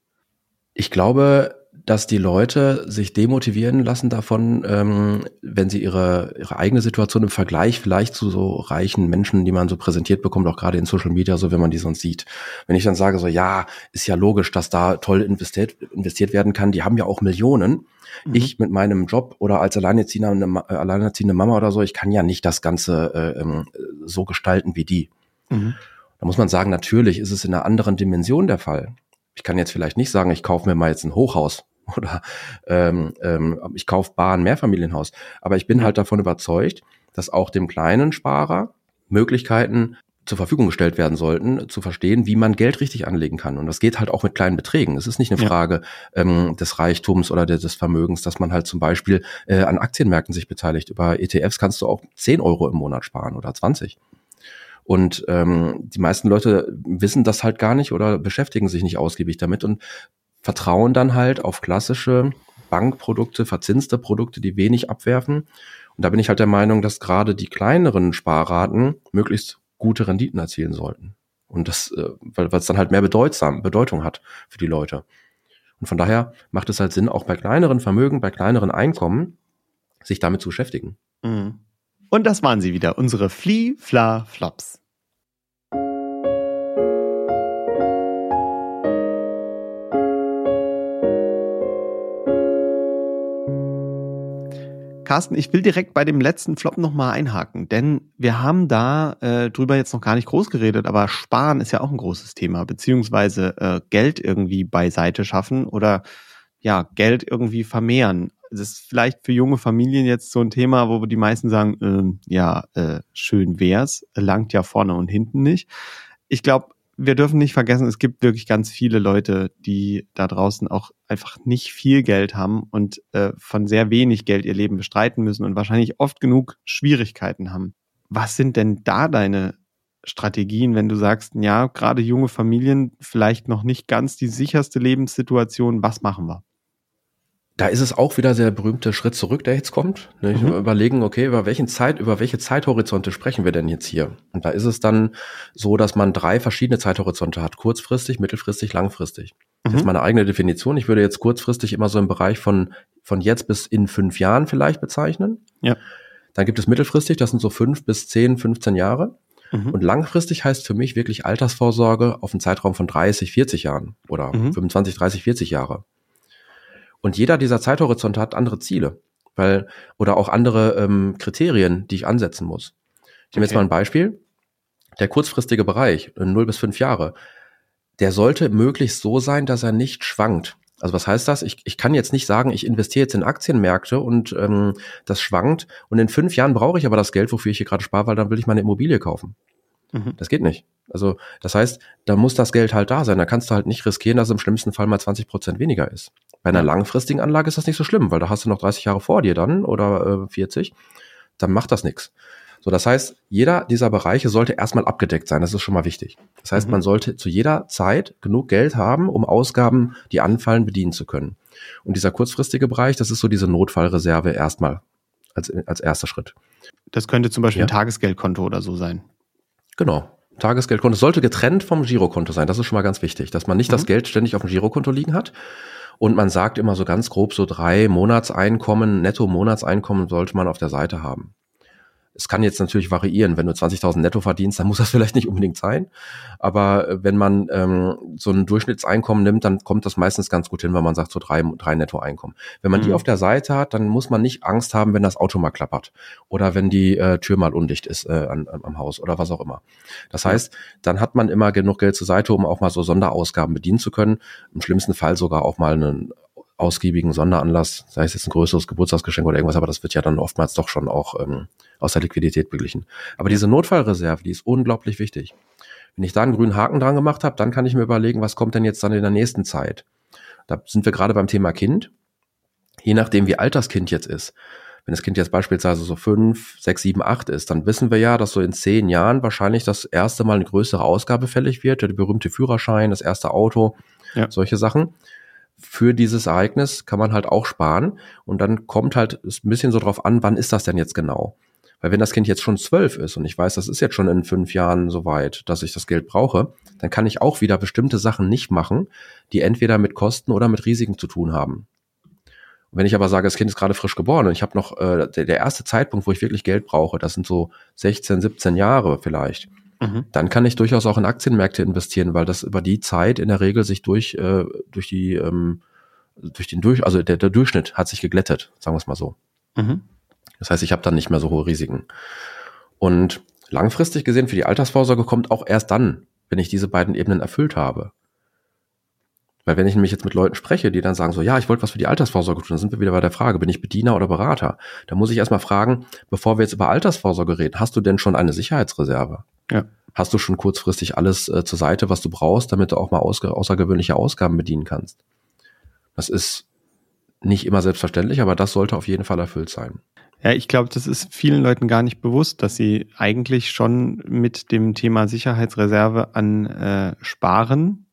B: Ich glaube, dass die Leute sich demotivieren lassen davon, ähm, wenn sie ihre, ihre eigene Situation im Vergleich vielleicht zu so reichen Menschen, die man so präsentiert bekommt, auch gerade in Social Media, so wenn man die sonst sieht. Wenn ich dann sage, so ja, ist ja logisch, dass da toll investiert, investiert werden kann, die haben ja auch Millionen. Mhm. Ich mit meinem Job oder als alleinerziehende, äh, alleinerziehende Mama oder so, ich kann ja nicht das Ganze äh, ähm, so gestalten wie die. Mhm. Da muss man sagen, natürlich ist es in einer anderen Dimension der Fall. Ich kann jetzt vielleicht nicht sagen, ich kaufe mir mal jetzt ein Hochhaus oder ähm, ähm, ich kaufe bar ein Mehrfamilienhaus. Aber ich bin halt davon überzeugt, dass auch dem kleinen Sparer Möglichkeiten zur Verfügung gestellt werden sollten, zu verstehen, wie man Geld richtig anlegen kann. Und das geht halt auch mit kleinen Beträgen. Es ist nicht eine ja. Frage ähm, des Reichtums oder des Vermögens, dass man halt zum Beispiel äh, an Aktienmärkten sich beteiligt. Über ETFs kannst du auch 10 Euro im Monat sparen oder 20. Und ähm, die meisten Leute wissen das halt gar nicht oder beschäftigen sich nicht ausgiebig damit und vertrauen dann halt auf klassische Bankprodukte, verzinste Produkte, die wenig abwerfen. Und da bin ich halt der Meinung, dass gerade die kleineren Sparraten möglichst gute Renditen erzielen sollten. Und das, äh, weil es dann halt mehr bedeutsam, Bedeutung hat für die Leute. Und von daher macht es halt Sinn, auch bei kleineren Vermögen, bei kleineren Einkommen, sich damit zu beschäftigen.
A: Mhm. Und das waren sie wieder, unsere Flee, Fla, Flops. Carsten, ich will direkt bei dem letzten Flop nochmal einhaken, denn wir haben da äh, drüber jetzt noch gar nicht groß geredet, aber Sparen ist ja auch ein großes Thema, beziehungsweise äh, Geld irgendwie beiseite schaffen oder ja, Geld irgendwie vermehren. Das ist vielleicht für junge Familien jetzt so ein Thema, wo die meisten sagen, äh, ja, äh, schön wär's, langt ja vorne und hinten nicht. Ich glaube, wir dürfen nicht vergessen, es gibt wirklich ganz viele Leute, die da draußen auch einfach nicht viel Geld haben und äh, von sehr wenig Geld ihr Leben bestreiten müssen und wahrscheinlich oft genug Schwierigkeiten haben. Was sind denn da deine Strategien, wenn du sagst, ja, gerade junge Familien vielleicht noch nicht ganz die sicherste Lebenssituation, was machen wir?
B: Da ist es auch wieder der berühmte Schritt zurück, der jetzt kommt. Ne? Mhm. Überlegen, okay, über welchen Zeit, über welche Zeithorizonte sprechen wir denn jetzt hier? Und da ist es dann so, dass man drei verschiedene Zeithorizonte hat. Kurzfristig, mittelfristig, langfristig. Mhm. Das ist mhm. meine eigene Definition. Ich würde jetzt kurzfristig immer so im Bereich von, von jetzt bis in fünf Jahren vielleicht bezeichnen.
A: Ja.
B: Dann gibt es mittelfristig, das sind so fünf bis zehn, 15 Jahre. Mhm. Und langfristig heißt für mich wirklich Altersvorsorge auf einen Zeitraum von 30, 40 Jahren oder mhm. 25, 30, 40 Jahre. Und jeder dieser Zeithorizonte hat andere Ziele, weil oder auch andere ähm, Kriterien, die ich ansetzen muss. Ich nehme okay. jetzt mal ein Beispiel. Der kurzfristige Bereich, 0 bis 5 Jahre, der sollte möglichst so sein, dass er nicht schwankt. Also was heißt das? Ich, ich kann jetzt nicht sagen, ich investiere jetzt in Aktienmärkte und ähm, das schwankt und in fünf Jahren brauche ich aber das Geld, wofür ich hier gerade spare, weil dann will ich meine Immobilie kaufen. Mhm. Das geht nicht. Also das heißt, da muss das Geld halt da sein. Da kannst du halt nicht riskieren, dass es im schlimmsten Fall mal 20 Prozent weniger ist. Bei einer langfristigen Anlage ist das nicht so schlimm, weil da hast du noch 30 Jahre vor dir dann oder äh, 40. Dann macht das nichts. So, das heißt, jeder dieser Bereiche sollte erstmal abgedeckt sein. Das ist schon mal wichtig. Das heißt, mhm. man sollte zu jeder Zeit genug Geld haben, um Ausgaben, die anfallen, bedienen zu können. Und dieser kurzfristige Bereich, das ist so diese Notfallreserve erstmal als, als erster Schritt.
A: Das könnte zum Beispiel ja. ein Tagesgeldkonto oder so sein.
B: Genau. Tagesgeldkonto sollte getrennt vom Girokonto sein. Das ist schon mal ganz wichtig, dass man nicht mhm. das Geld ständig auf dem Girokonto liegen hat. Und man sagt immer so ganz grob, so drei Monatseinkommen, Netto-Monatseinkommen sollte man auf der Seite haben. Es kann jetzt natürlich variieren. Wenn du 20.000 netto verdienst, dann muss das vielleicht nicht unbedingt sein. Aber äh, wenn man ähm, so ein Durchschnittseinkommen nimmt, dann kommt das meistens ganz gut hin, wenn man sagt so drei, drei Nettoeinkommen. Wenn man mhm. die auf der Seite hat, dann muss man nicht Angst haben, wenn das Auto mal klappert oder wenn die äh, Tür mal undicht ist äh, an, am Haus oder was auch immer. Das heißt, dann hat man immer genug Geld zur Seite, um auch mal so Sonderausgaben bedienen zu können. Im schlimmsten Fall sogar auch mal einen ausgiebigen Sonderanlass, sei es jetzt ein größeres Geburtstagsgeschenk oder irgendwas, aber das wird ja dann oftmals doch schon auch ähm, aus der Liquidität beglichen. Aber diese Notfallreserve, die ist unglaublich wichtig. Wenn ich da einen grünen Haken dran gemacht habe, dann kann ich mir überlegen, was kommt denn jetzt dann in der nächsten Zeit. Da sind wir gerade beim Thema Kind. Je nachdem, wie alt das Kind jetzt ist. Wenn das Kind jetzt beispielsweise so fünf, sechs, sieben, acht ist, dann wissen wir ja, dass so in zehn Jahren wahrscheinlich das erste Mal eine größere Ausgabe fällig wird, der berühmte Führerschein, das erste Auto, ja. solche Sachen für dieses Ereignis kann man halt auch sparen. Und dann kommt halt ein bisschen so drauf an, wann ist das denn jetzt genau? Weil wenn das Kind jetzt schon zwölf ist und ich weiß, das ist jetzt schon in fünf Jahren so weit, dass ich das Geld brauche, dann kann ich auch wieder bestimmte Sachen nicht machen, die entweder mit Kosten oder mit Risiken zu tun haben. Und wenn ich aber sage, das Kind ist gerade frisch geboren und ich habe noch äh, der, der erste Zeitpunkt, wo ich wirklich Geld brauche, das sind so 16, 17 Jahre vielleicht, Mhm. dann kann ich durchaus auch in Aktienmärkte investieren, weil das über die Zeit in der Regel sich durch, äh, durch die, ähm, durch den durch, also der, der Durchschnitt hat sich geglättet, sagen wir es mal so. Mhm. Das heißt, ich habe dann nicht mehr so hohe Risiken. Und langfristig gesehen für die Altersvorsorge kommt auch erst dann, wenn ich diese beiden Ebenen erfüllt habe. Weil wenn ich nämlich jetzt mit Leuten spreche, die dann sagen so, ja, ich wollte was für die Altersvorsorge tun, dann sind wir wieder bei der Frage, bin ich Bediener oder Berater? Da muss ich erstmal fragen, bevor wir jetzt über Altersvorsorge reden, hast du denn schon eine Sicherheitsreserve? Ja. Hast du schon kurzfristig alles äh, zur Seite, was du brauchst, damit du auch mal außergewöhnliche Ausgaben bedienen kannst? Das ist nicht immer selbstverständlich, aber das sollte auf jeden Fall erfüllt sein.
A: Ja, ich glaube, das ist vielen Leuten gar nicht bewusst, dass sie eigentlich schon mit dem Thema Sicherheitsreserve an äh, Sparen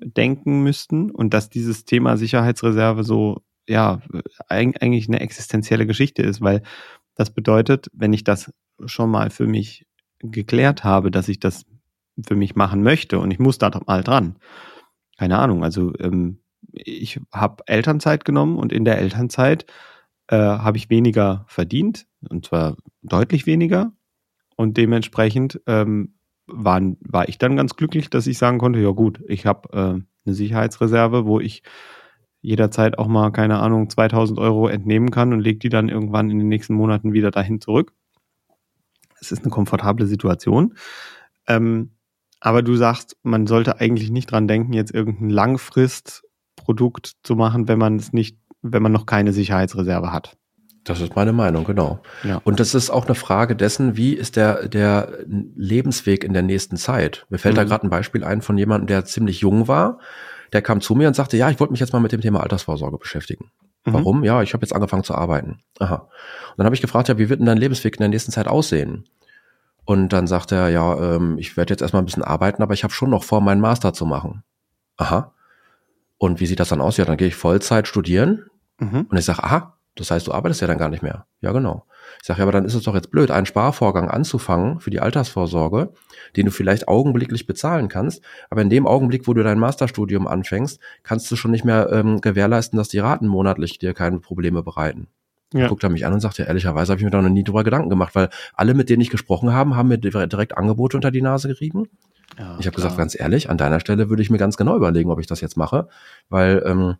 A: denken müssten und dass dieses Thema Sicherheitsreserve so, ja, eigentlich eine existenzielle Geschichte ist, weil das bedeutet, wenn ich das schon mal für mich geklärt habe, dass ich das für mich machen möchte und ich muss da mal dran. Keine Ahnung, also ähm, ich habe Elternzeit genommen und in der Elternzeit äh, habe ich weniger verdient, und zwar deutlich weniger. Und dementsprechend ähm, waren, war ich dann ganz glücklich, dass ich sagen konnte, ja gut, ich habe äh, eine Sicherheitsreserve, wo ich jederzeit auch mal, keine Ahnung, 2000 Euro entnehmen kann und lege die dann irgendwann in den nächsten Monaten wieder dahin zurück. Es ist eine komfortable Situation. Ähm, aber du sagst, man sollte eigentlich nicht dran denken, jetzt irgendein Langfristprodukt zu machen, wenn man es nicht wenn man noch keine Sicherheitsreserve hat.
B: Das ist meine Meinung, genau. Ja. Und das ist auch eine Frage dessen, wie ist der, der Lebensweg in der nächsten Zeit? Mir fällt mhm. da gerade ein Beispiel ein von jemandem, der ziemlich jung war. Der kam zu mir und sagte, ja, ich wollte mich jetzt mal mit dem Thema Altersvorsorge beschäftigen. Mhm. Warum? Ja, ich habe jetzt angefangen zu arbeiten. Aha. Und dann habe ich gefragt, ja, wie wird denn dein Lebensweg in der nächsten Zeit aussehen? Und dann sagt er, ja, ähm, ich werde jetzt erstmal ein bisschen arbeiten, aber ich habe schon noch vor, meinen Master zu machen. Aha. Und wie sieht das dann aus? Ja, dann gehe ich Vollzeit studieren. Mhm. Und ich sage, aha, das heißt, du arbeitest ja dann gar nicht mehr. Ja, genau. Ich sage, ja, aber dann ist es doch jetzt blöd, einen Sparvorgang anzufangen für die Altersvorsorge, den du vielleicht augenblicklich bezahlen kannst. Aber in dem Augenblick, wo du dein Masterstudium anfängst, kannst du schon nicht mehr ähm, gewährleisten, dass die Raten monatlich dir keine Probleme bereiten. Ja. Guckt er mich an und sagt, ja, ehrlicherweise habe ich mir da noch nie drüber Gedanken gemacht, weil alle, mit denen ich gesprochen habe, haben mir direkt Angebote unter die Nase gerieben. Ja, ich habe gesagt, ganz ehrlich, an deiner Stelle würde ich mir ganz genau überlegen, ob ich das jetzt mache, weil ähm,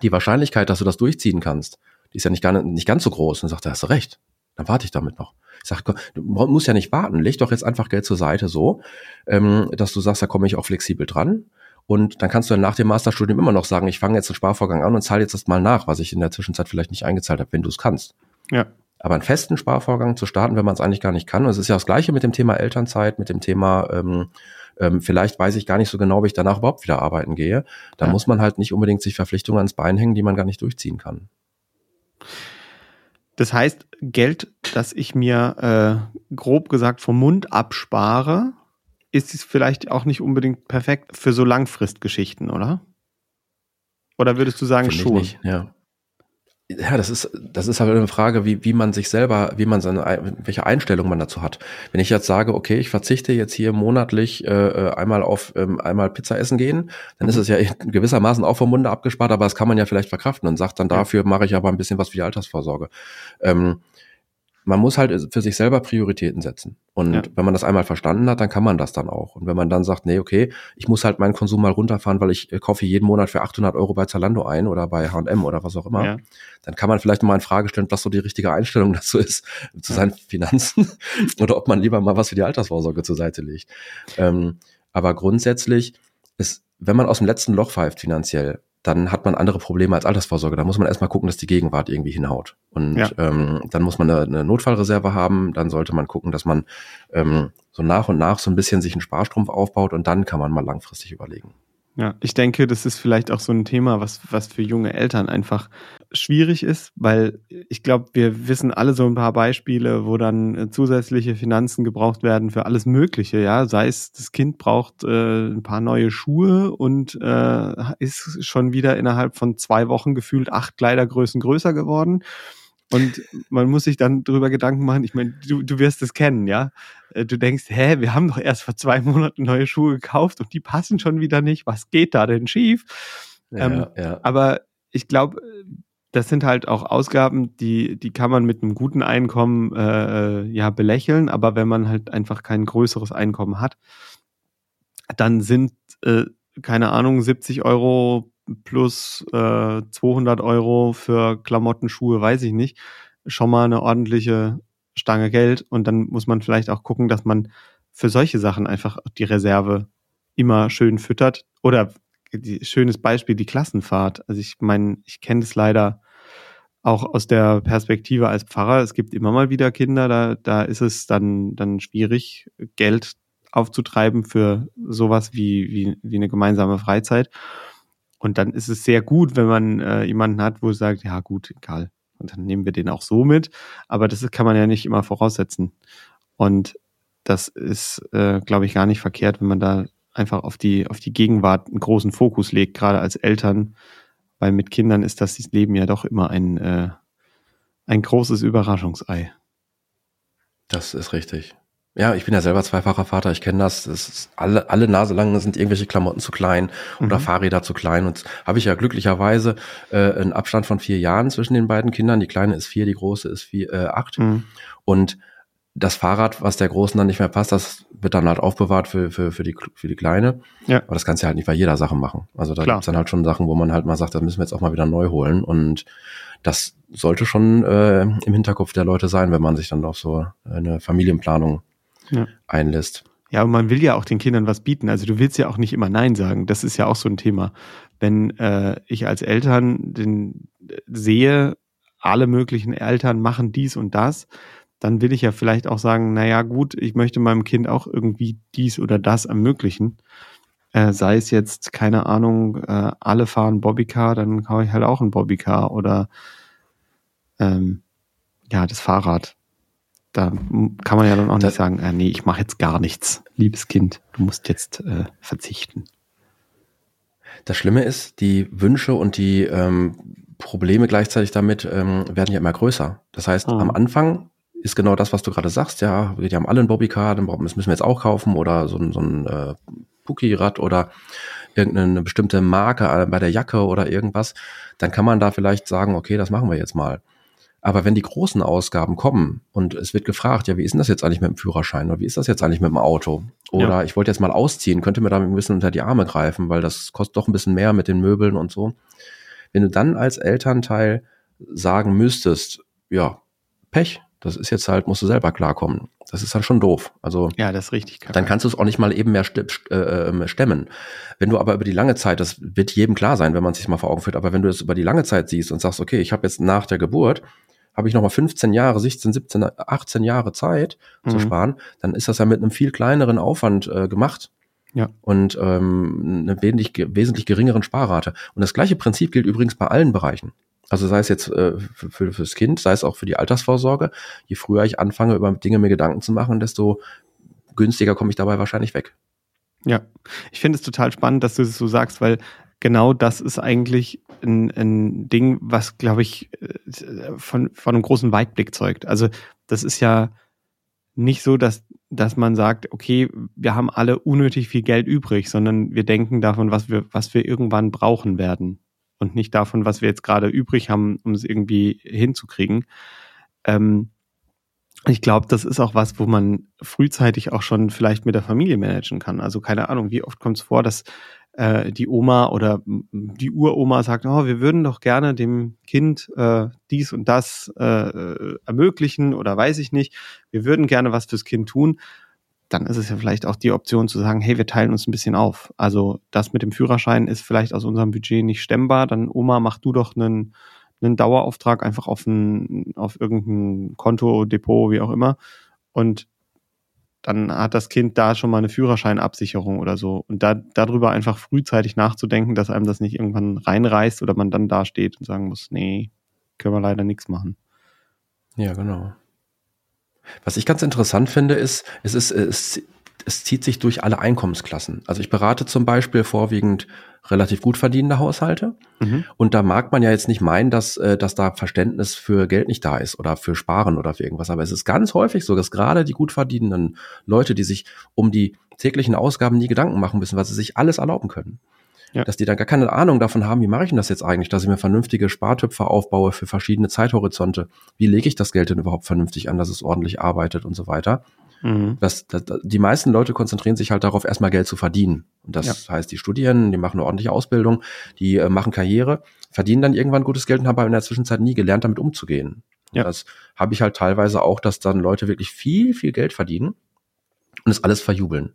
B: die Wahrscheinlichkeit, dass du das durchziehen kannst, die ist ja nicht, gar nicht, nicht ganz so groß. Und sagt, da hast du recht, dann warte ich damit noch. Ich sage, du musst ja nicht warten, leg doch jetzt einfach Geld zur Seite so, ähm, dass du sagst, da komme ich auch flexibel dran. Und dann kannst du dann nach dem Masterstudium immer noch sagen, ich fange jetzt einen Sparvorgang an und zahle jetzt das mal nach, was ich in der Zwischenzeit vielleicht nicht eingezahlt habe, wenn du es kannst. Ja. Aber einen festen Sparvorgang zu starten, wenn man es eigentlich gar nicht kann, und es ist ja das Gleiche mit dem Thema Elternzeit, mit dem Thema ähm, ähm, vielleicht weiß ich gar nicht so genau, wie ich danach überhaupt wieder arbeiten gehe. Da ja. muss man halt nicht unbedingt sich Verpflichtungen ans Bein hängen, die man gar nicht durchziehen kann.
A: Das heißt, Geld, das ich mir äh, grob gesagt vom Mund abspare, ist es vielleicht auch nicht unbedingt perfekt für so Langfristgeschichten, oder? Oder würdest du sagen Find schon? Nicht,
B: ja ja, das ist, das ist halt eine Frage, wie, wie man sich selber, wie man seine, welche Einstellung man dazu hat. Wenn ich jetzt sage, okay, ich verzichte jetzt hier monatlich äh, äh einmal auf ähm, einmal Pizza essen gehen, dann mhm. ist es ja gewissermaßen auch vom Munde abgespart, aber das kann man ja vielleicht verkraften und sagt dann, dafür mache ich aber ein bisschen was für die Altersvorsorge. Ähm, man muss halt für sich selber Prioritäten setzen. Und ja. wenn man das einmal verstanden hat, dann kann man das dann auch. Und wenn man dann sagt, nee, okay, ich muss halt meinen Konsum mal runterfahren, weil ich äh, kaufe jeden Monat für 800 Euro bei Zalando ein oder bei H&M oder was auch immer, ja. dann kann man vielleicht mal in Frage stellen, was so die richtige Einstellung dazu ist, zu seinen Finanzen oder ob man lieber mal was für die Altersvorsorge zur Seite legt. Ähm, aber grundsätzlich ist, wenn man aus dem letzten Loch pfeift finanziell, dann hat man andere Probleme als Altersvorsorge. Da muss man erstmal gucken, dass die Gegenwart irgendwie hinhaut. Und ja. ähm, dann muss man eine, eine, Notfallreserve haben. Dann sollte man gucken, dass man ähm, so nach und nach so ein bisschen sich einen Sparstrumpf aufbaut und dann kann man mal langfristig überlegen.
A: Ja, ich denke, das ist vielleicht auch so ein Thema, was, was für junge Eltern einfach schwierig ist, weil ich glaube, wir wissen alle so ein paar Beispiele, wo dann äh, zusätzliche Finanzen gebraucht werden für alles Mögliche, ja. Sei es, das Kind braucht äh, ein paar neue Schuhe und äh, ist schon wieder innerhalb von zwei Wochen gefühlt acht Kleidergrößen größer geworden. Und man muss sich dann darüber Gedanken machen, ich meine, du, du wirst es kennen, ja. Äh, du denkst, hä, wir haben doch erst vor zwei Monaten neue Schuhe gekauft und die passen schon wieder nicht. Was geht da denn schief? Ja, ähm, ja. Aber ich glaube, das sind halt auch Ausgaben, die, die kann man mit einem guten Einkommen äh, äh, ja belächeln, aber wenn man halt einfach kein größeres Einkommen hat, dann sind, äh, keine Ahnung, 70 Euro plus äh, 200 Euro für Klamotten, Schuhe, weiß ich nicht, schon mal eine ordentliche Stange Geld. Und dann muss man vielleicht auch gucken, dass man für solche Sachen einfach die Reserve immer schön füttert. Oder die, schönes Beispiel, die Klassenfahrt. Also ich meine, ich kenne das leider auch aus der Perspektive als Pfarrer. Es gibt immer mal wieder Kinder, da, da ist es dann, dann schwierig, Geld aufzutreiben für sowas wie, wie, wie eine gemeinsame Freizeit. Und dann ist es sehr gut, wenn man äh, jemanden hat, wo es sagt, ja gut, egal, und dann nehmen wir den auch so mit. Aber das kann man ja nicht immer voraussetzen. Und das ist, äh, glaube ich, gar nicht verkehrt, wenn man da einfach auf die, auf die Gegenwart einen großen Fokus legt, gerade als Eltern, weil mit Kindern ist das Leben ja doch immer ein, äh, ein großes Überraschungsei.
B: Das ist richtig. Ja, ich bin ja selber zweifacher Vater, ich kenne das. das alle, alle Nase lang sind irgendwelche Klamotten zu klein oder mhm. Fahrräder zu klein. Und habe ich ja glücklicherweise äh, einen Abstand von vier Jahren zwischen den beiden Kindern. Die kleine ist vier, die große ist vier, äh, acht. Mhm. Und das Fahrrad, was der Großen dann nicht mehr passt, das wird dann halt aufbewahrt für, für, für, die, für die Kleine. Ja. Aber das kannst du halt nicht bei jeder Sache machen. Also da Klar. gibt's dann halt schon Sachen, wo man halt mal sagt, das müssen wir jetzt auch mal wieder neu holen. Und das sollte schon äh, im Hinterkopf der Leute sein, wenn man sich dann auf so eine Familienplanung ja. einlässt.
A: Ja, und man will ja auch den Kindern was bieten. Also du willst ja auch nicht immer Nein sagen. Das ist ja auch so ein Thema. Wenn äh, ich als Eltern den, äh, sehe, alle möglichen Eltern machen dies und das, dann will ich ja vielleicht auch sagen, naja gut, ich möchte meinem Kind auch irgendwie dies oder das ermöglichen. Äh, sei es jetzt, keine Ahnung, äh, alle fahren Bobbycar, dann kaufe ich halt auch ein Bobbycar oder ähm, ja, das Fahrrad. Da kann man ja dann auch nicht sagen, äh, nee, ich mache jetzt gar nichts, liebes Kind, du musst jetzt äh, verzichten.
B: Das Schlimme ist, die Wünsche und die ähm, Probleme gleichzeitig damit ähm, werden ja immer größer. Das heißt, mhm. am Anfang ist genau das, was du gerade sagst. Ja, wir haben alle ein Bobbycar, dann müssen wir jetzt auch kaufen oder so ein, so ein äh, Puki-Rad oder irgendeine bestimmte Marke äh, bei der Jacke oder irgendwas. Dann kann man da vielleicht sagen, okay, das machen wir jetzt mal. Aber wenn die großen Ausgaben kommen und es wird gefragt, ja, wie ist denn das jetzt eigentlich mit dem Führerschein oder wie ist das jetzt eigentlich mit dem Auto? Oder ja. ich wollte jetzt mal ausziehen, könnte mir da ein bisschen unter die Arme greifen, weil das kostet doch ein bisschen mehr mit den Möbeln und so. Wenn du dann als Elternteil sagen müsstest, ja, Pech, das ist jetzt halt, musst du selber klarkommen. Das ist dann schon doof. Also
A: ja, das ist richtig.
B: Kacke. Dann kannst du es auch nicht mal eben mehr äh, ähm, stemmen. Wenn du aber über die lange Zeit, das wird jedem klar sein, wenn man sich mal vor Augen führt, aber wenn du es über die lange Zeit siehst und sagst, okay, ich habe jetzt nach der Geburt habe ich noch mal 15 Jahre, 16, 17, 18 Jahre Zeit mhm. zu sparen, dann ist das ja mit einem viel kleineren Aufwand äh, gemacht. Ja. Und ähm, eine wesentlich, wesentlich geringeren Sparrate. Und das gleiche Prinzip gilt übrigens bei allen Bereichen. Also sei es jetzt äh, für, für, fürs Kind, sei es auch für die Altersvorsorge. Je früher ich anfange, über Dinge mir Gedanken zu machen, desto günstiger komme ich dabei wahrscheinlich weg.
A: Ja, ich finde es total spannend, dass du es so sagst, weil genau das ist eigentlich ein, ein Ding, was, glaube ich, äh, von, von einem großen Weitblick zeugt. Also das ist ja nicht so, dass, dass man sagt, okay, wir haben alle unnötig viel Geld übrig, sondern wir denken davon, was wir, was wir irgendwann brauchen werden und nicht davon, was wir jetzt gerade übrig haben, um es irgendwie hinzukriegen. Ähm, ich glaube, das ist auch was, wo man frühzeitig auch schon vielleicht mit der Familie managen kann. Also keine Ahnung, wie oft kommt es vor, dass äh, die Oma oder die Uroma sagt, oh, wir würden doch gerne dem Kind äh, dies und das äh, ermöglichen oder weiß ich nicht. Wir würden gerne was fürs Kind tun dann ist es ja vielleicht auch die Option zu sagen, hey, wir teilen uns ein bisschen auf. Also das mit dem Führerschein ist vielleicht aus unserem Budget nicht stemmbar. Dann Oma, mach du doch einen, einen Dauerauftrag einfach auf, ein, auf irgendein Konto, Depot, wie auch immer. Und dann hat das Kind da schon mal eine Führerscheinabsicherung oder so. Und da, darüber einfach frühzeitig nachzudenken, dass einem das nicht irgendwann reinreißt oder man dann da steht und sagen muss, nee, können wir leider nichts machen.
B: Ja, genau. Was ich ganz interessant finde, ist, es ist, es, es zieht sich durch alle Einkommensklassen. Also ich berate zum Beispiel vorwiegend relativ gut verdienende Haushalte. Mhm. Und da mag man ja jetzt nicht meinen, dass, äh, dass da Verständnis für Geld nicht da ist oder für Sparen oder für irgendwas. Aber es ist ganz häufig so, dass gerade die gut verdienenden Leute, die sich um die täglichen Ausgaben nie Gedanken machen müssen, weil sie sich alles erlauben können, ja. Dass die dann gar keine Ahnung davon haben, wie mache ich denn das jetzt eigentlich, dass ich mir vernünftige Spartöpfe aufbaue für verschiedene Zeithorizonte. Wie lege ich das Geld denn überhaupt vernünftig an, dass es ordentlich arbeitet und so weiter. Mhm. Das, das, die meisten Leute konzentrieren sich halt darauf, erstmal Geld zu verdienen. Und das ja. heißt, die studieren, die machen eine ordentliche Ausbildung, die äh, machen Karriere, verdienen dann irgendwann gutes Geld und haben aber in der Zwischenzeit nie gelernt, damit umzugehen. Ja. das habe ich halt teilweise auch, dass dann Leute wirklich viel, viel Geld verdienen und es alles verjubeln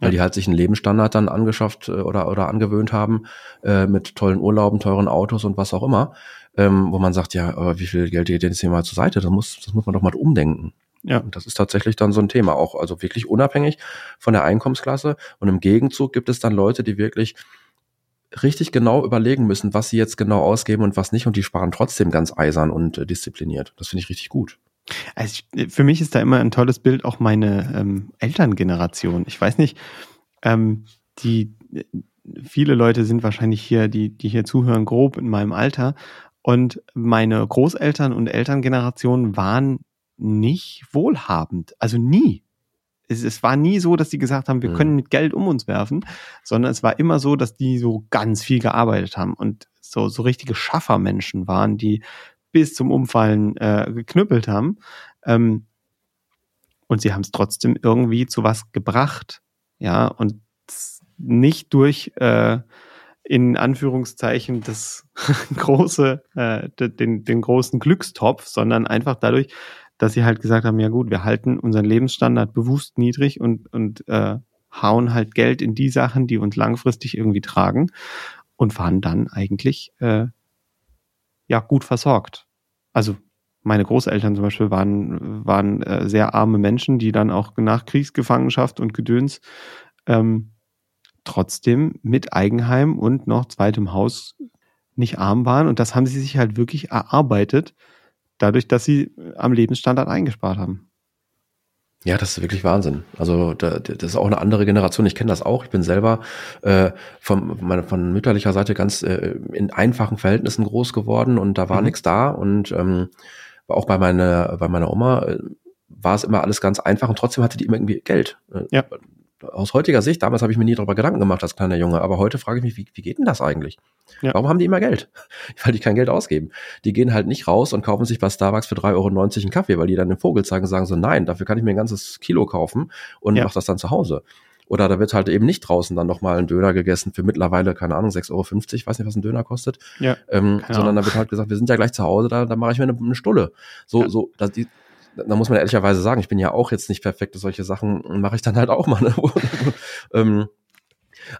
B: weil die halt sich einen Lebensstandard dann angeschafft äh, oder, oder angewöhnt haben äh, mit tollen Urlauben, teuren Autos und was auch immer, ähm, wo man sagt, ja, aber wie viel Geld geht jetzt hier mal zur Seite? Das muss, das muss man doch mal umdenken. Ja. Und das ist tatsächlich dann so ein Thema, auch also wirklich unabhängig von der Einkommensklasse. Und im Gegenzug gibt es dann Leute, die wirklich richtig genau überlegen müssen, was sie jetzt genau ausgeben und was nicht und die sparen trotzdem ganz eisern und äh, diszipliniert. Das finde ich richtig gut.
A: Also ich, für mich ist da immer ein tolles Bild auch meine ähm, Elterngeneration. Ich weiß nicht, ähm, die viele Leute sind wahrscheinlich hier, die, die hier zuhören, grob in meinem Alter. Und meine Großeltern und Elterngeneration waren nicht wohlhabend. Also nie. Es, es war nie so, dass die gesagt haben, wir mhm. können mit Geld um uns werfen, sondern es war immer so, dass die so ganz viel gearbeitet haben und so, so richtige Schaffermenschen waren, die bis zum Umfallen äh, geknüppelt haben. Ähm, und sie haben es trotzdem irgendwie zu was gebracht. Ja, und nicht durch äh, in Anführungszeichen das große, äh, den, den großen Glückstopf, sondern einfach dadurch, dass sie halt gesagt haben, ja gut, wir halten unseren Lebensstandard bewusst niedrig und, und äh, hauen halt Geld in die Sachen, die uns langfristig irgendwie tragen und waren dann eigentlich äh, ja gut versorgt. Also meine Großeltern zum Beispiel waren, waren äh, sehr arme Menschen, die dann auch nach Kriegsgefangenschaft und Gedöns ähm, trotzdem mit Eigenheim und noch zweitem Haus nicht arm waren. Und das haben sie sich halt wirklich erarbeitet, dadurch, dass sie am Lebensstandard eingespart haben.
B: Ja, das ist wirklich Wahnsinn. Also da, das ist auch eine andere Generation. Ich kenne das auch. Ich bin selber äh, von, meine, von mütterlicher Seite ganz äh, in einfachen Verhältnissen groß geworden und da war mhm. nichts da. Und ähm, auch bei meiner, bei meiner Oma äh, war es immer alles ganz einfach und trotzdem hatte die immer irgendwie Geld. Äh, ja aus heutiger Sicht, damals habe ich mir nie darüber Gedanken gemacht als kleiner Junge, aber heute frage ich mich, wie, wie geht denn das eigentlich? Ja. Warum haben die immer Geld? Weil die kein Geld ausgeben. Die gehen halt nicht raus und kaufen sich bei Starbucks für 3,90 Euro einen Kaffee, weil die dann den Vogel zeigen und sagen so, nein, dafür kann ich mir ein ganzes Kilo kaufen und ja. mach das dann zu Hause. Oder da wird halt eben nicht draußen dann nochmal ein Döner gegessen für mittlerweile, keine Ahnung, 6,50 Euro, weiß nicht, was ein Döner kostet. Ja, ähm, sondern da wird halt gesagt, wir sind ja gleich zu Hause, da, da mache ich mir eine, eine Stulle. So, ja. so, dass die, da muss man ehrlicherweise sagen, ich bin ja auch jetzt nicht perfekt, solche Sachen mache ich dann halt auch mal. Ne? ähm,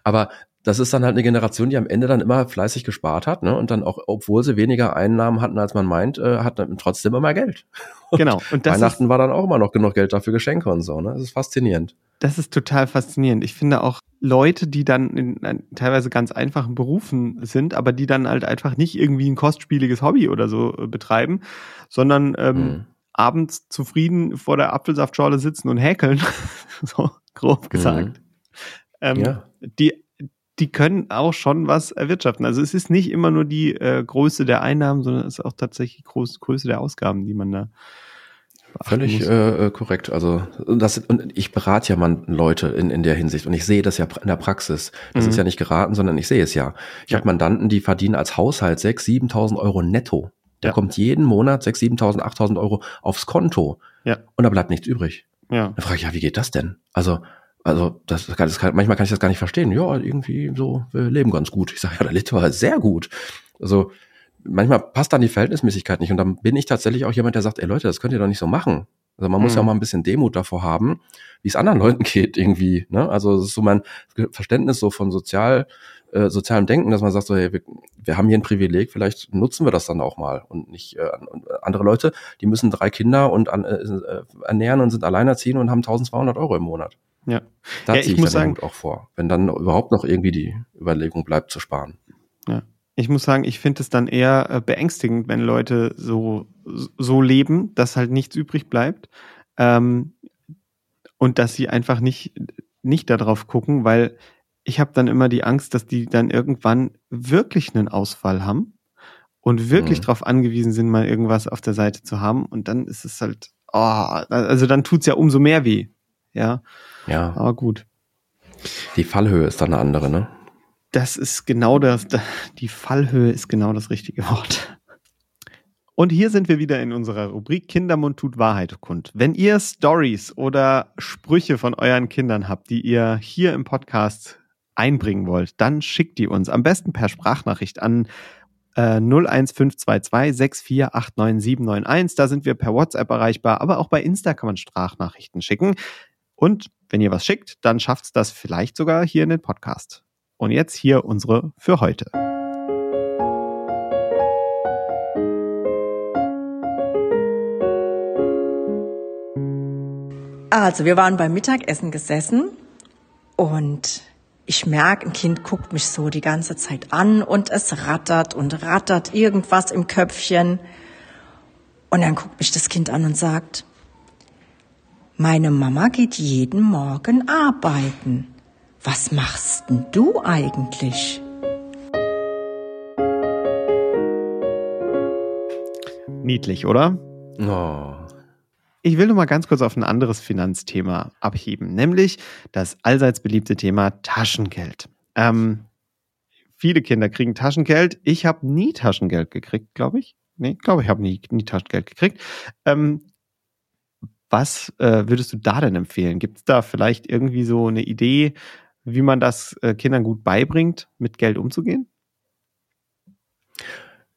B: aber das ist dann halt eine Generation, die am Ende dann immer fleißig gespart hat, ne? Und dann auch, obwohl sie weniger Einnahmen hatten, als man meint, äh, hat dann trotzdem immer Geld.
A: Genau.
B: Und Weihnachten ist, war dann auch immer noch genug Geld dafür Geschenke und so, ne? Das ist faszinierend.
A: Das ist total faszinierend. Ich finde auch Leute, die dann in, in teilweise ganz einfachen Berufen sind, aber die dann halt einfach nicht irgendwie ein kostspieliges Hobby oder so äh, betreiben, sondern ähm, mhm abends zufrieden vor der Apfelsaftschorle sitzen und häkeln, so grob gesagt. Mhm. Ähm, ja. Die die können auch schon was erwirtschaften. Also es ist nicht immer nur die äh, Größe der Einnahmen, sondern es ist auch tatsächlich Groß, Größe der Ausgaben, die man da
B: Völlig äh, äh, korrekt. Also das und ich berate ja man Leute in, in der Hinsicht und ich sehe das ja in der Praxis. Das mhm. ist ja nicht geraten, sondern ich sehe es ja. Ich ja. habe Mandanten, die verdienen als Haushalt 6.000, 7.000 Euro netto. Der ja. kommt jeden Monat 6.000, 7.000, 8.000 Euro aufs Konto. Ja. Und da bleibt nichts übrig. Ja. Dann frage ich, ja, wie geht das denn? Also, also das, das kann, manchmal kann ich das gar nicht verstehen. Ja, irgendwie so, wir leben ganz gut. Ich sage, ja, der lebt aber sehr gut. Also manchmal passt dann die Verhältnismäßigkeit nicht. Und dann bin ich tatsächlich auch jemand, der sagt, ey Leute, das könnt ihr doch nicht so machen. Also man muss ja auch mhm. mal ein bisschen Demut davor haben, wie es anderen Leuten geht irgendwie. Ne? Also das ist so mein Verständnis so von sozial äh, sozialem Denken, dass man sagt, so, hey, wir, wir haben hier ein Privileg, vielleicht nutzen wir das dann auch mal und nicht äh, andere Leute, die müssen drei Kinder und an, äh, äh ernähren und sind alleinerziehend und haben 1200 Euro im Monat.
A: Ja.
B: Da ja, ziehe ich, ich muss sagen, auch vor, wenn dann überhaupt noch irgendwie die Überlegung bleibt zu sparen.
A: Ja. Ich muss sagen, ich finde es dann eher äh, beängstigend, wenn Leute so, so leben, dass halt nichts übrig bleibt. Ähm, und dass sie einfach nicht, nicht darauf gucken, weil ich habe dann immer die Angst, dass die dann irgendwann wirklich einen Ausfall haben und wirklich mhm. darauf angewiesen sind, mal irgendwas auf der Seite zu haben. Und dann ist es halt, oh, also dann tut's ja umso mehr weh. Ja.
B: Ja.
A: Aber gut.
B: Die Fallhöhe ist dann eine andere, ne?
A: Das ist genau das, die Fallhöhe ist genau das richtige Wort. Und hier sind wir wieder in unserer Rubrik Kindermund tut Wahrheit kund. Wenn ihr Stories oder Sprüche von euren Kindern habt, die ihr hier im Podcast einbringen wollt, dann schickt die uns am besten per Sprachnachricht an äh, 01522 6489791. Da sind wir per WhatsApp erreichbar, aber auch bei Insta kann man Sprachnachrichten schicken. Und wenn ihr was schickt, dann schafft es das vielleicht sogar hier in den Podcast. Und jetzt hier unsere für heute.
C: Also, wir waren beim Mittagessen gesessen und Ich merke, ein Kind guckt mich so die ganze Zeit an und es rattert und rattert irgendwas im Köpfchen. Und dann guckt mich das Kind an und sagt, meine Mama geht jeden Morgen arbeiten. Was machst denn du eigentlich?
A: Niedlich, oder?
B: Oh.
A: Ich will noch mal ganz kurz auf ein anderes Finanzthema abheben, nämlich das allseits beliebte Thema Taschengeld. Ähm, viele Kinder kriegen Taschengeld. Ich habe nie Taschengeld gekriegt, glaube ich. Nee, glaube ich habe nie, nie Taschengeld gekriegt. Ähm, was äh, würdest du da denn empfehlen? Gibt es da vielleicht irgendwie so eine Idee, wie man das äh, Kindern gut beibringt, mit Geld umzugehen?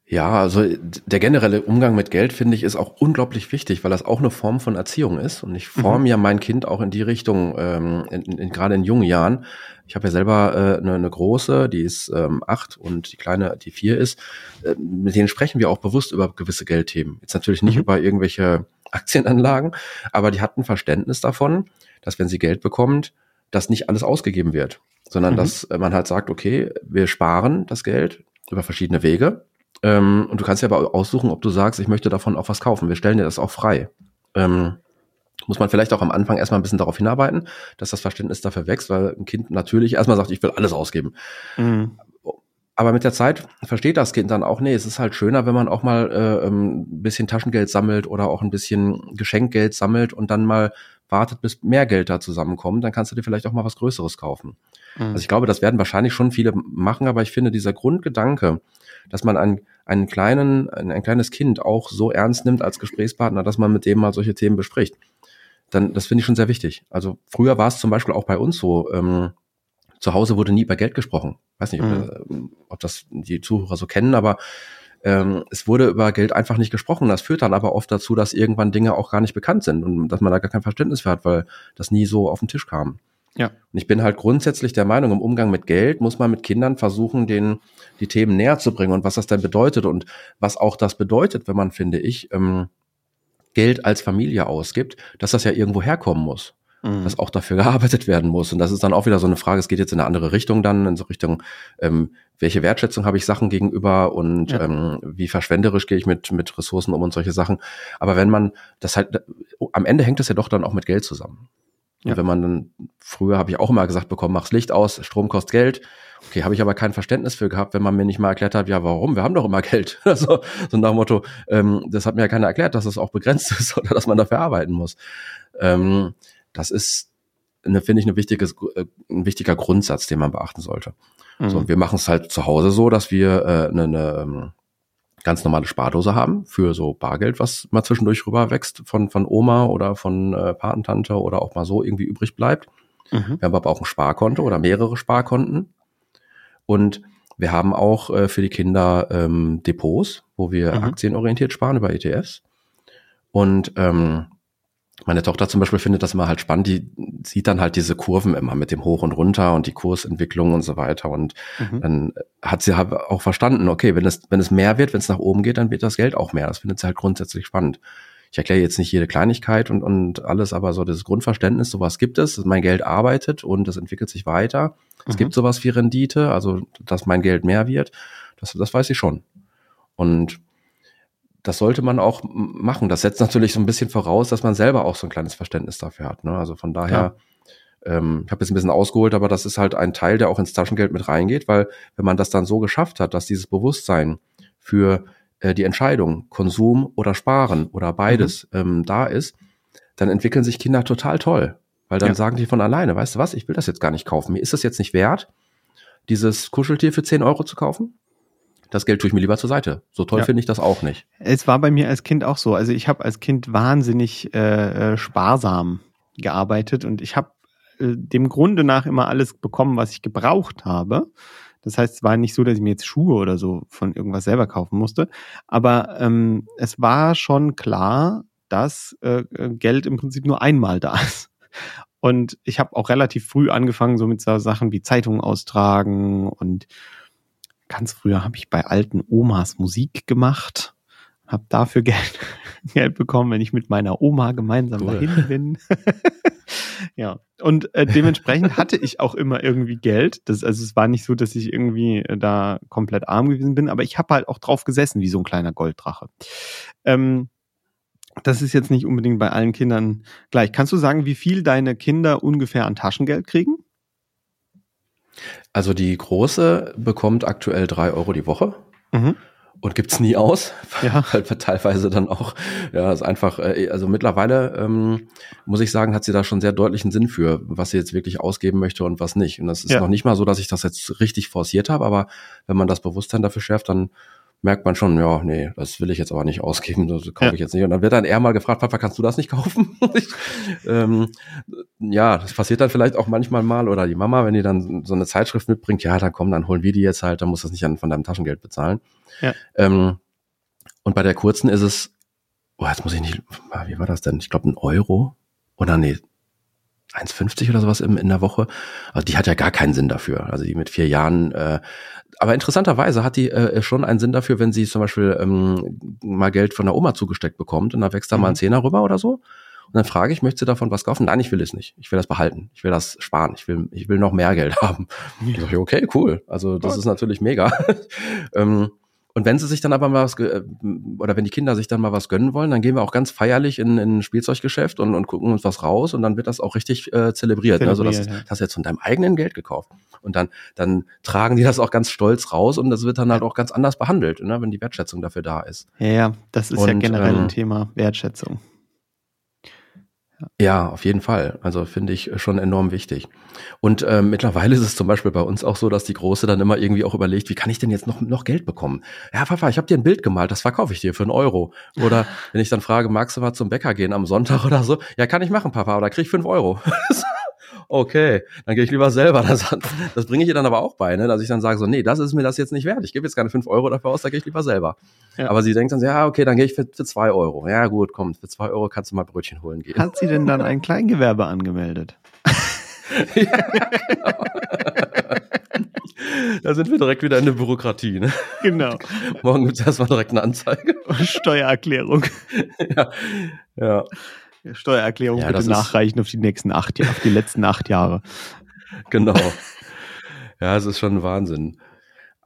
B: Ja, also der generelle Umgang mit Geld finde ich ist auch unglaublich wichtig, weil das auch eine Form von Erziehung ist. Und ich forme mhm. ja mein Kind auch in die Richtung, ähm, in, in, gerade in jungen Jahren. Ich habe ja selber äh, eine, eine große, die ist ähm, acht und die kleine, die vier ist. Äh, mit denen sprechen wir auch bewusst über gewisse Geldthemen. Jetzt natürlich nicht mhm. über irgendwelche Aktienanlagen, aber die hat ein Verständnis davon, dass wenn sie Geld bekommt, dass nicht alles ausgegeben wird, sondern mhm. dass man halt sagt, okay, wir sparen das Geld über verschiedene Wege ähm, und du kannst ja aber aussuchen, ob du sagst, ich möchte davon auch was kaufen. Wir stellen dir das auch frei. Ähm, muss man vielleicht auch am Anfang erstmal ein bisschen darauf hinarbeiten, dass das Verständnis dafür wächst, weil ein Kind natürlich erstmal sagt, ich will alles ausgeben. Mhm. Aber mit der Zeit versteht das Kind dann auch, nee, es ist halt schöner, wenn man auch mal äh, ähm, ein bisschen Taschengeld sammelt oder auch ein bisschen Geschenkgeld sammelt und dann mal wartet, bis mehr Geld da zusammenkommt, dann kannst du dir vielleicht auch mal was Größeres kaufen. Mhm. Also ich glaube, das werden wahrscheinlich schon viele machen, aber ich finde dieser Grundgedanke, dass man einen, einen kleinen, ein, ein kleines Kind auch so ernst nimmt als Gesprächspartner, dass man mit dem mal solche Themen bespricht, dann das finde ich schon sehr wichtig. Also früher war es zum Beispiel auch bei uns so, ähm, zu Hause wurde nie über Geld gesprochen. Weiß nicht, ob, mhm. ob das die Zuhörer so kennen, aber ähm, es wurde über Geld einfach nicht gesprochen. Das führt dann aber oft dazu, dass irgendwann Dinge auch gar nicht bekannt sind und dass man da gar kein Verständnis für hat, weil das nie so auf den Tisch kam. Ja. Und ich bin halt grundsätzlich der Meinung, im Umgang mit Geld muss man mit Kindern versuchen, den, die Themen näher zu bringen und was das denn bedeutet und was auch das bedeutet, wenn man, finde ich, ähm, Geld als Familie ausgibt, dass das ja irgendwo herkommen muss. Mhm. Dass auch dafür gearbeitet werden muss. Und das ist dann auch wieder so eine Frage, es geht jetzt in eine andere Richtung dann, in so Richtung, ähm, welche Wertschätzung habe ich Sachen gegenüber und ja. ähm, wie verschwenderisch gehe ich mit, mit Ressourcen um und solche Sachen. Aber wenn man das halt, am Ende hängt das ja doch dann auch mit Geld zusammen. Ja. Und wenn man dann, früher habe ich auch immer gesagt bekommen, mach's Licht aus, Strom kostet Geld. Okay, habe ich aber kein Verständnis für gehabt, wenn man mir nicht mal erklärt hat, ja, warum? Wir haben doch immer Geld. so, so nach dem Motto, ähm, das hat mir ja keiner erklärt, dass es das auch begrenzt ist oder dass man dafür arbeiten muss. Ähm, das ist, eine, finde ich, eine wichtiges, äh, ein wichtiger Grundsatz, den man beachten sollte. Mhm. So, wir machen es halt zu Hause so, dass wir äh, eine, eine ähm, ganz normale Spardose haben für so Bargeld, was mal zwischendurch rüber wächst von, von Oma oder von äh, Patentante oder auch mal so irgendwie übrig bleibt. Mhm. Wir haben aber auch ein Sparkonto oder mehrere Sparkonten. Und wir haben auch äh, für die Kinder ähm, Depots, wo wir mhm. aktienorientiert sparen über ETFs. Und ähm, meine Tochter zum Beispiel findet das immer halt spannend, die sieht dann halt diese Kurven immer mit dem Hoch und Runter und die Kursentwicklung und so weiter. Und mhm. dann hat sie halt auch verstanden, okay, wenn es, wenn es mehr wird, wenn es nach oben geht, dann wird das Geld auch mehr. Das findet sie halt grundsätzlich spannend. Ich erkläre jetzt nicht jede Kleinigkeit und, und alles, aber so das Grundverständnis, sowas gibt es, mein Geld arbeitet und es entwickelt sich weiter. Mhm. Es gibt sowas wie Rendite, also dass mein Geld mehr wird. Das, das weiß ich schon. Und das sollte man auch machen. Das setzt natürlich so ein bisschen voraus, dass man selber auch so ein kleines Verständnis dafür hat. Ne? Also von daher, ja. ähm, ich habe jetzt ein bisschen ausgeholt, aber das ist halt ein Teil, der auch ins Taschengeld mit reingeht, weil wenn man das dann so geschafft hat, dass dieses Bewusstsein für äh, die Entscheidung, Konsum oder Sparen oder beides mhm. ähm, da ist, dann entwickeln sich Kinder total toll. Weil dann ja. sagen die von alleine, weißt du was, ich will das jetzt gar nicht kaufen. Mir ist das jetzt nicht wert, dieses Kuscheltier für 10 Euro zu kaufen das Geld tue ich mir lieber zur Seite. So toll ja. finde ich das auch nicht.
A: Es war bei mir als Kind auch so. Also ich habe als Kind wahnsinnig äh, äh, sparsam gearbeitet und ich habe äh, dem Grunde nach immer alles bekommen, was ich gebraucht habe. Das heißt, es war nicht so, dass ich mir jetzt Schuhe oder so von irgendwas selber kaufen musste. Aber ähm, es war schon klar, dass äh, Geld im Prinzip nur einmal da ist. Und ich habe auch relativ früh angefangen, so mit so Sachen wie Zeitungen austragen und ganz früher habe ich bei alten Omas Musik gemacht, habe dafür Geld, Geld bekommen, wenn ich mit meiner Oma gemeinsam cool. dahin bin. Ja, und äh, dementsprechend hatte ich auch immer irgendwie Geld. Das, also es war nicht so, dass ich irgendwie äh, da komplett arm gewesen bin, aber ich habe halt auch drauf gesessen, wie so ein kleiner Golddrache. Ähm, das ist jetzt nicht unbedingt bei allen Kindern gleich. Kannst du sagen, wie viel deine Kinder ungefähr an Taschengeld kriegen?
B: Also die große bekommt aktuell drei Euro die Woche. Mhm und gibt's nie aus, ja. weil teilweise dann auch, ja, ist einfach, äh, also mittlerweile ähm, muss ich sagen, hat sie da schon sehr deutlichen Sinn für, was sie jetzt wirklich ausgeben möchte und was nicht. Und das ist ja. noch nicht mal so, dass ich das jetzt richtig forciert habe, aber wenn man das Bewusstsein dafür schärft, dann merkt man schon, ja, nee, das will ich jetzt aber nicht ausgeben, das kaufe ja. ich jetzt nicht. Und dann wird dann eher mal gefragt, Papa, kannst du das nicht kaufen? ähm, ja, das passiert dann vielleicht auch manchmal mal oder die Mama, wenn die dann so eine Zeitschrift mitbringt, ja, dann komm, dann holen wir die jetzt halt, dann musst du das nicht an, von deinem Taschengeld bezahlen. Ja. Ähm, und bei der kurzen ist es, oh, jetzt muss ich nicht, wie war das denn? Ich glaube, ein Euro oder nee, 1,50 oder sowas in, in der Woche. Also die hat ja gar keinen Sinn dafür. Also die mit vier Jahren. Äh, aber interessanterweise hat die äh, schon einen Sinn dafür, wenn sie zum Beispiel ähm, mal Geld von der Oma zugesteckt bekommt und da wächst da mhm. mal ein mhm. Zehner rüber oder so. Und dann frage ich, möchtest du davon was kaufen? Nein, ich will es nicht. Ich will das behalten. Ich will das sparen. Ich will, ich will noch mehr Geld haben. Ja. Ich, okay, cool. Also das ist natürlich mega. ähm, und wenn sie sich dann aber mal was, äh, oder wenn die Kinder sich dann mal was gönnen wollen, dann gehen wir auch ganz feierlich in, in ein Spielzeuggeschäft und, und gucken uns was raus und dann wird das auch richtig äh, zelebriert. Ne? Also das, ja. das hast du jetzt von deinem eigenen Geld gekauft. Und dann, dann tragen die das auch ganz stolz raus und das wird dann halt auch ganz anders behandelt, ne? wenn die Wertschätzung dafür da ist.
A: Ja, ja, das ist und, ja generell ähm, ein Thema, Wertschätzung.
B: Ja, auf jeden Fall. Also finde ich schon enorm wichtig. Und äh, mittlerweile ist es zum Beispiel bei uns auch so, dass die Große dann immer irgendwie auch überlegt, wie kann ich denn jetzt noch, noch Geld bekommen? Ja, Papa, ich habe dir ein Bild gemalt, das verkaufe ich dir für einen Euro. Oder wenn ich dann frage, magst du mal zum Bäcker gehen am Sonntag oder so? Ja, kann ich machen, Papa, aber da krieg ich fünf Euro. okay, dann gehe ich lieber selber. Das, das bringe ich ihr dann aber auch bei, ne? dass ich dann sage, so, nee, das ist mir das jetzt nicht wert. Ich gebe jetzt keine fünf Euro dafür aus, da gehe ich lieber selber. Ja. Aber sie denkt dann, ja, okay, dann gehe ich für, für zwei Euro. Ja, gut, komm, für zwei Euro kannst du mal Brötchen holen gehen.
A: Hat sie denn dann ein Kleingewerbe angemeldet? ja, genau.
B: Da sind wir direkt wieder in der Bürokratie. Ne?
A: Genau.
B: Morgen gibt es erstmal direkt eine Anzeige.
A: Steuererklärung.
B: ja. ja.
A: Steuererklärung ja, bitte nachreichen auf die nächsten acht Jahre, auf die letzten acht Jahre.
B: Genau. Ja, es ist schon Wahnsinn.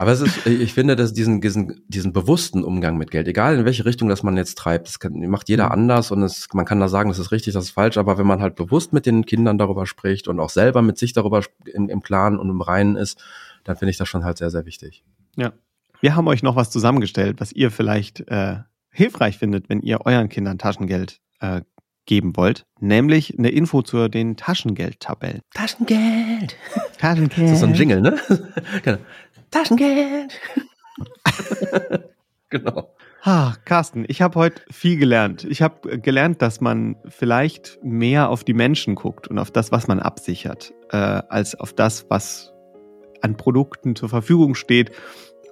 B: Aber es ist, ich finde, dass diesen, diesen, diesen bewussten Umgang mit Geld, egal in welche Richtung das man jetzt treibt, das kann, macht jeder mhm. anders und es, man kann da sagen, das ist richtig, das ist falsch, aber wenn man halt bewusst mit den Kindern darüber spricht und auch selber mit sich darüber im, im Klaren und im Reinen ist, dann finde ich das schon halt sehr, sehr wichtig.
A: Ja. Wir haben euch noch was zusammengestellt, was ihr vielleicht äh, hilfreich findet, wenn ihr euren Kindern Taschengeld äh, geben wollt, nämlich eine Info zu den Taschengeldtabellen.
B: Taschengeld.
A: Taschengeld.
B: Das ist so ein Jingle, ne? genau. Taschengeld.
A: genau. Ah, Carsten, ich habe heute viel gelernt. Ich habe gelernt, dass man vielleicht mehr auf die Menschen guckt und auf das, was man absichert, äh, als auf das, was an Produkten zur Verfügung steht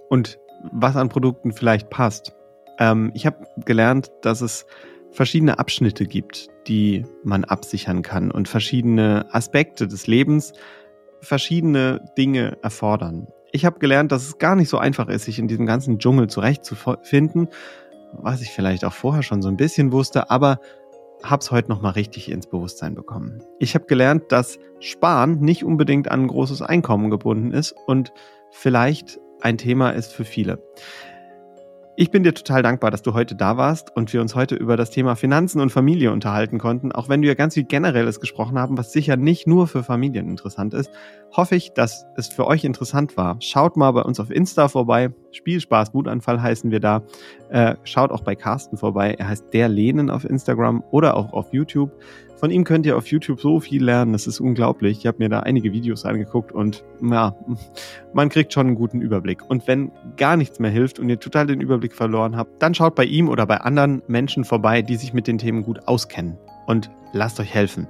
A: und was an Produkten vielleicht passt. Ähm, ich habe gelernt, dass es verschiedene Abschnitte gibt, die man absichern kann und verschiedene Aspekte des Lebens verschiedene Dinge erfordern. Ich habe gelernt, dass es gar nicht so einfach ist, sich in diesem ganzen Dschungel zurechtzufinden, was ich vielleicht auch vorher schon so ein bisschen wusste, aber habe es heute nochmal richtig ins Bewusstsein bekommen. Ich habe gelernt, dass Sparen nicht unbedingt an ein großes Einkommen gebunden ist und vielleicht ein Thema ist für viele. Ich bin dir total dankbar, dass du heute da warst und wir uns heute über das Thema Finanzen und Familie unterhalten konnten. Auch wenn wir ganz viel Generelles gesprochen haben, was sicher nicht nur für Familien interessant ist, hoffe ich, dass es für euch interessant war. Schaut mal bei uns auf Insta vorbei. Spielspaß, Wutanfall heißen wir da. Äh, schaut auch bei Carsten vorbei. Er heißt der Lehnen auf Instagram oder auch auf YouTube. Von ihm könnt ihr auf YouTube so viel lernen, das ist unglaublich. Ich habe mir da einige Videos angeguckt und ja, man kriegt schon einen guten Überblick. Und wenn gar nichts mehr hilft und ihr total den Überblick verloren habt, dann schaut bei ihm oder bei anderen Menschen vorbei, die sich mit den Themen gut auskennen und lasst euch helfen.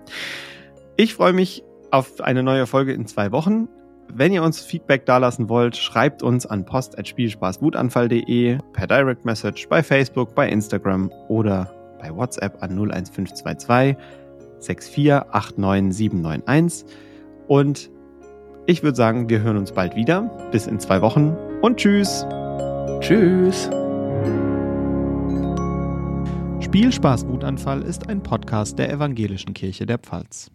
A: Ich freue mich auf eine neue Folge in zwei Wochen. Wenn ihr uns Feedback dalassen wollt, schreibt uns an post.spielspaßwutanfall.de per Direct Message bei Facebook, bei Instagram oder bei WhatsApp an 01522 6489791. Und ich würde sagen, wir hören uns bald wieder. Bis in zwei Wochen und tschüss.
B: Tschüss.
A: Spielspaß Wutanfall ist ein Podcast der Evangelischen Kirche der Pfalz.